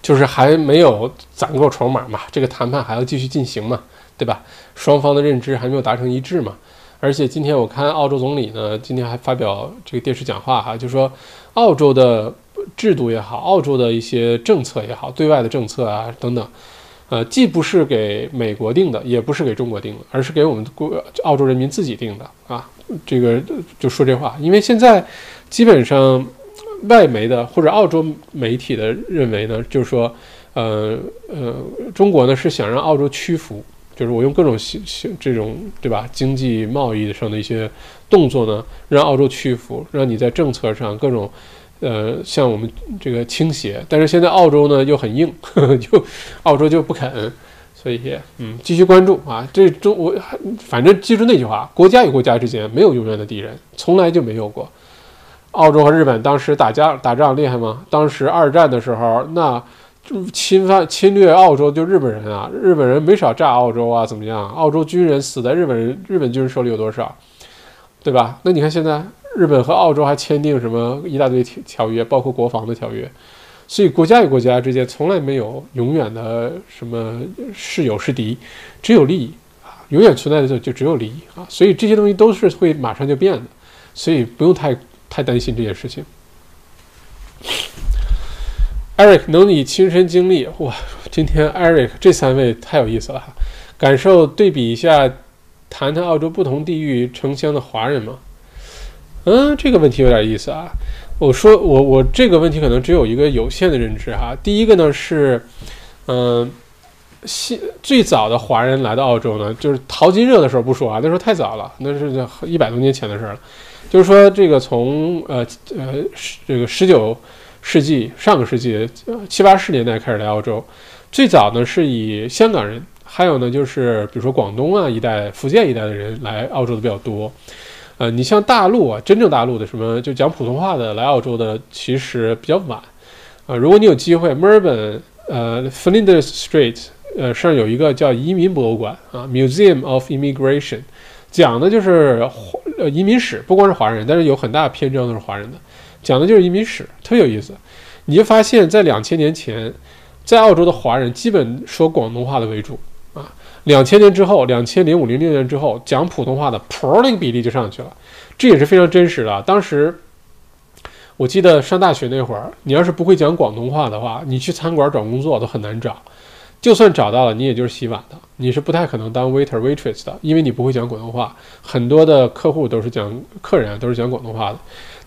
就是还没有攒够筹码嘛，这个谈判还要继续进行嘛，对吧？双方的认知还没有达成一致嘛。而且今天我看澳洲总理呢，今天还发表这个电视讲话哈，就说澳洲的制度也好，澳洲的一些政策也好，对外的政策啊等等，呃，既不是给美国定的，也不是给中国定的，而是给我们国澳洲人民自己定的啊。这个就说这话，因为现在基本上。外媒的或者澳洲媒体的认为呢，就是说，呃呃，中国呢是想让澳洲屈服，就是我用各种形形这种对吧，经济贸易上的一些动作呢，让澳洲屈服，让你在政策上各种呃向我们这个倾斜。但是现在澳洲呢又很硬，呵 呵就澳洲就不肯，所以嗯，继续关注啊。这中我反正记住那句话：国家与国家之间没有永远的敌人，从来就没有过。澳洲和日本当时打架打仗厉害吗？当时二战的时候，那侵犯侵略澳洲就日本人啊，日本人没少炸澳洲啊，怎么样？澳洲军人死在日本人日本军人手里有多少？对吧？那你看现在日本和澳洲还签订什么一大堆条条约，包括国防的条约，所以国家与国家之间从来没有永远的什么是友是敌，只有利益啊，永远存在的就就只有利益啊，所以这些东西都是会马上就变的，所以不用太。太担心这件事情。Eric 能以亲身经历哇，今天 Eric 这三位太有意思了哈，感受对比一下，谈谈澳洲不同地域城乡的华人吗？嗯，这个问题有点意思啊。我说我我这个问题可能只有一个有限的认知哈。第一个呢是，嗯，西最早的华人来到澳洲呢，就是淘金热的时候不说啊，那时候太早了，那是一百多年前的事了。就是说，这个从呃呃这个十九世纪上个世纪七八十年代开始来澳洲，最早呢是以香港人，还有呢就是比如说广东啊一带、福建一带的人来澳洲的比较多。呃，你像大陆啊，真正大陆的什么就讲普通话的来澳洲的，其实比较晚。啊，如果你有机会，墨尔本呃 Flinders Street 呃上有一个叫移民博物馆啊，Museum of Immigration，讲的就是呃移民史，不光是华人，但是有很大篇章都是华人的，讲的就是移民史，特别有意思。你就发现，在两千年前，在澳洲的华人基本说广东话的为主啊。两千年之后，两千零五零六年之后，讲普通话的普那个比例就上去了，这也是非常真实的。当时我记得上大学那会儿，你要是不会讲广东话的话，你去餐馆找工作都很难找，就算找到了，你也就是洗碗的，你是不太可能当 waiter waitress 的，因为你不会讲广东话。很多的客户都是讲客人啊，都是讲广东话的。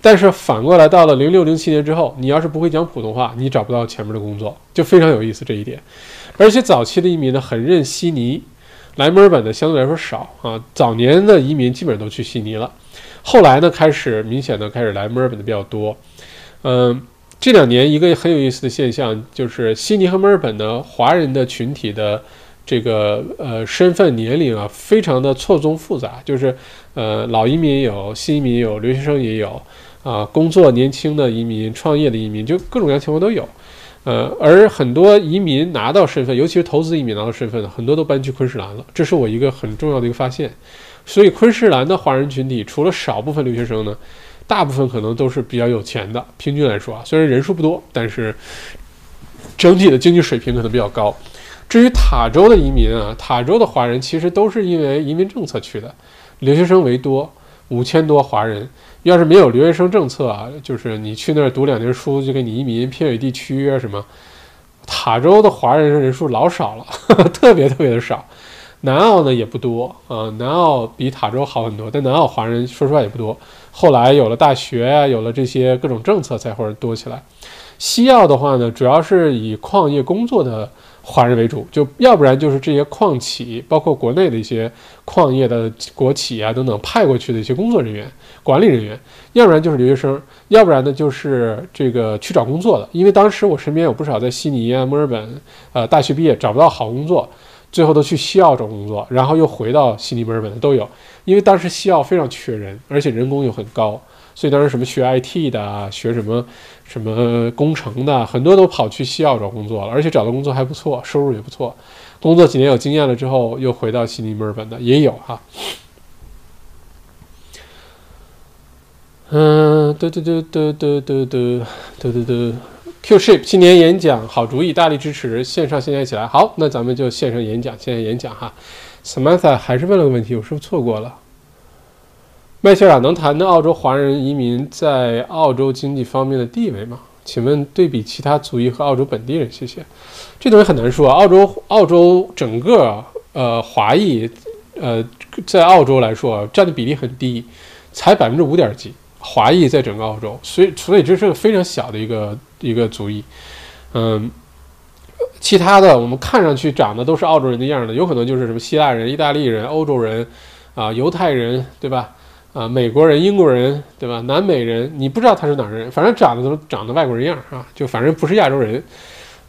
但是反过来，到了零六零七年之后，你要是不会讲普通话，你找不到前面的工作，就非常有意思这一点。而且早期的移民呢，很认悉尼。来墨尔本的相对来说少啊，早年的移民基本上都去悉尼了，后来呢开始明显的开始来墨尔本的比较多。嗯，这两年一个很有意思的现象就是悉尼和墨尔本的华人的群体的这个呃身份年龄啊非常的错综复杂，就是呃老移民也有，新移民也有，留学生也有啊，工作年轻的移民、创业的移民，就各种各样情况都有。呃，而很多移民拿到身份，尤其是投资移民拿到身份的，很多都搬去昆士兰了。这是我一个很重要的一个发现。所以，昆士兰的华人群体，除了少部分留学生呢，大部分可能都是比较有钱的。平均来说啊，虽然人数不多，但是整体的经济水平可能比较高。至于塔州的移民啊，塔州的华人其实都是因为移民政策去的，留学生为多，五千多华人。要是没有留学生政策啊，就是你去那儿读两年书就给你移民偏远地区啊什么，塔州的华人人数老少了，特别特别的少。南澳呢也不多啊，南澳比塔州好很多，但南澳华人说实话也不多。后来有了大学啊，有了这些各种政策才会多起来。西澳的话呢，主要是以矿业工作的。华人为主，就要不然就是这些矿企，包括国内的一些矿业的国企啊等等派过去的一些工作人员、管理人员，要不然就是留学生，要不然呢就是这个去找工作的。因为当时我身边有不少在悉尼啊、墨尔本，呃，大学毕业找不到好工作，最后都去西澳找工作，然后又回到悉尼、墨尔本的都有。因为当时西澳非常缺人，而且人工又很高。所以当时什么学 IT 的啊，学什么什么工程的，很多都跑去西澳找工作了，而且找的工作还不错，收入也不错。工作几年有经验了之后，又回到悉尼、墨尔本的也有哈。嗯，对对对对对对对对对对，Q Ship 新年演讲好主意，大力支持线上线下一起来。好，那咱们就线上演讲，线下演讲哈。Samantha 还是问了个问题，我是不是错过了？麦校长能谈谈澳洲华人移民在澳洲经济方面的地位吗？请问对比其他族裔和澳洲本地人，谢谢。这东西很难说。啊澳洲澳洲整个呃华裔呃在澳洲来说占的比例很低，才百分之五点几。华裔在整个澳洲，所以所以这是个非常小的一个一个族裔。嗯，其他的我们看上去长得都是澳洲人的样的，有可能就是什么希腊人、意大利人、欧洲人啊、犹太人，对吧？啊，美国人、英国人，对吧？南美人，你不知道他是哪儿人，反正长得都长得外国人样啊，就反正不是亚洲人。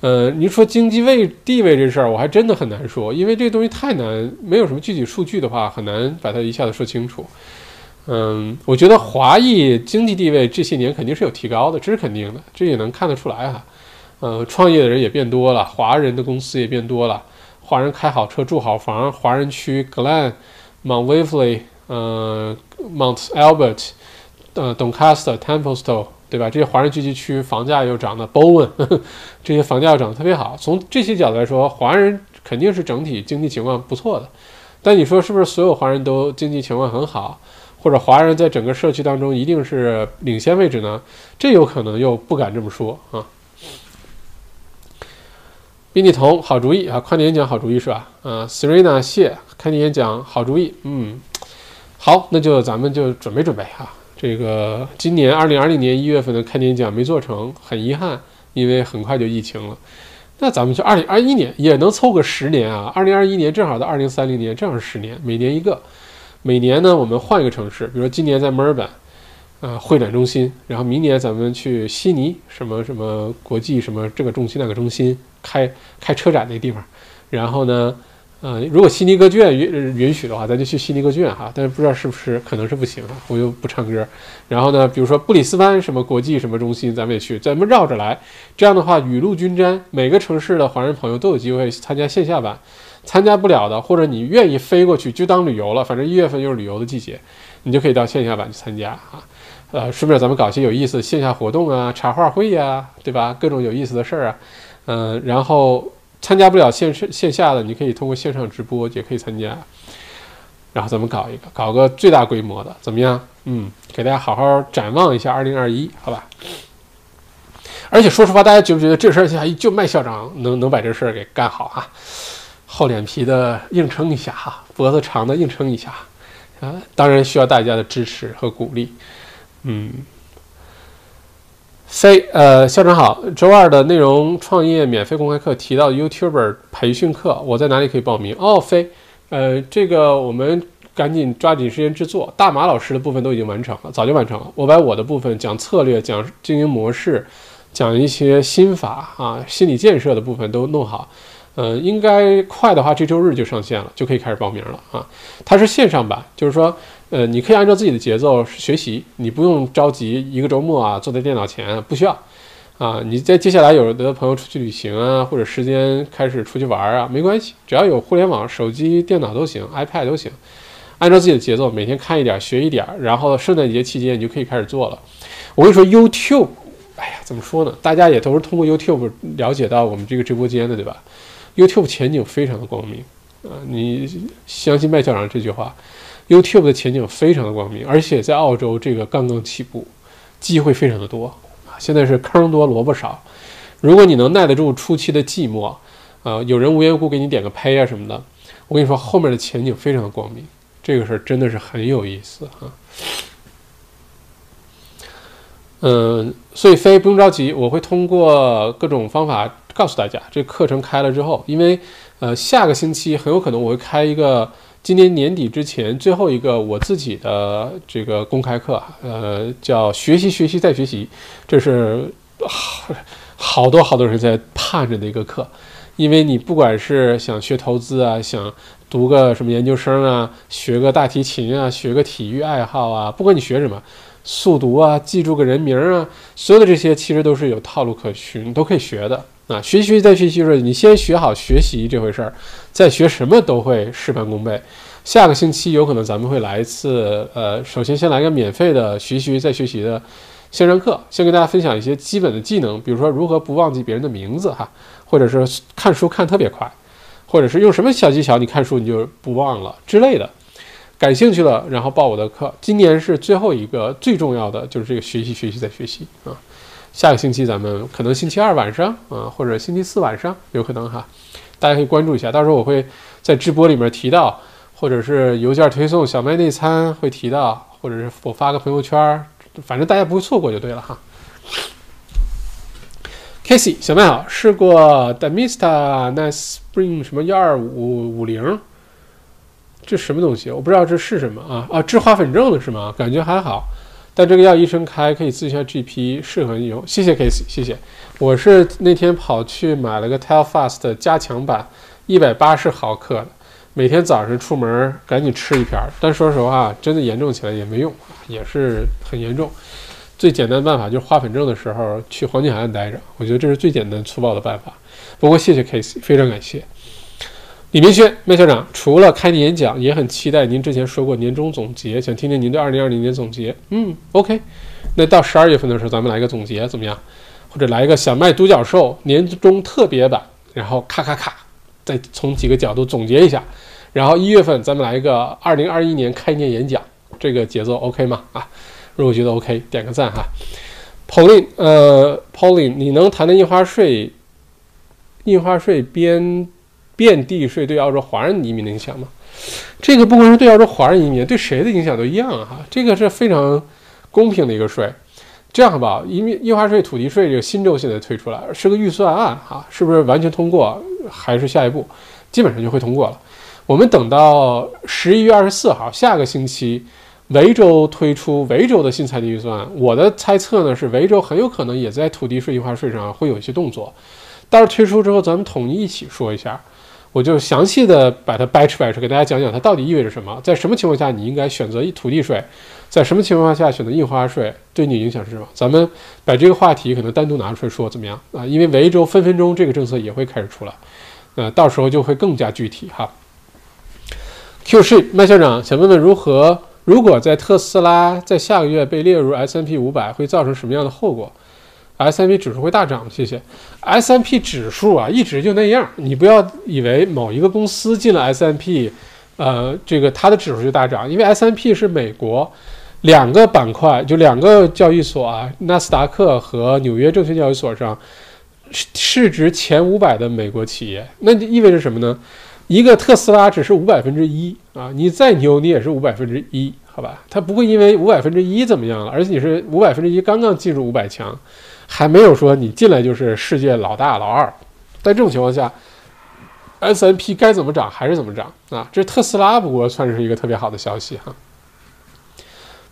呃，你说经济位地位这事儿，我还真的很难说，因为这东西太难，没有什么具体数据的话，很难把它一下子说清楚。嗯，我觉得华裔经济地位这些年肯定是有提高的，这是肯定的，这也能看得出来哈。呃，创业的人也变多了，华人的公司也变多了，华人开好车、住好房，华人区 Glen、Mount Waverly。呃，Mount Albert，呃，Doncaster、Templestowe，对吧？这些华人聚集区房价又涨得 Bowen，这些房价又涨得特别好。从这些角度来说，华人肯定是整体经济情况不错的。但你说是不是所有华人都经济情况很好，或者华人在整个社区当中一定是领先位置呢？这有可能又不敢这么说啊。宾利彤，好主意啊！跨年演讲，好主意是吧？啊，Serena 谢，开年演讲，好主意，嗯。好，那就咱们就准备准备哈。这个今年二零二零年一月份的开年讲没做成，很遗憾，因为很快就疫情了。那咱们就二零二一年也能凑个十年啊！二零二一年正好到二零三零年，正好是十年，每年一个。每年呢，我们换一个城市，比如说今年在墨尔本，啊，会展中心，然后明年咱们去悉尼，什么什么国际什么这个中心那个中心开开车展那地方，然后呢。呃，如果悉尼歌剧院允允许的话，咱就去悉尼歌剧院哈。但是不知道是不是，可能是不行。我又不唱歌。然后呢，比如说布里斯班什么国际什么中心，咱们也去，咱们绕着来。这样的话，雨露均沾，每个城市的华人朋友都有机会参加线下版。参加不了的，或者你愿意飞过去，就当旅游了。反正一月份又是旅游的季节，你就可以到线下版去参加啊。呃，顺便咱们搞些有意思的线下活动啊，茶话会呀，对吧？各种有意思的事儿啊。嗯，然后。参加不了线线下的，你可以通过线上直播也可以参加。然后咱们搞一个，搞个最大规模的，怎么样？嗯，给大家好好展望一下二零二一，好吧？而且说实话，大家觉不觉得这事儿下就麦校长能能把这事儿给干好啊？厚脸皮的硬撑一下哈，脖子长的硬撑一下啊！当然需要大家的支持和鼓励，嗯。C，呃，校长好，周二的内容创业免费公开课提到 YouTuber 培训课，我在哪里可以报名？哦，飞，呃，这个我们赶紧抓紧时间制作。大马老师的部分都已经完成了，早就完成了。我把我的部分讲策略、讲经营模式、讲一些心法啊、心理建设的部分都弄好。呃，应该快的话，这周日就上线了，就可以开始报名了啊。它是线上版，就是说。呃，你可以按照自己的节奏学习，你不用着急一个周末啊，坐在电脑前不需要，啊，你在接下来有的朋友出去旅行啊，或者时间开始出去玩儿啊，没关系，只要有互联网、手机、电脑都行，iPad 都行，按照自己的节奏，每天看一点，学一点，然后圣诞节期间你就可以开始做了。我跟你说，YouTube，哎呀，怎么说呢？大家也都是通过 YouTube 了解到我们这个直播间的，对吧？YouTube 前景非常的光明啊，你相信麦校长这句话。YouTube 的前景非常的光明，而且在澳洲这个刚刚起步，机会非常的多啊！现在是坑多萝卜少，如果你能耐得住初期的寂寞，啊，有人无缘无故给你点个呸啊什么的，我跟你说后面的前景非常的光明，这个事儿真的是很有意思啊！嗯，所以飞不用着急，我会通过各种方法告诉大家，这课程开了之后，因为呃下个星期很有可能我会开一个。今年年底之前最后一个我自己的这个公开课，呃，叫学习学习再学习，这是好 好多好多人在盼着的一个课，因为你不管是想学投资啊，想读个什么研究生啊，学个大提琴啊，学个体育爱好啊，不管你学什么，速读啊，记住个人名啊，所有的这些其实都是有套路可循，都可以学的。啊，学习再学习，就是你先学好学习这回事儿，再学什么都会事半功倍。下个星期有可能咱们会来一次，呃，首先先来个免费的学习再学习的线上课，先跟大家分享一些基本的技能，比如说如何不忘记别人的名字哈，或者是看书看特别快，或者是用什么小技巧你看书你就不忘了之类的。感兴趣了，然后报我的课。今年是最后一个最重要的，就是这个学习学习再学习啊。下个星期咱们可能星期二晚上啊，或者星期四晚上有可能哈，大家可以关注一下。到时候我会在直播里面提到，或者是邮件推送小麦内参会提到，或者是我发个朋友圈，反正大家不会错过就对了哈。Casey 小麦好，试过 Demista Nice Spring 什么幺二五五零，这什么东西？我不知道这是什么啊啊，治花粉症的是吗？感觉还好。但这个药医生开，可以咨询下 GP 适合你用。谢谢 Casey，谢谢。我是那天跑去买了个 Telfast 加强版，一百八十毫克的，每天早上出门赶紧吃一片儿。但说实话，真的严重起来也没用，也是很严重。最简单的办法就是花粉症的时候去黄金海岸待着，我觉得这是最简单粗暴的办法。不过谢谢 Casey，非常感谢。李明轩，麦校长，除了开年讲，也很期待您之前说过年终总结，想听听您对二零二零年总结。嗯，OK，那到十二月份的时候，咱们来一个总结怎么样？或者来一个小麦独角兽年终特别版，然后咔咔咔，再从几个角度总结一下。然后一月份咱们来一个二零二一年开年演讲，这个节奏 OK 吗？啊，如果觉得 OK，点个赞哈。Pauline，呃，Pauline，你能谈谈印花税？印花税编？遍地税对澳洲华人移民的影响吗？这个不光是对澳洲华人移民，对谁的影响都一样哈。这个是非常公平的一个税。这样好不好？因为印花税、土地税这个新州现在推出来是个预算案啊，是不是完全通过？还是下一步，基本上就会通过了。我们等到十一月二十四号，下个星期，维州推出维州的新财政预算案。我的猜测呢是，维州很有可能也在土地税、印花税上会有一些动作。到时候推出之后，咱们统一一起说一下。我就详细的把它掰扯掰扯，给大家讲讲它到底意味着什么，在什么情况下你应该选择土地税，在什么情况下选择印花税，对你影响是什么？咱们把这个话题可能单独拿出来说，怎么样啊？因为维州分分钟这个政策也会开始出来，呃，到时候就会更加具体哈。Q 是麦校长想问问，如何如果在特斯拉在下个月被列入 S N P 五百，会造成什么样的后果 S M P 指数会大涨，谢谢。S M P 指数啊，一直就那样。你不要以为某一个公司进了 S M P，呃，这个它的指数就大涨，因为 S M P 是美国两个板块，就两个交易所啊，纳斯达克和纽约证券交易所上市市值前五百的美国企业。那就意味着什么呢？一个特斯拉只是五百分之一啊，你再牛，你也是五百分之一，好吧？它不会因为五百分之一怎么样了，而且你是五百分之一刚刚进入五百强。还没有说你进来就是世界老大老二，在这种情况下，S N P 该怎么涨还是怎么涨啊？这特斯拉不过算是一个特别好的消息哈。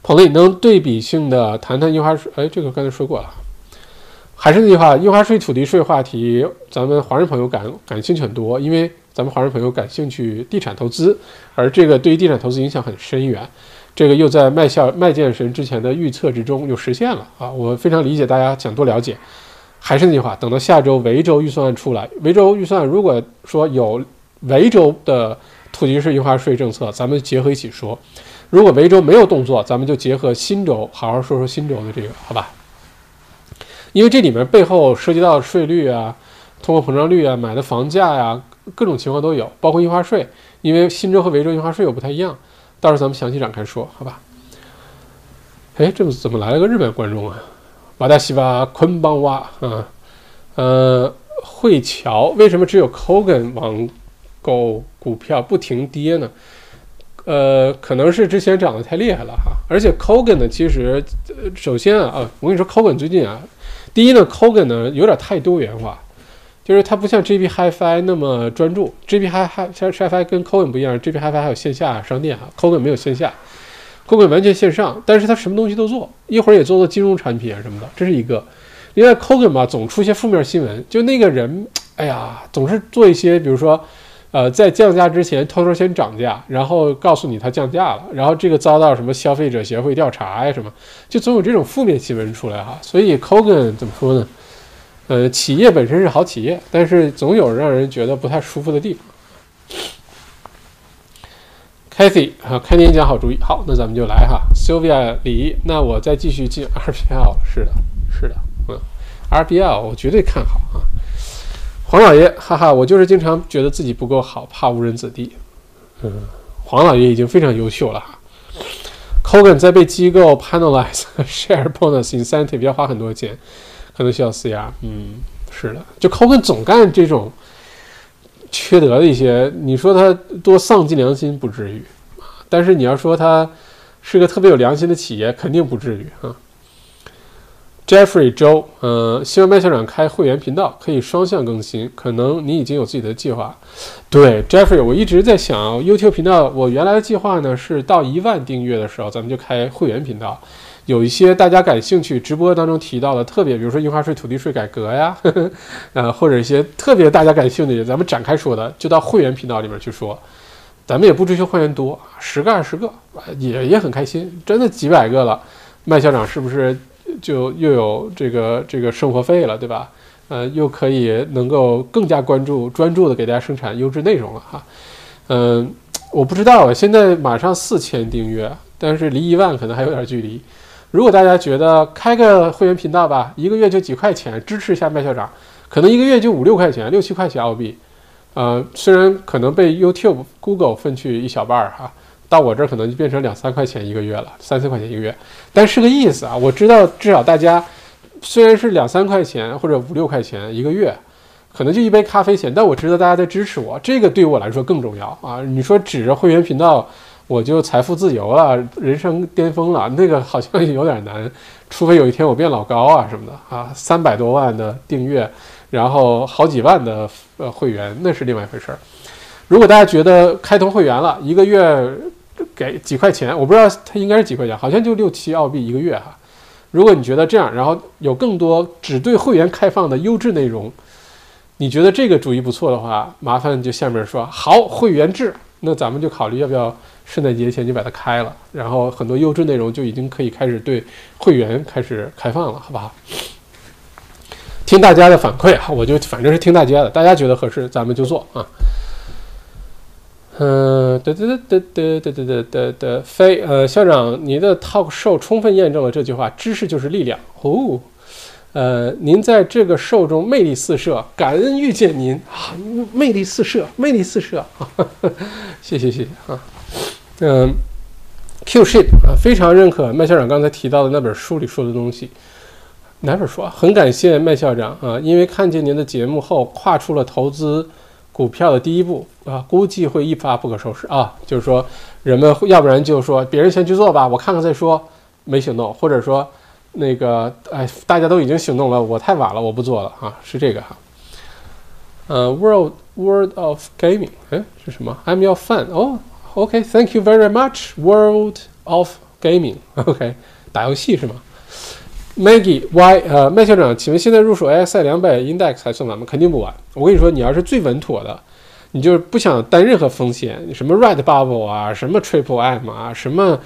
彭丽能对比性的谈谈印花税？哎，这个刚才说过了。还是那句话，印花税、土地税话题，咱们华人朋友感感兴趣很多，因为咱们华人朋友感兴趣地产投资，而这个对于地产投资影响很深远。这个又在卖笑卖剑神之前的预测之中又实现了啊！我非常理解大家想多了解。还是那句话，等到下周维州预算案出来，维州预算如果说有维州的土地税、印花税政策，咱们结合一起说；如果维州没有动作，咱们就结合新州，好好说说新州的这个，好吧？因为这里面背后涉及到税率啊、通货膨胀率啊、买的房价呀，各种情况都有，包括印花税，因为新州和维州印花税又不太一样。到时候咱们详细展开说，好吧？哎，这怎么来了个日本观众啊？瓦达西巴昆邦哇啊，呃，汇桥为什么只有 Kogan 网购股票不停跌呢？呃，可能是之前涨得太厉害了哈。而且 Kogan 呢，其实首先啊啊，我跟你说，Kogan 最近啊，第一呢，Kogan 呢有点太多元化。就是它不像 GB HiFi 那么专注，GB HiFi HiFi 跟 Coin 不一样，GB HiFi 还有线下商店啊，Coin 没有线下，Coin 完全线上，但是它什么东西都做，一会儿也做做金融产品啊什么的，这是一个。另外，Coin 嘛总出些负面新闻，就那个人，哎呀，总是做一些，比如说，呃，在降价之前偷偷先涨价，然后告诉你它降价了，然后这个遭到什么消费者协会调查呀什么，就总有这种负面新闻出来哈。所以 Coin 怎么说呢？呃，企业本身是好企业，但是总有让人觉得不太舒服的地方。Kathy 啊，开年讲好主意，好，那咱们就来哈。Sylvia 李，那我再继续进 RPL，是的，是的，嗯，RPL 我绝对看好啊。黄老爷，哈哈，我就是经常觉得自己不够好，怕误人子弟。嗯，黄老爷已经非常优秀了哈。Cogan 在被机构 penalize share bonus incentive 要花很多钱。可能需要施压，嗯，是的，就 c o g n 总干这种缺德的一些，你说他多丧尽良心不至于啊，但是你要说他是个特别有良心的企业，肯定不至于啊。Jeffrey 周，呃，希望麦校长开会员频道，可以双向更新，可能你已经有自己的计划。对，Jeffrey，我一直在想 YouTube 频道，我原来的计划呢是到一万订阅的时候，咱们就开会员频道。有一些大家感兴趣，直播当中提到的特别，比如说印花税、土地税改革呀，呃，或者一些特别大家感兴趣的，咱们展开说的，就到会员频道里面去说。咱们也不追求会员多，十个二十个也也很开心。真的几百个了，麦校长是不是就又有这个这个生活费了，对吧？呃，又可以能够更加关注专注的给大家生产优质内容了哈。嗯，我不知道，现在马上四千订阅，但是离一万可能还有点距离。如果大家觉得开个会员频道吧，一个月就几块钱，支持一下麦校长，可能一个月就五六块钱、六七块钱澳币，呃，虽然可能被 YouTube、Google 分去一小半儿哈，到我这儿可能就变成两三块钱一个月了，三四块钱一个月，但是个意思啊。我知道至少大家虽然是两三块钱或者五六块钱一个月，可能就一杯咖啡钱，但我知道大家在支持我，这个对我来说更重要啊。你说指着会员频道。我就财富自由了，人生巅峰了，那个好像有点难，除非有一天我变老高啊什么的啊，三百多万的订阅，然后好几万的呃会员，那是另外一回事儿。如果大家觉得开通会员了，一个月给几块钱，我不知道它应该是几块钱，好像就六七澳币一个月哈。如果你觉得这样，然后有更多只对会员开放的优质内容，你觉得这个主意不错的话，麻烦就下面说好会员制，那咱们就考虑要不要。圣诞节前就把它开了，然后很多优质内容就已经可以开始对会员开始开放了，好不好？听大家的反馈啊，我就反正是听大家的，大家觉得合适，咱们就做啊。嗯，得得得得得得得得得，飞呃校长，您的 talk show 充分验证了这句话：知识就是力量。哦，呃，您在这个 show 中魅力四射，感恩遇见您啊，魅力四射，魅力四射啊！谢谢谢谢啊。嗯，Q ship 啊，非常认可麦校长刚才提到的那本书里说的东西。哪本书啊？很感谢麦校长啊，因为看见您的节目后，跨出了投资股票的第一步啊，估计会一发不可收拾啊。就是说，人们要不然就说别人先去做吧，我看看再说，没行动，或者说那个哎，大家都已经行动了，我太晚了，我不做了啊，是这个哈。呃，World World of Gaming，哎，是什么？I'm your fan 哦。OK，Thank you very much. World of Gaming. OK，打游戏是吗？Maggie Y，呃，麦校长，请问现在入手 ASI 两百 Index 还算晚吗？肯定不晚。我跟你说，你要是最稳妥的，你就是不想担任何风险，什么 Red Bubble 啊，什么 Triple M 啊，什么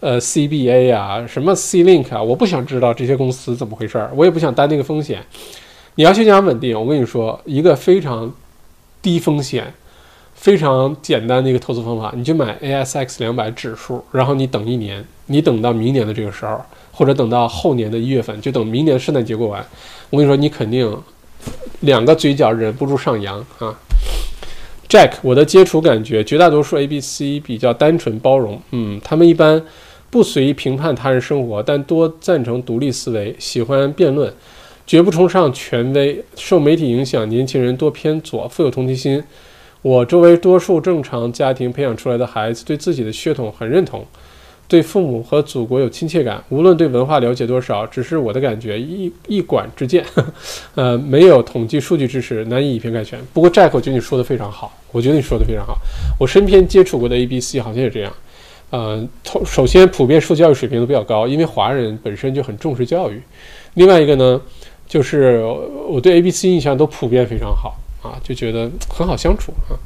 呃 CBA 啊，什么 C Link 啊，我不想知道这些公司怎么回事儿，我也不想担那个风险。你要去讲稳定，我跟你说，一个非常低风险。非常简单的一个投资方法，你就买 ASX 两百指数，然后你等一年，你等到明年的这个时候，或者等到后年的一月份，就等明年圣诞节过完，我跟你说，你肯定两个嘴角忍不住上扬啊。Jack，我的接触感觉，绝大多数 ABC 比较单纯包容，嗯，他们一般不随意评判他人生活，但多赞成独立思维，喜欢辩论，绝不崇尚权威，受媒体影响，年轻人多偏左，富有同情心。我周围多数正常家庭培养出来的孩子，对自己的血统很认同，对父母和祖国有亲切感。无论对文化了解多少，只是我的感觉，一一管之见，呃，没有统计数据支持，难以以偏概全。不过 Jack，我觉得你说的非常好，我觉得你说的非常好。我身边接触过的 ABC 好像也这样，呃，首先普遍受教育水平都比较高，因为华人本身就很重视教育。另外一个呢，就是我对 ABC 印象都普遍非常好。啊，就觉得很好相处啊。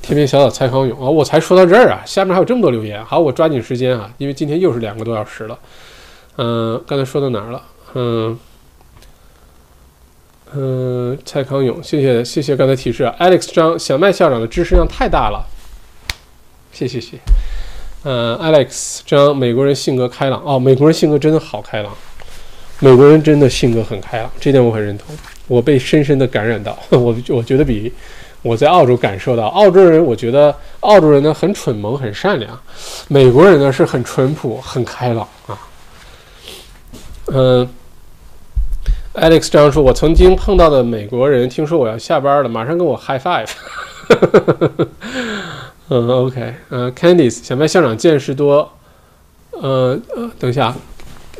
天边小岛蔡康永啊，我才说到这儿啊，下面还有这么多留言。好，我抓紧时间啊，因为今天又是两个多小时了。嗯，刚才说到哪儿了？嗯嗯，蔡康永，谢谢谢谢刚才提示啊。Alex 张小麦校长的知识量太大了，谢谢谢。嗯，Alex 张美国人性格开朗哦，美国人性格真的好开朗，美国人真的性格很开朗，这点我很认同。我被深深的感染到，我我觉得比我在澳洲感受到，澳洲人我觉得澳洲人呢很蠢萌很善良，美国人呢是很淳朴很开朗啊。嗯，Alex 这样说，我曾经碰到的美国人，听说我要下班了，马上跟我 high five。嗯，OK，嗯，Candice 小麦校长见识多，呃呃，等一下。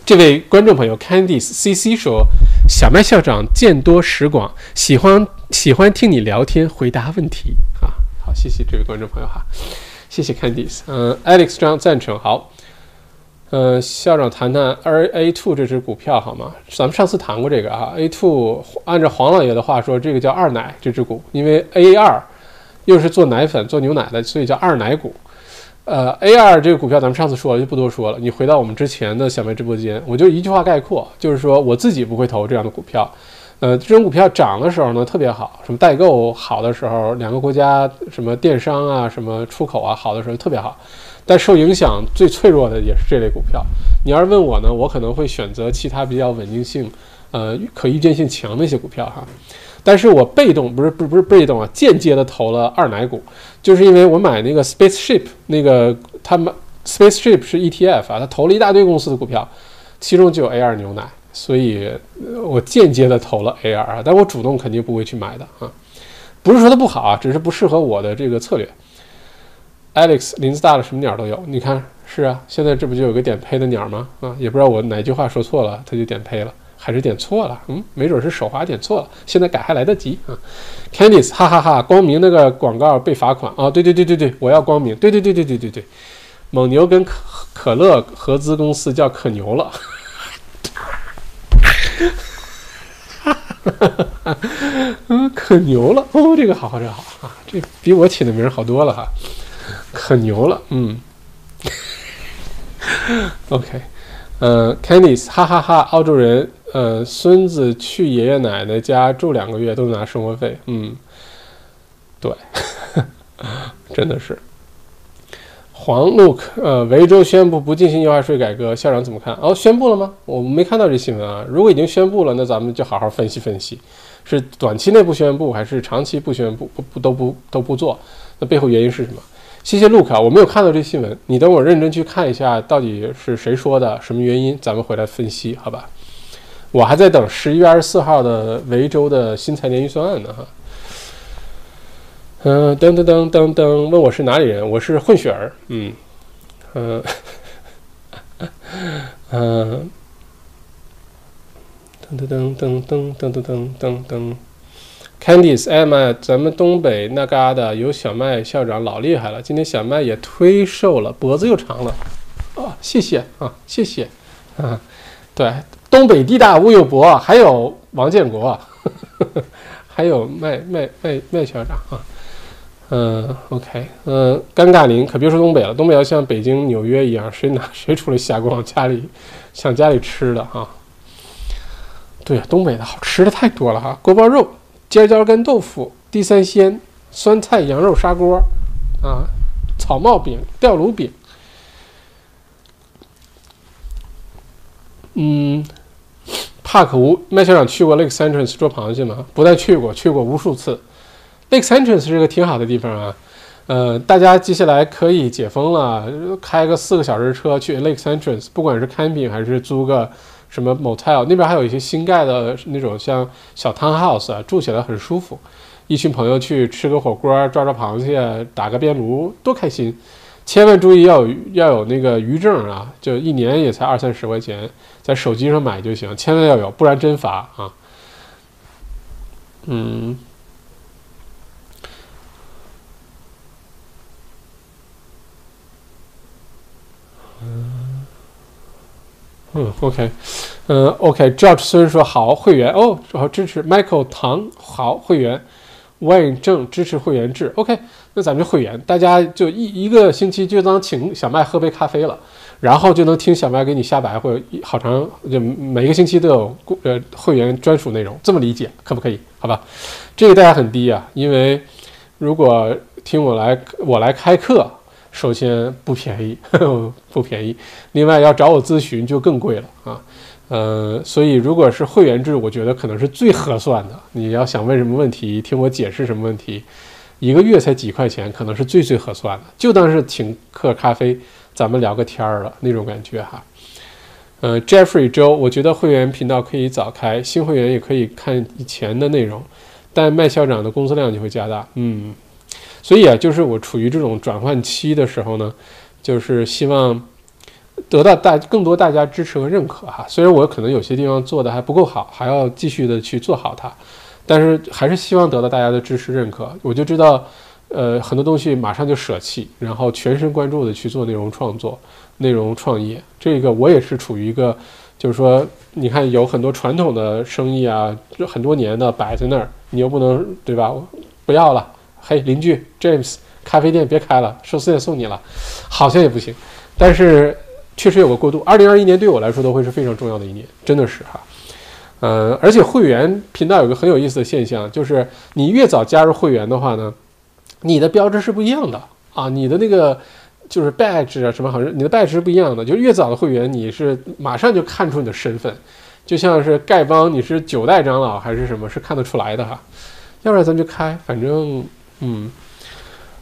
这位观众朋友，Candice CC 说：“小麦校长见多识广，喜欢喜欢听你聊天回答问题啊。”好，谢谢这位观众朋友哈，谢谢 Candice。嗯，Alex 张赞成。好，呃，校长谈谈 A Two 这只股票好吗？咱们上次谈过这个啊。A Two 按照黄老爷的话说，这个叫二奶这只股，因为 A 二又是做奶粉、做牛奶的，所以叫二奶股。呃，A 二这个股票咱们上次说了就不多说了。你回到我们之前的小麦直播间，我就一句话概括，就是说我自己不会投这样的股票。呃，这种股票涨的时候呢特别好，什么代购好的时候，两个国家什么电商啊、什么出口啊好的时候特别好。但受影响最脆弱的也是这类股票。你要是问我呢，我可能会选择其他比较稳定性、呃可预见性强的一些股票哈。但是我被动不是不是不是被动啊，间接的投了二奶股，就是因为我买那个 Spaceship 那个他们 Spaceship 是 ETF 啊，他投了一大堆公司的股票，其中就有 AR 牛奶，所以我间接的投了 AR 啊，但我主动肯定不会去买的啊，不是说它不好啊，只是不适合我的这个策略。Alex 林子大了，什么鸟都有。你看，是啊，现在这不就有个点呸的鸟吗？啊，也不知道我哪句话说错了，他就点呸了，还是点错了？嗯，没准是手滑点错了，现在改还来得及啊。Candice，哈哈哈，光明那个广告被罚款啊！对对对对对，我要光明。对对对对对对对，蒙牛跟可可乐合资公司叫可牛了。哈 嗯，可牛了哦，这个好好，这个好啊，这比我起的名好多了哈，可牛了，嗯。OK，呃，Candice，哈哈哈，澳洲人，呃，孙子去爷爷奶奶家住两个月都拿生活费，嗯，对，真的是。黄 Look，呃，维州宣布不进行印花税改革，校长怎么看？哦，宣布了吗？我们没看到这新闻啊。如果已经宣布了，那咱们就好好分析分析，是短期内不宣布，还是长期不宣布？不不都不都不做？那背后原因是什么？谢谢 Look 啊，我没有看到这新闻，你等我认真去看一下，到底是谁说的，什么原因？咱们回来分析，好吧？我还在等十一月二十四号的维州的新财年预算案呢，哈。嗯，噔噔噔噔噔，问我是哪里人？我是混血儿。嗯，嗯，嗯，噔噔噔噔噔噔噔噔噔噔。Candice，哎妈呀，咱们东北那嘎达有小麦校长老厉害了，今天小麦也忒瘦了，脖子又长了。啊，谢谢啊，谢谢啊。对，东北地大物又博，还有王建国，还有麦麦麦麦校长啊。嗯，OK，嗯，尴尬林可别说东北了，东北要像北京、纽约一样，谁拿 谁出来瞎逛，家里想家里吃的哈。对呀，东北的好吃的太多了哈，锅包肉、尖椒干豆腐、地三鲜、酸菜羊肉砂锅啊，草帽饼、吊炉饼。嗯，帕克吴麦校长去过 Lake Entrance 捉螃蟹吗？不但去过，去过无数次。Lake Entrance 是个挺好的地方啊，呃，大家接下来可以解封了，开个四个小时车去 Lake Entrance，不管是 camping 还是租个什么 motel，那边还有一些新盖的那种像小 townhouse 啊，住起来很舒服。一群朋友去吃个火锅，抓抓螃蟹，打个边炉，多开心！千万注意要有要有那个渔证啊，就一年也才二三十块钱，在手机上买就行，千万要有，不然真罚啊。嗯。嗯，OK，嗯，OK，George 虽然说好会员哦，好支持 Michael 唐好会员，Wayne 正支持会员制，OK，那咱们就会员，大家就一一个星期就当请小麦喝杯咖啡了，然后就能听小麦给你瞎白或者好长，就每个星期都有呃会员专属内容，这么理解可不可以？好吧，这个代价很低啊，因为如果听我来我来开课。首先不便宜，不便宜。另外要找我咨询就更贵了啊，呃，所以如果是会员制，我觉得可能是最合算的。你要想问什么问题，听我解释什么问题，一个月才几块钱，可能是最最合算的。就当是请客咖啡，咱们聊个天儿了那种感觉哈。呃，Jeffrey 周，我觉得会员频道可以早开，新会员也可以看以前的内容，但麦校长的工作量就会加大。嗯。所以啊，就是我处于这种转换期的时候呢，就是希望得到大更多大家支持和认可哈。虽然我可能有些地方做的还不够好，还要继续的去做好它，但是还是希望得到大家的支持认可。我就知道，呃，很多东西马上就舍弃，然后全神贯注的去做内容创作、内容创业。这个我也是处于一个，就是说，你看有很多传统的生意啊，很多年的摆在那儿，你又不能对吧？不要了。嘿，邻居 James，咖啡店别开了，寿司店送你了，好像也不行，但是确实有个过渡。二零二一年对我来说都会是非常重要的一年，真的是哈。呃，而且会员频道有个很有意思的现象，就是你越早加入会员的话呢，你的标志是不一样的啊，你的那个就是 badge 啊什么，好像你的 badge 是不一样的。就越早的会员，你是马上就看出你的身份，就像是丐帮你是九代长老还是什么，是看得出来的哈。要不然咱就开，反正。嗯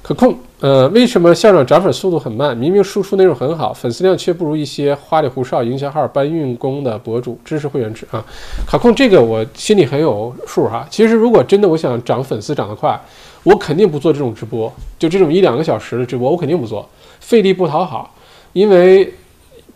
可控。呃，为什么校长涨粉速度很慢？明明输出内容很好，粉丝量却不如一些花里胡哨、营销号搬运工的博主。支持会员制啊！可控这个我心里很有数哈。其实如果真的我想涨粉丝涨得快，我肯定不做这种直播，就这种一两个小时的直播，我肯定不做，费力不讨好。因为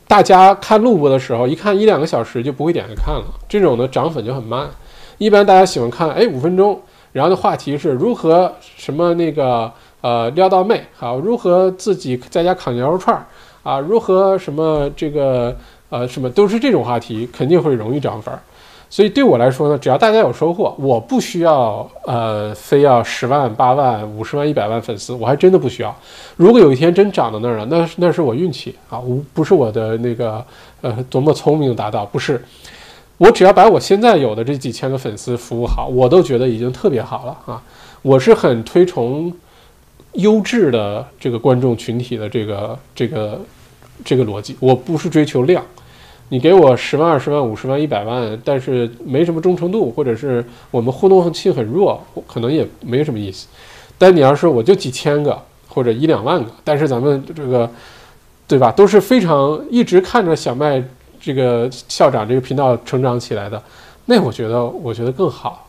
大家看录播的时候，一看一两个小时就不会点开看了，这种的涨粉就很慢。一般大家喜欢看，哎，五分钟，然后的话题是如何什么那个。呃，撩到妹好，如何自己在家烤羊肉串儿啊？如何什么这个呃什么都是这种话题，肯定会容易涨粉儿。所以对我来说呢，只要大家有收获，我不需要呃非要十万八万五十万一百万粉丝，我还真的不需要。如果有一天真涨到那儿了，那那是我运气啊，我不是我的那个呃多么聪明达到，不是。我只要把我现在有的这几千个粉丝服务好，我都觉得已经特别好了啊。我是很推崇。优质的这个观众群体的这个这个这个逻辑，我不是追求量，你给我十万、二十万、五十万、一百万，但是没什么忠诚度，或者是我们互动性很弱，可能也没什么意思。但你要是我就几千个或者一两万个，但是咱们这个对吧，都是非常一直看着小麦这个校长这个频道成长起来的，那我觉得我觉得更好。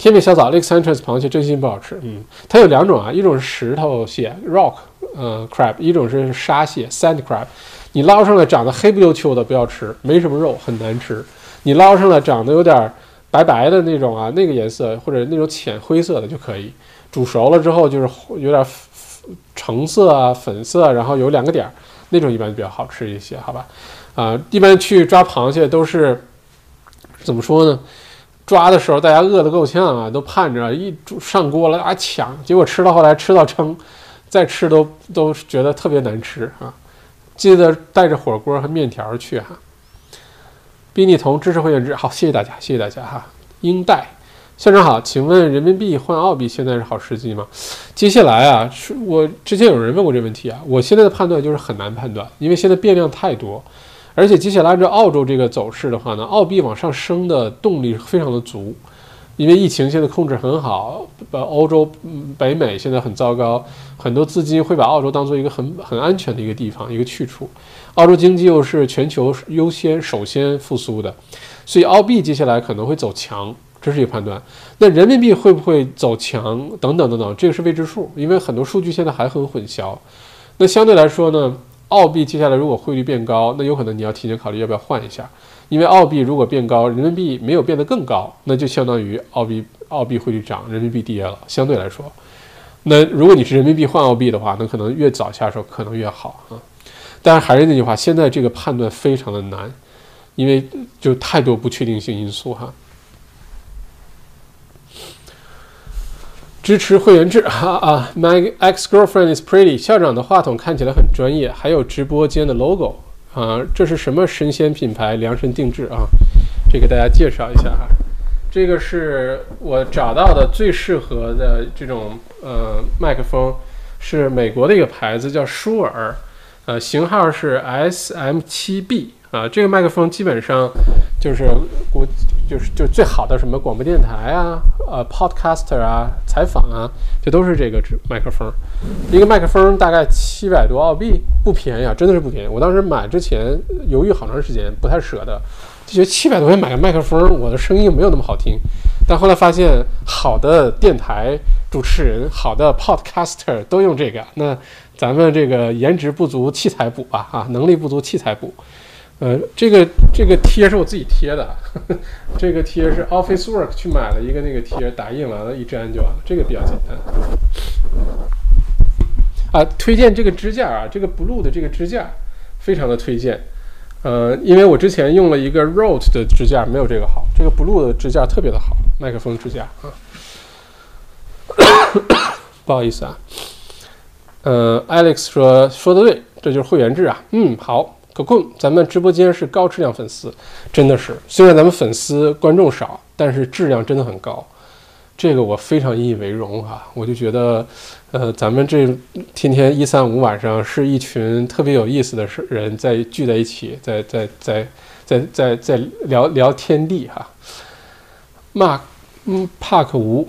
天美小枣 Lake Central 螃蟹真心不好吃。嗯，它有两种啊，一种是石头蟹 Rock，呃 Crab，一种是沙蟹 Sand Crab。你捞上来长得黑不溜秋的不要吃，没什么肉，很难吃。你捞上来长得有点白白的那种啊，那个颜色或者那种浅灰色的就可以。煮熟了之后就是有点橙色啊、粉色，然后有两个点儿，那种一般比较好吃一些，好吧？啊，一般去抓螃蟹都是怎么说呢？抓的时候，大家饿得够呛啊，都盼着一上锅了啊抢，结果吃到后来吃到撑，再吃都都觉得特别难吃啊！记得带着火锅和面条去哈。比你同支持会员制，好，谢谢大家，谢谢大家哈。英代校长好，请问人民币换澳币现在是好时机吗？接下来啊，是我之前有人问过这问题啊，我现在的判断就是很难判断，因为现在变量太多。而且接下来按照澳洲这个走势的话呢，澳币往上升的动力非常的足，因为疫情现在控制很好，把欧洲、北美现在很糟糕，很多资金会把澳洲当做一个很很安全的一个地方，一个去处。澳洲经济又是全球优先首先复苏的，所以澳币接下来可能会走强，这是一个判断。那人民币会不会走强？等等等等，这个是未知数，因为很多数据现在还很混淆。那相对来说呢？澳币接下来如果汇率变高，那有可能你要提前考虑要不要换一下，因为澳币如果变高，人民币没有变得更高，那就相当于澳币澳币汇率涨，人民币跌了。相对来说，那如果你是人民币换澳币的话，那可能越早下手可能越好啊。但是还是那句话，现在这个判断非常的难，因为就太多不确定性因素哈。支持会员制，哈啊！My ex girlfriend is pretty。校长的话筒看起来很专业，还有直播间的 logo 啊，这是什么神仙品牌量身定制啊？这给大家介绍一下哈，这个是我找到的最适合的这种呃麦克风，是美国的一个牌子叫舒尔，呃，型号是 SM7B 啊，这个麦克风基本上就是我。就是就最好的什么广播电台啊，呃，podcaster 啊，采访啊，这都是这个麦克风。一个麦克风大概七百多澳币，不便宜啊，真的是不便宜。我当时买之前犹豫好长时间，不太舍得，就觉得七百多块钱买个麦克风，我的声音没有那么好听。但后来发现，好的电台主持人，好的 podcaster 都用这个，那咱们这个颜值不足，器材补吧，啊，能力不足，器材补。呃，这个这个贴是我自己贴的，呵 呵这个贴是 Office Work 去买了一个那个贴，打印完了，一粘就完了，这个比较简单。啊，推荐这个支架啊，这个 Blue 的这个支架非常的推荐。呃，因为我之前用了一个 Rode 的支架，没有这个好，这个 Blue 的支架特别的好，麦克风支架啊。不好意思啊。呃，Alex 说说的对，这就是会员制啊。嗯，好。可控，咱们直播间是高质量粉丝，真的是。虽然咱们粉丝观众少，但是质量真的很高，这个我非常引以为荣哈。我就觉得，呃，咱们这天天一三五晚上是一群特别有意思的是人在聚在一起，在在在在在在聊聊天地哈。马嗯帕克吴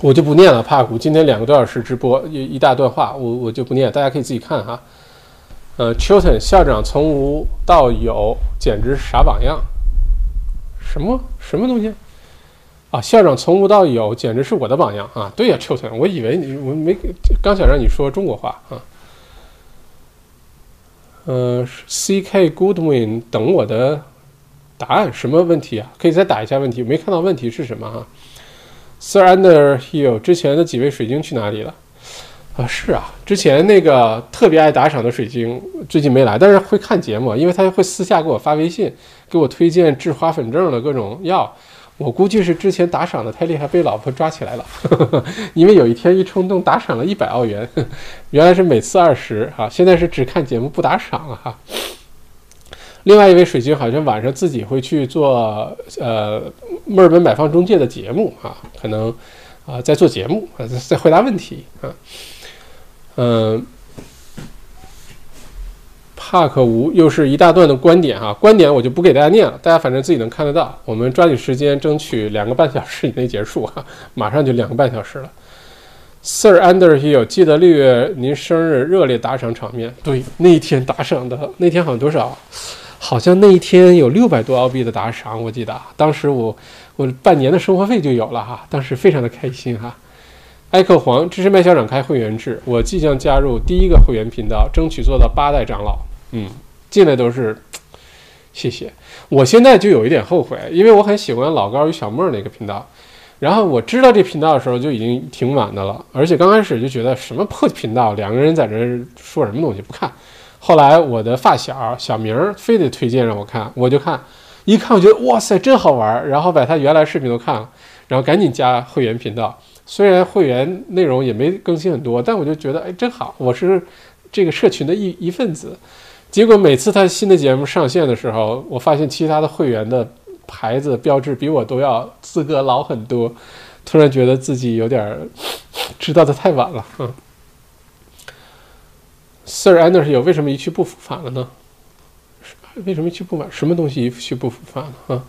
我就不念了。帕古今天两个多小时直播一一大段话，我我就不念，大家可以自己看哈。呃，Chilton 校长从无到有，简直傻榜样。什么什么东西？啊，校长从无到有，简直是我的榜样啊！对呀，Chilton，我以为你我没刚想让你说中国话啊。呃，C.K. Goodwin 等我的答案，什么问题啊？可以再打一下问题，没看到问题是什么哈？Sir Underhill 之前的几位水晶去哪里了？啊，是啊，之前那个特别爱打赏的水晶最近没来，但是会看节目，因为他会私下给我发微信，给我推荐治花粉症的各种药。我估计是之前打赏的太厉害，被老婆抓起来了。因为有一天一冲动打赏了一百澳元，原来是每次二十啊，现在是只看节目不打赏了哈。另外一位水晶好像晚上自己会去做呃墨尔本买方中介的节目啊，可能啊在做节目啊在回答问题啊。嗯，帕克吴又是一大段的观点哈，观点我就不给大家念了，大家反正自己能看得到。我们抓紧时间，争取两个半小时以内结束哈，马上就两个半小时了。Sir Underhill，记得六月您生日热烈打赏场面，对，那一天打赏的那天好像多少？好像那一天有六百多澳币的打赏，我记得当时我我半年的生活费就有了哈，当时非常的开心哈。艾克黄支持麦校长开会员制，我即将加入第一个会员频道，争取做到八代长老。嗯，进来都是，谢谢。我现在就有一点后悔，因为我很喜欢老高与小莫那个频道，然后我知道这频道的时候就已经挺晚的了，而且刚开始就觉得什么破频道，两个人在这说什么东西不看。后来我的发小小明非得推荐让我看，我就看，一看我觉得哇塞真好玩，然后把他原来视频都看了，然后赶紧加会员频道。虽然会员内容也没更新很多，但我就觉得哎真好，我是这个社群的一一份子。结果每次他新的节目上线的时候，我发现其他的会员的牌子标志比我都要资格老很多，突然觉得自己有点 知道的太晚了。嗯，Sir Anderson 为什么一去不复返了呢？为什么一去不返？什么东西一去不复返了？啊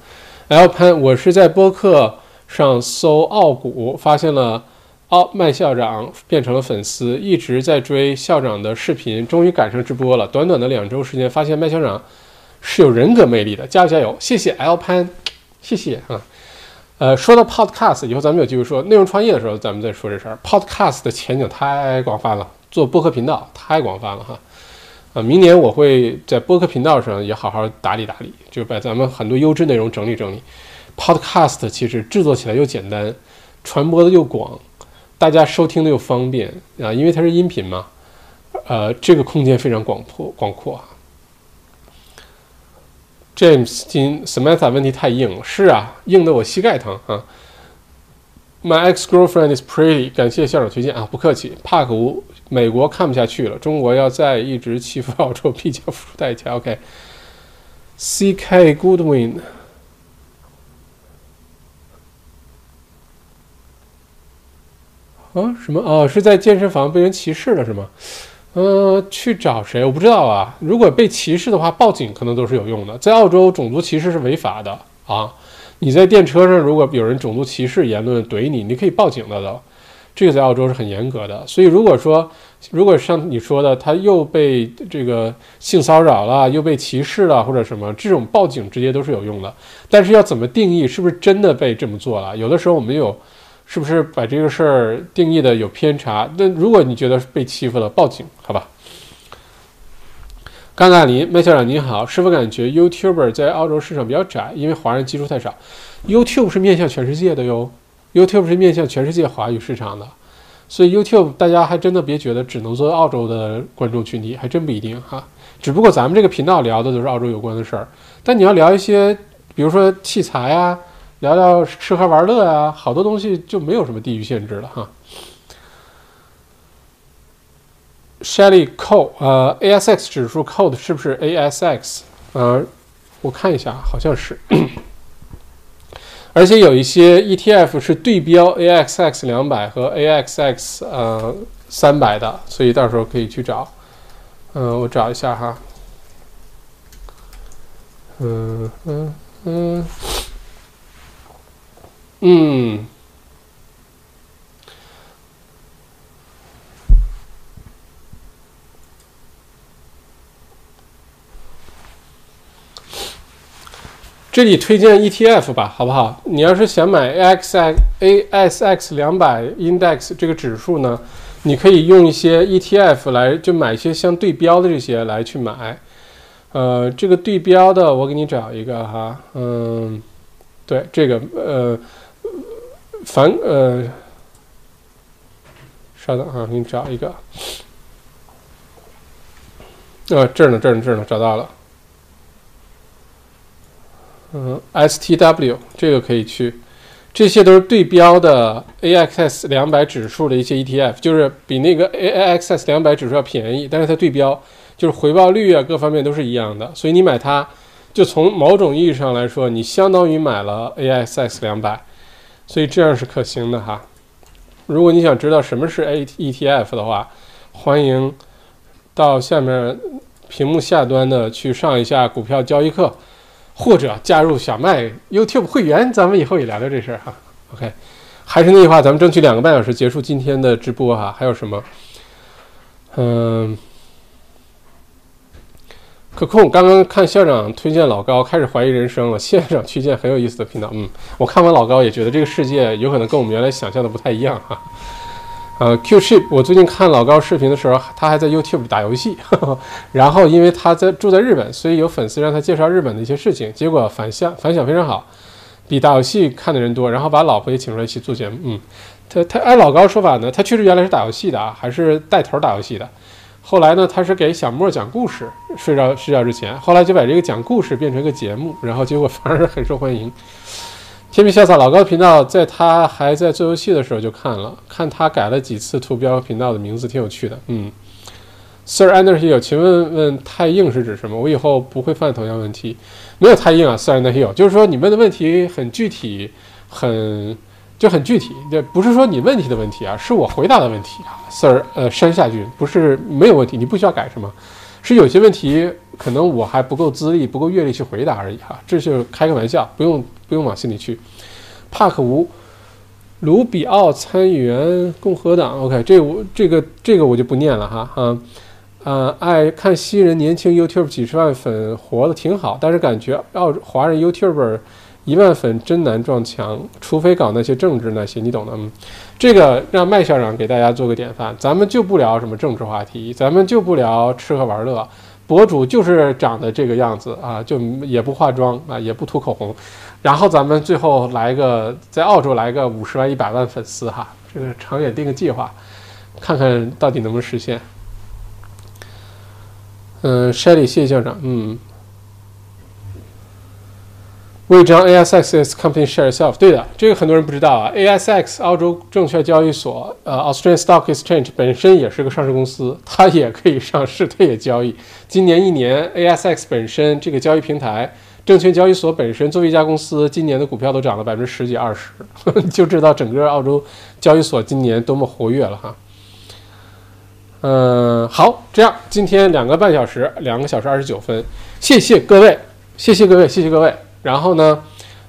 ，L 潘，我是在播客。上搜奥古，发现了奥麦校长变成了粉丝，一直在追校长的视频，终于赶上直播了。短短的两周时间，发现麦校长是有人格魅力的，加油加油！谢谢 L 潘，谢谢啊。呃，说到 Podcast，以后咱们有机会说内容创业的时候，咱们再说这事儿。Podcast 的前景太广泛了，做播客频道太广泛了哈。啊，明年我会在播客频道上也好好打理打理，就把咱们很多优质内容整理整理。Podcast 其实制作起来又简单，传播的又广，大家收听的又方便啊，因为它是音频嘛，呃，这个空间非常广阔广阔啊。James 今 Samantha 问题太硬了，是啊，硬的我膝盖疼啊。My ex girlfriend is pretty，感谢校长推荐啊，不客气。帕克吴，美国看不下去了，中国要再一直欺负澳洲，必将付出代价。OK，CK Goodwin。啊，什么？哦，是在健身房被人歧视了是吗？呃，去找谁？我不知道啊。如果被歧视的话，报警可能都是有用的。在澳洲，种族歧视是违法的啊。你在电车上，如果有人种族歧视言论怼你，你可以报警的都。这个在澳洲是很严格的。所以，如果说，如果像你说的，他又被这个性骚扰了，又被歧视了，或者什么，这种报警直接都是有用的。但是要怎么定义是不是真的被这么做了？有的时候我们有。是不是把这个事儿定义的有偏差？那如果你觉得被欺负了，报警好吧？尴尬林麦校长您好，是否感觉 YouTuber 在澳洲市场比较窄，因为华人基数太少？YouTube 是面向全世界的哟，YouTube 是面向全世界华语市场的，所以 YouTube 大家还真的别觉得只能做澳洲的观众群体，还真不一定哈。只不过咱们这个频道聊的都是澳洲有关的事儿，但你要聊一些，比如说器材啊。聊聊吃喝玩乐啊，好多东西就没有什么地域限制了哈。Shelly Code，呃，ASX 指数 Code 是不是 ASX？呃，我看一下，好像是。而且有一些 ETF 是对标 AXX 两百和 AXX 呃三百的，所以到时候可以去找。嗯，我找一下哈。嗯嗯嗯。嗯，这里推荐 ETF 吧，好不好？你要是想买 AXASX 两百 index 这个指数呢，你可以用一些 ETF 来，就买一些相对标的这些来去买。呃，这个对标的，我给你找一个哈。嗯，对，这个呃。反呃，稍等啊，给你找一个。呃，这儿呢，这儿呢，这儿呢，找到了。嗯，STW 这个可以去，这些都是对标的 AXS 两百指数的一些 ETF，就是比那个 AXS 两百指数要便宜，但是它对标就是回报率啊各方面都是一样的，所以你买它，就从某种意义上来说，你相当于买了 AXS 两百，所以这样是可行的哈。如果你想知道什么是 A ETF 的话，欢迎到下面屏幕下端的去上一下股票交易课。或者加入小麦 YouTube 会员，咱们以后也聊聊这事儿哈。OK，还是那句话，咱们争取两个半小时结束今天的直播哈。还有什么？嗯，可控刚刚看校长推荐老高，开始怀疑人生了。校长推荐很有意思的频道，嗯，我看完老高也觉得这个世界有可能跟我们原来想象的不太一样哈。呃，Q Ship，我最近看老高视频的时候，他还在 YouTube 打游戏，然后因为他在住在日本，所以有粉丝让他介绍日本的一些事情，结果反响反响非常好，比打游戏看的人多，然后把老婆也请出来一起做节目。嗯，他他按老高说法呢，他确实原来是打游戏的啊，还是带头打游戏的，后来呢，他是给小莫讲故事，睡觉睡觉之前，后来就把这个讲故事变成一个节目，然后结果反而很受欢迎。天皮潇洒老高频道，在他还在做游戏的时候就看了，看他改了几次图标频道的名字，挺有趣的。嗯，Sir Underhill，请问问太硬是指什么？我以后不会犯同样问题。没有太硬啊，Sir Underhill，就是说你问的问题很具体，很就很具体，这不是说你问题的问题啊，是我回答的问题啊，Sir，呃，山下君不是没有问题，你不需要改什么？是有些问题可能我还不够资历、不够阅历去回答而已哈，这就开个玩笑，不用。不用往心里去。帕克吴，卢比奥参议员，共和党。OK，这我这个这个我就不念了哈啊呃！爱看新人年轻 YouTube 几十万粉活的挺好，但是感觉澳华人 YouTuber 一万粉真难撞墙，除非搞那些政治那些，你懂的。嗯，这个让麦校长给大家做个典范，咱们就不聊什么政治话题，咱们就不聊吃喝玩乐，博主就是长得这个样子啊，就也不化妆啊，也不涂口红。然后咱们最后来个在澳洲来个五十万一百万粉丝哈，这个长远定个计划，看看到底能不能实现。嗯，Shelly，谢谢校长。嗯，为张 ASX is company share itself，对的，这个很多人不知道啊。ASX 澳洲证券交易所，呃，Australian Stock Exchange 本身也是个上市公司，它也可以上市，它也交易。今年一年，ASX 本身这个交易平台。证券交易所本身作为一家公司，今年的股票都涨了百分之十几二十，就知道整个澳洲交易所今年多么活跃了哈。嗯，好，这样今天两个半小时，两个小时二十九分，谢谢各位，谢谢各位，谢谢各位。然后呢，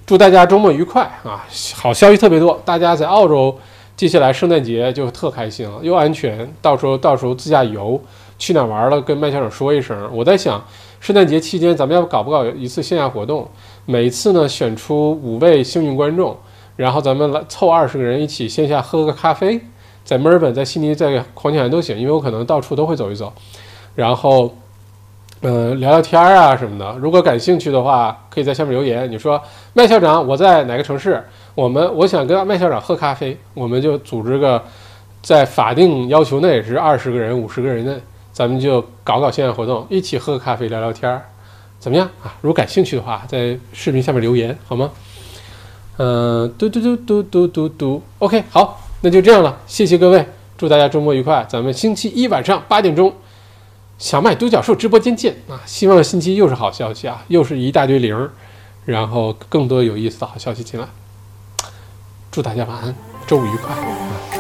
祝大家周末愉快啊！好消息特别多，大家在澳洲接下来圣诞节就特开心了，又安全，到时候到时候自驾游去哪玩了，跟麦校长说一声。我在想。圣诞节期间，咱们要搞不搞一次线下活动？每一次呢，选出五位幸运观众，然后咱们来凑二十个人一起线下喝个咖啡，在墨尔本、在悉尼、在黄金海岸都行，因为我可能到处都会走一走，然后，嗯，聊聊天啊什么的。如果感兴趣的话，可以在下面留言。你说麦校长，我在哪个城市？我们我想跟麦校长喝咖啡，我们就组织个在法定要求内是二十个人、五十个人的。咱们就搞搞线下活动，一起喝个咖啡聊聊天儿，怎么样啊？如果感兴趣的话，在视频下面留言好吗？嗯，嘟嘟嘟嘟嘟嘟嘟，OK，好，那就这样了，谢谢各位，祝大家周末愉快，咱们星期一晚上八点钟，小麦独角兽直播间见啊！希望星期又是好消息啊，又是一大堆零，然后更多有意思的好消息进来，祝大家晚安，周五愉快啊！